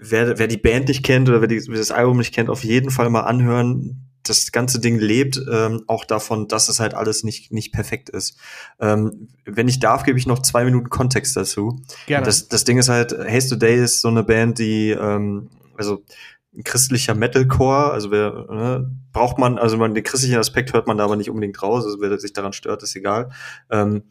wer, wer die Band nicht kennt oder wer, die, wer das Album nicht kennt, auf jeden Fall mal anhören. Das ganze Ding lebt ähm, auch davon, dass es halt alles nicht, nicht perfekt ist. Ähm, wenn ich darf, gebe ich noch zwei Minuten Kontext dazu. Gerne. Das, das Ding ist halt, Haste Today ist so eine Band, die, ähm, also ein christlicher Metalcore, also wer ne, braucht man, also man den christlichen Aspekt hört man da aber nicht unbedingt raus, also wer sich daran stört, ist egal. Ähm,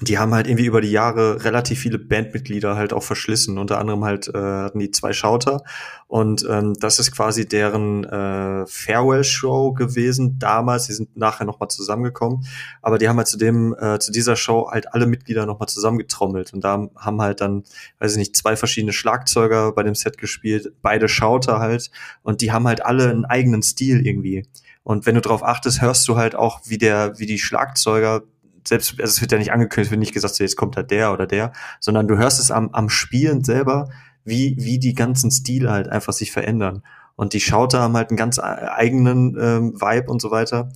die haben halt irgendwie über die Jahre relativ viele Bandmitglieder halt auch verschlissen. Unter anderem halt äh, hatten die zwei Schauter und ähm, das ist quasi deren äh, Farewell-Show gewesen damals. Die sind nachher nochmal zusammengekommen, aber die haben halt zu dem äh, zu dieser Show halt alle Mitglieder nochmal zusammengetrommelt und da haben halt dann, weiß ich nicht, zwei verschiedene Schlagzeuger bei dem Set gespielt, beide Schauter halt und die haben halt alle einen eigenen Stil irgendwie. Und wenn du darauf achtest, hörst du halt auch, wie der, wie die Schlagzeuger selbst, also es wird ja nicht angekündigt, es wird nicht gesagt, so jetzt kommt halt der oder der, sondern du hörst es am, am Spielen selber, wie, wie die ganzen Stile halt einfach sich verändern. Und die Schauter haben halt einen ganz eigenen ähm, Vibe und so weiter.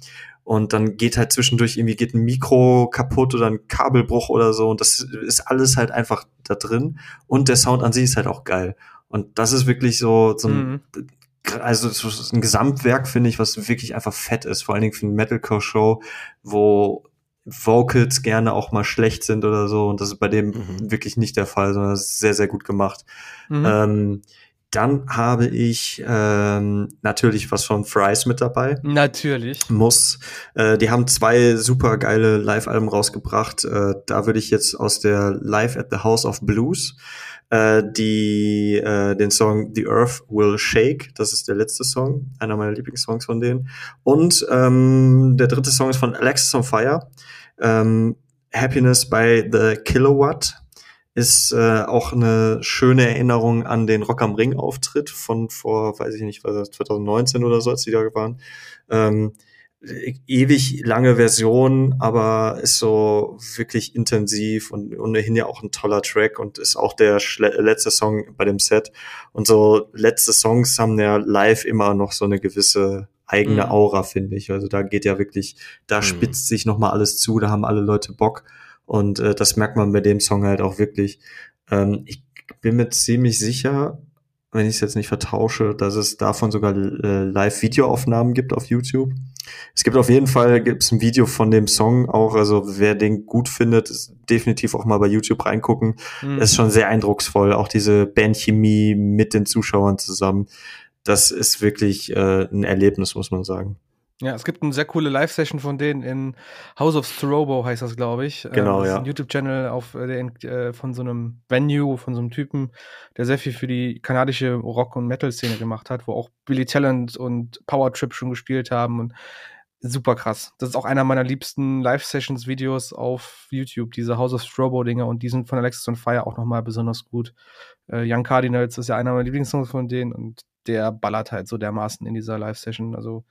Und dann geht halt zwischendurch irgendwie geht ein Mikro kaputt oder ein Kabelbruch oder so. Und das ist alles halt einfach da drin. Und der Sound an sich ist halt auch geil. Und das ist wirklich so, so ein, mhm. also so ein Gesamtwerk, finde ich, was wirklich einfach fett ist. Vor allen Dingen für eine Metalcore-Show, wo Vocals gerne auch mal schlecht sind oder so. Und das ist bei dem mhm. wirklich nicht der Fall, sondern das ist sehr, sehr gut gemacht. Mhm. Ähm, dann habe ich ähm, natürlich was von Fries mit dabei. Natürlich. Muss. Äh, die haben zwei super geile Live-Alben rausgebracht. Äh, da würde ich jetzt aus der Live at the House of Blues äh, die äh, den Song The Earth Will Shake. Das ist der letzte Song, einer meiner Lieblingssongs von denen. Und ähm, der dritte Song ist von Alexis on Fire. Ähm, Happiness by the Kilowatt ist äh, auch eine schöne Erinnerung an den Rock am Ring Auftritt von vor, weiß ich nicht, was das 2019 oder so, als die da waren. Ähm, ewig lange Version, aber ist so wirklich intensiv und ohnehin ja auch ein toller Track und ist auch der letzte Song bei dem Set. Und so letzte Songs haben ja live immer noch so eine gewisse eigene mhm. Aura, finde ich. Also da geht ja wirklich, da mhm. spitzt sich noch mal alles zu, da haben alle Leute Bock und äh, das merkt man bei dem Song halt auch wirklich. Ähm, ich bin mir ziemlich sicher, wenn ich es jetzt nicht vertausche, dass es davon sogar äh, Live-Videoaufnahmen gibt auf YouTube. Es gibt auf jeden Fall gibt's ein Video von dem Song auch, also wer den gut findet, definitiv auch mal bei YouTube reingucken. Mhm. Das ist schon sehr eindrucksvoll, auch diese Bandchemie mit den Zuschauern zusammen. Das ist wirklich äh, ein Erlebnis, muss man sagen. Ja, es gibt eine sehr coole Live-Session von denen in House of Throbo, heißt das, glaube ich. Genau, das ja. Ist ein YouTube-Channel auf äh, der, äh, von so einem Venue, von so einem Typen, der sehr viel für die kanadische Rock- und Metal-Szene gemacht hat, wo auch Billy Talent und Power Trip schon gespielt haben und super krass. Das ist auch einer meiner liebsten Live-Sessions-Videos auf YouTube, diese House of Strobo-Dinger und die sind von Alexis on Fire auch nochmal besonders gut. Äh, Young Cardinals ist ja einer meiner Lieblingssongs von denen und der ballert halt so dermaßen in dieser Live-Session. Also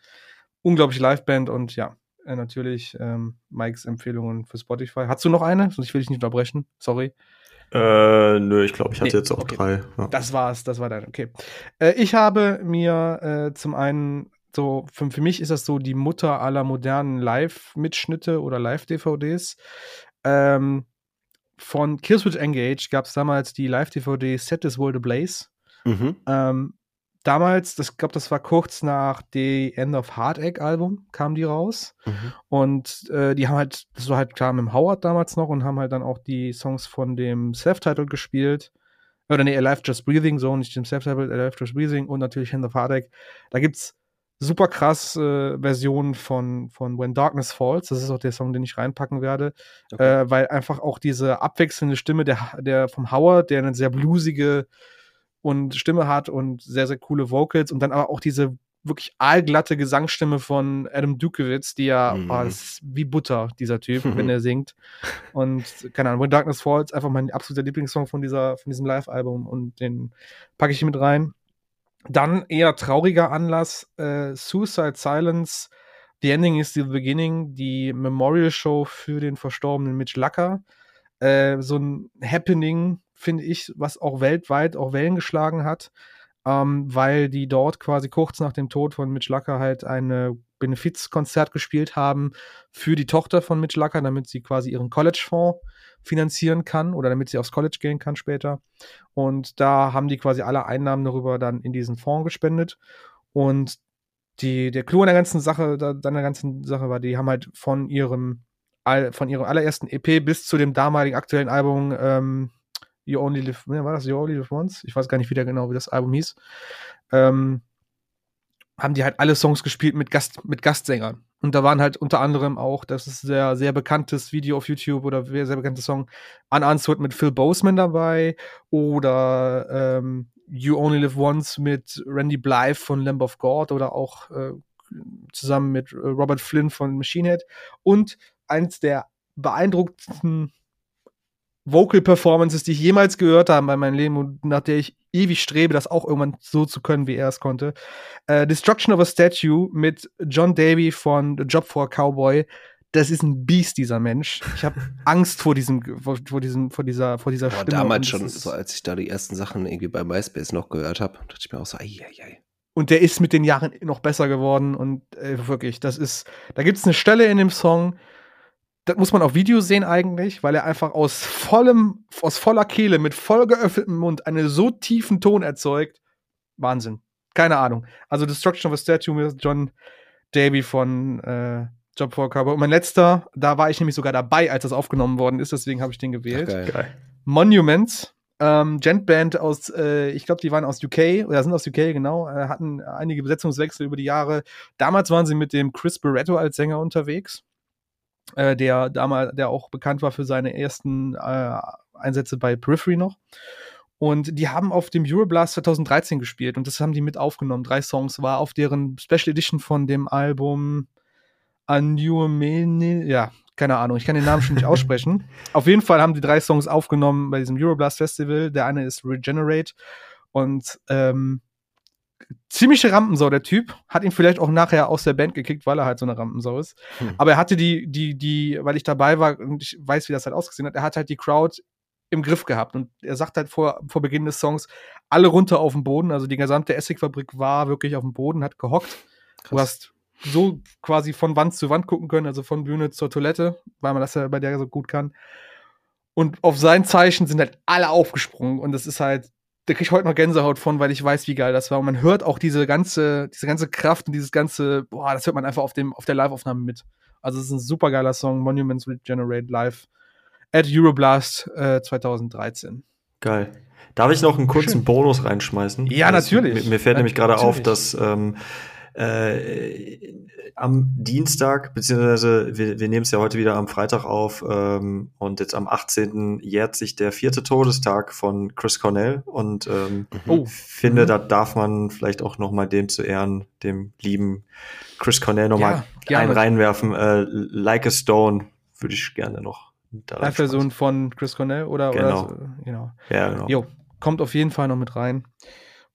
unglaubliche Liveband und ja, äh, natürlich ähm, Mikes Empfehlungen für Spotify. Hast du noch eine? Sonst will ich nicht unterbrechen. Sorry. Äh, nö, ich glaube, ich hatte nee, jetzt auch okay. drei. Ja. Das war's, das war dein. Okay. Äh, ich habe mir äh, zum einen so, für, für mich ist das so die Mutter aller modernen Live-Mitschnitte oder Live-DVDs. Ähm, von Killswitch Engage gab es damals die Live-DVD Set This World Ablaze. Mhm. Ähm, damals, das glaube, das war kurz nach The End of Hard Egg Album, kam die raus. Mhm. Und äh, die haben halt, das war halt klar mit dem Howard damals noch und haben halt dann auch die Songs von dem Self-Title gespielt. Oder nee, Alive Just Breathing, so nicht dem Self-Title, Alive Just Breathing und natürlich End of Hard Egg. Da gibt's super krass äh, Versionen von, von When Darkness Falls. Das ist auch der Song, den ich reinpacken werde. Okay. Äh, weil einfach auch diese abwechselnde Stimme der, der vom Howard, der eine sehr blusige und Stimme hat und sehr, sehr coole Vocals und dann aber auch diese wirklich aalglatte Gesangsstimme von Adam Dukewitz, die ja, mhm. oh, ist wie Butter, dieser Typ, wenn er singt. Und keine Ahnung, When Darkness Falls, einfach mein absoluter Lieblingssong von dieser, von diesem Live-Album und den packe ich hier mit rein. Dann eher trauriger Anlass, äh, Suicide Silence, The Ending is the Beginning, die Memorial Show für den verstorbenen Mitch Lacker. Äh, so ein Happening, finde ich, was auch weltweit auch Wellen geschlagen hat, ähm, weil die dort quasi kurz nach dem Tod von Mitch Lacker halt ein Benefizkonzert gespielt haben für die Tochter von Mitch Lacker, damit sie quasi ihren College-Fonds finanzieren kann oder damit sie aufs College gehen kann später. Und da haben die quasi alle Einnahmen darüber dann in diesen Fonds gespendet. Und die, der Clou an der ganzen Sache, an der ganzen Sache war, die haben halt von ihrem, von ihrem allerersten EP bis zu dem damaligen aktuellen Album ähm, You Only Live, ne, war das You Only Live Once? Ich weiß gar nicht wieder genau, wie das Album hieß. Ähm, haben die halt alle Songs gespielt mit, Gast, mit Gastsängern. Und da waren halt unter anderem auch, das ist sehr, sehr bekanntes Video auf YouTube oder sehr, sehr bekanntes Song, Unanswered mit Phil Boseman dabei oder ähm, You Only Live Once mit Randy Blythe von Lamb of God oder auch äh, zusammen mit Robert Flynn von Machine Head und eins der beeindruckendsten Vocal Performances, die ich jemals gehört habe bei meinem Leben und nach der ich ewig strebe, das auch irgendwann so zu können, wie er es konnte. Äh, Destruction of a Statue mit John Davy von The Job for a Cowboy. Das ist ein Biest, dieser Mensch. Ich habe Angst vor diesem, vor, vor, diesem, vor dieser, vor dieser Boah, Stimme. Damals schon, so als ich da die ersten Sachen irgendwie bei MySpace noch gehört habe, dachte ich mir auch so, ei, ei, ei. Und der ist mit den Jahren noch besser geworden und äh, wirklich, das ist, da gibt es eine Stelle in dem Song, das muss man auf Video sehen eigentlich, weil er einfach aus vollem, aus voller Kehle, mit voll geöffnetem Mund einen so tiefen Ton erzeugt. Wahnsinn. Keine Ahnung. Also Destruction of a Statue mit John Davy von äh, Job for Cover. Und mein letzter, da war ich nämlich sogar dabei, als das aufgenommen worden ist, deswegen habe ich den gewählt. Ach, geil. Monuments, ähm, Gentband aus, äh, ich glaube, die waren aus UK, oder sind aus UK, genau, äh, hatten einige Besetzungswechsel über die Jahre. Damals waren sie mit dem Chris Barretto als Sänger unterwegs äh, der damals, der auch bekannt war für seine ersten äh, Einsätze bei Periphery noch. Und die haben auf dem Euroblast 2013 gespielt und das haben die mit aufgenommen. Drei Songs war auf deren Special Edition von dem Album A New Millennium, ja, keine Ahnung, ich kann den Namen schon nicht aussprechen. Auf jeden Fall haben die drei Songs aufgenommen bei diesem Euroblast Festival. Der eine ist Regenerate und ähm, ziemliche Rampensau, der Typ. Hat ihn vielleicht auch nachher aus der Band gekickt, weil er halt so eine Rampensau ist. Hm. Aber er hatte die, die, die, weil ich dabei war und ich weiß, wie das halt ausgesehen hat, er hat halt die Crowd im Griff gehabt. Und er sagt halt vor, vor Beginn des Songs, alle runter auf den Boden. Also die gesamte Essigfabrik war wirklich auf dem Boden, hat gehockt. Krass. Du hast so quasi von Wand zu Wand gucken können, also von Bühne zur Toilette, weil man das ja bei der so gut kann. Und auf sein Zeichen sind halt alle aufgesprungen und das ist halt, da krieg ich heute noch Gänsehaut von, weil ich weiß, wie geil das war. Und man hört auch diese ganze, diese ganze Kraft und dieses ganze, boah, das hört man einfach auf dem, auf der Live-Aufnahme mit. Also es ist ein super geiler Song, Monuments Regenerate Live at Euroblast äh, 2013. Geil. Darf ich noch einen kurzen Schön. Bonus reinschmeißen? Ja, natürlich. Mir, mir fällt nämlich gerade auf, dass ähm, äh, am Dienstag, beziehungsweise wir, wir nehmen es ja heute wieder am Freitag auf ähm, und jetzt am 18. jährt sich der vierte Todestag von Chris Cornell und ähm, mhm. oh. finde, mhm. da darf man vielleicht auch noch mal dem zu Ehren, dem lieben Chris Cornell noch ja, mal einen reinwerfen. Äh, like a Stone würde ich gerne noch. Live-Version von Chris Cornell oder? Genau. Oder so, genau. Ja, genau. Jo, kommt auf jeden Fall noch mit rein.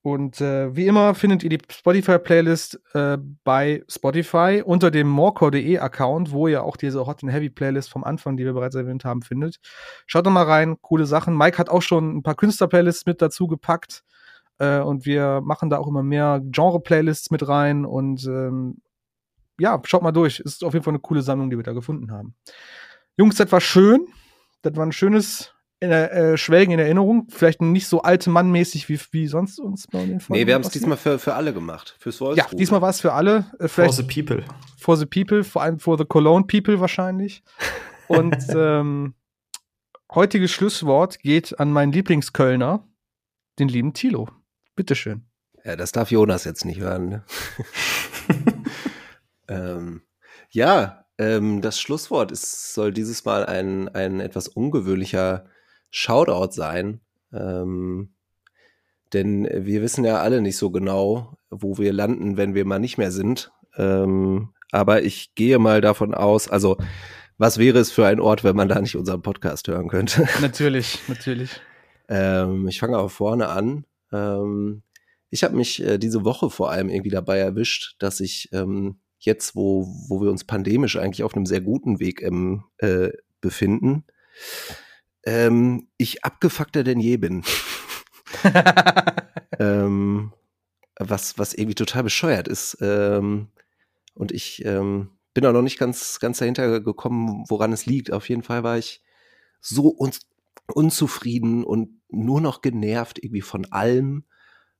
Und äh, wie immer findet ihr die Spotify-Playlist äh, bei Spotify unter dem morecore.de Account, wo ihr auch diese Hot and Heavy Playlist vom Anfang, die wir bereits erwähnt haben, findet. Schaut doch mal rein, coole Sachen. Mike hat auch schon ein paar Künstler-Playlists mit dazu gepackt. Äh, und wir machen da auch immer mehr Genre-Playlists mit rein. Und ähm, ja, schaut mal durch. Ist auf jeden Fall eine coole Sammlung, die wir da gefunden haben. Jungs, das war schön. Das war ein schönes in der, äh, Schwelgen in Erinnerung. Vielleicht nicht so alte Mannmäßig wie, wie sonst uns bei den Folgen Nee, wir haben es diesmal für, für alle gemacht. Fürs Ja, diesmal war es für alle. Äh, for the people. For the people, vor allem for the Cologne people wahrscheinlich. Und ähm, heutiges Schlusswort geht an meinen Lieblingskölner, den lieben Thilo. Bitteschön. Ja, das darf Jonas jetzt nicht hören. Ne? ähm, ja, ähm, das Schlusswort ist, soll dieses Mal ein, ein etwas ungewöhnlicher Shoutout sein. Ähm, denn wir wissen ja alle nicht so genau, wo wir landen, wenn wir mal nicht mehr sind. Ähm, aber ich gehe mal davon aus, also was wäre es für ein Ort, wenn man da nicht unseren Podcast hören könnte? Natürlich, natürlich. ähm, ich fange aber vorne an. Ähm, ich habe mich äh, diese Woche vor allem irgendwie dabei erwischt, dass ich ähm, jetzt, wo, wo wir uns pandemisch eigentlich auf einem sehr guten Weg ähm, äh, befinden, ähm, ich abgefuckter denn je bin. ähm, was, was irgendwie total bescheuert ist. Ähm, und ich ähm, bin auch noch nicht ganz, ganz dahinter gekommen, woran es liegt. Auf jeden Fall war ich so un unzufrieden und nur noch genervt irgendwie von allem.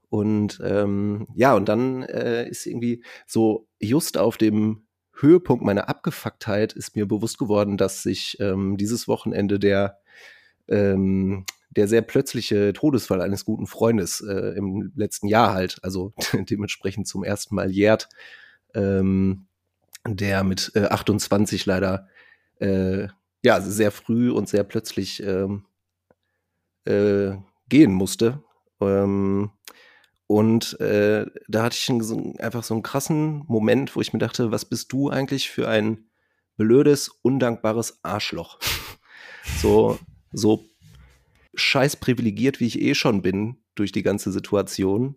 Und ähm, ja, und dann äh, ist irgendwie so just auf dem Höhepunkt meiner Abgefucktheit ist mir bewusst geworden, dass sich ähm, dieses Wochenende der ähm, der sehr plötzliche Todesfall eines guten Freundes äh, im letzten Jahr halt, also dementsprechend zum ersten Mal jährt, ähm, der mit äh, 28 leider äh, ja sehr früh und sehr plötzlich ähm, äh, gehen musste. Ähm, und äh, da hatte ich einen, einfach so einen krassen Moment, wo ich mir dachte, was bist du eigentlich für ein blödes, undankbares Arschloch? so, so scheiß privilegiert, wie ich eh schon bin durch die ganze Situation.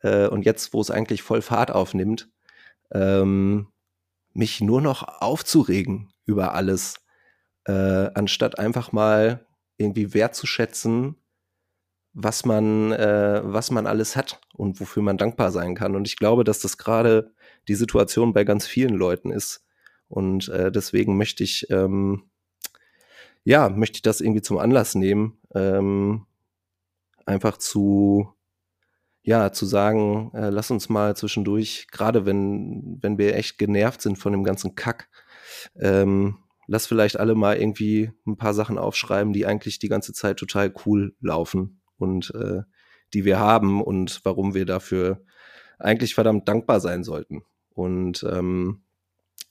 Äh, und jetzt, wo es eigentlich voll Fahrt aufnimmt, ähm, mich nur noch aufzuregen über alles, äh, anstatt einfach mal irgendwie wertzuschätzen, was man, äh, was man alles hat und wofür man dankbar sein kann. Und ich glaube, dass das gerade die Situation bei ganz vielen Leuten ist. Und äh, deswegen möchte ich, ähm, ja, möchte ich das irgendwie zum Anlass nehmen, ähm, einfach zu, ja, zu sagen, äh, lass uns mal zwischendurch, gerade wenn, wenn wir echt genervt sind von dem ganzen Kack, ähm, lass vielleicht alle mal irgendwie ein paar Sachen aufschreiben, die eigentlich die ganze Zeit total cool laufen und äh, die wir haben und warum wir dafür eigentlich verdammt dankbar sein sollten. Und ähm,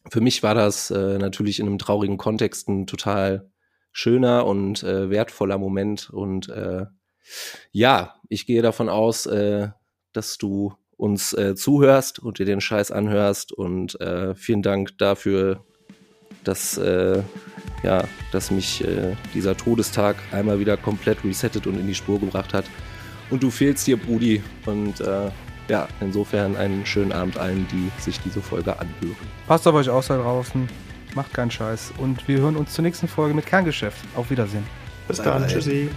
für mich war das äh, natürlich in einem traurigen Kontext ein total schöner und äh, wertvoller Moment. Und äh, ja, ich gehe davon aus, äh, dass du uns äh, zuhörst und dir den Scheiß anhörst. Und äh, vielen Dank dafür, dass, äh, ja, dass mich äh, dieser Todestag einmal wieder komplett resettet und in die Spur gebracht hat. Und du fehlst dir, Brudi. Und äh, ja, insofern einen schönen Abend allen, die sich diese Folge anhören. Passt auf euch aus da draußen. Macht keinen Scheiß. Und wir hören uns zur nächsten Folge mit Kerngeschäft. Auf Wiedersehen. Bis Bye, dann. Tschüssi.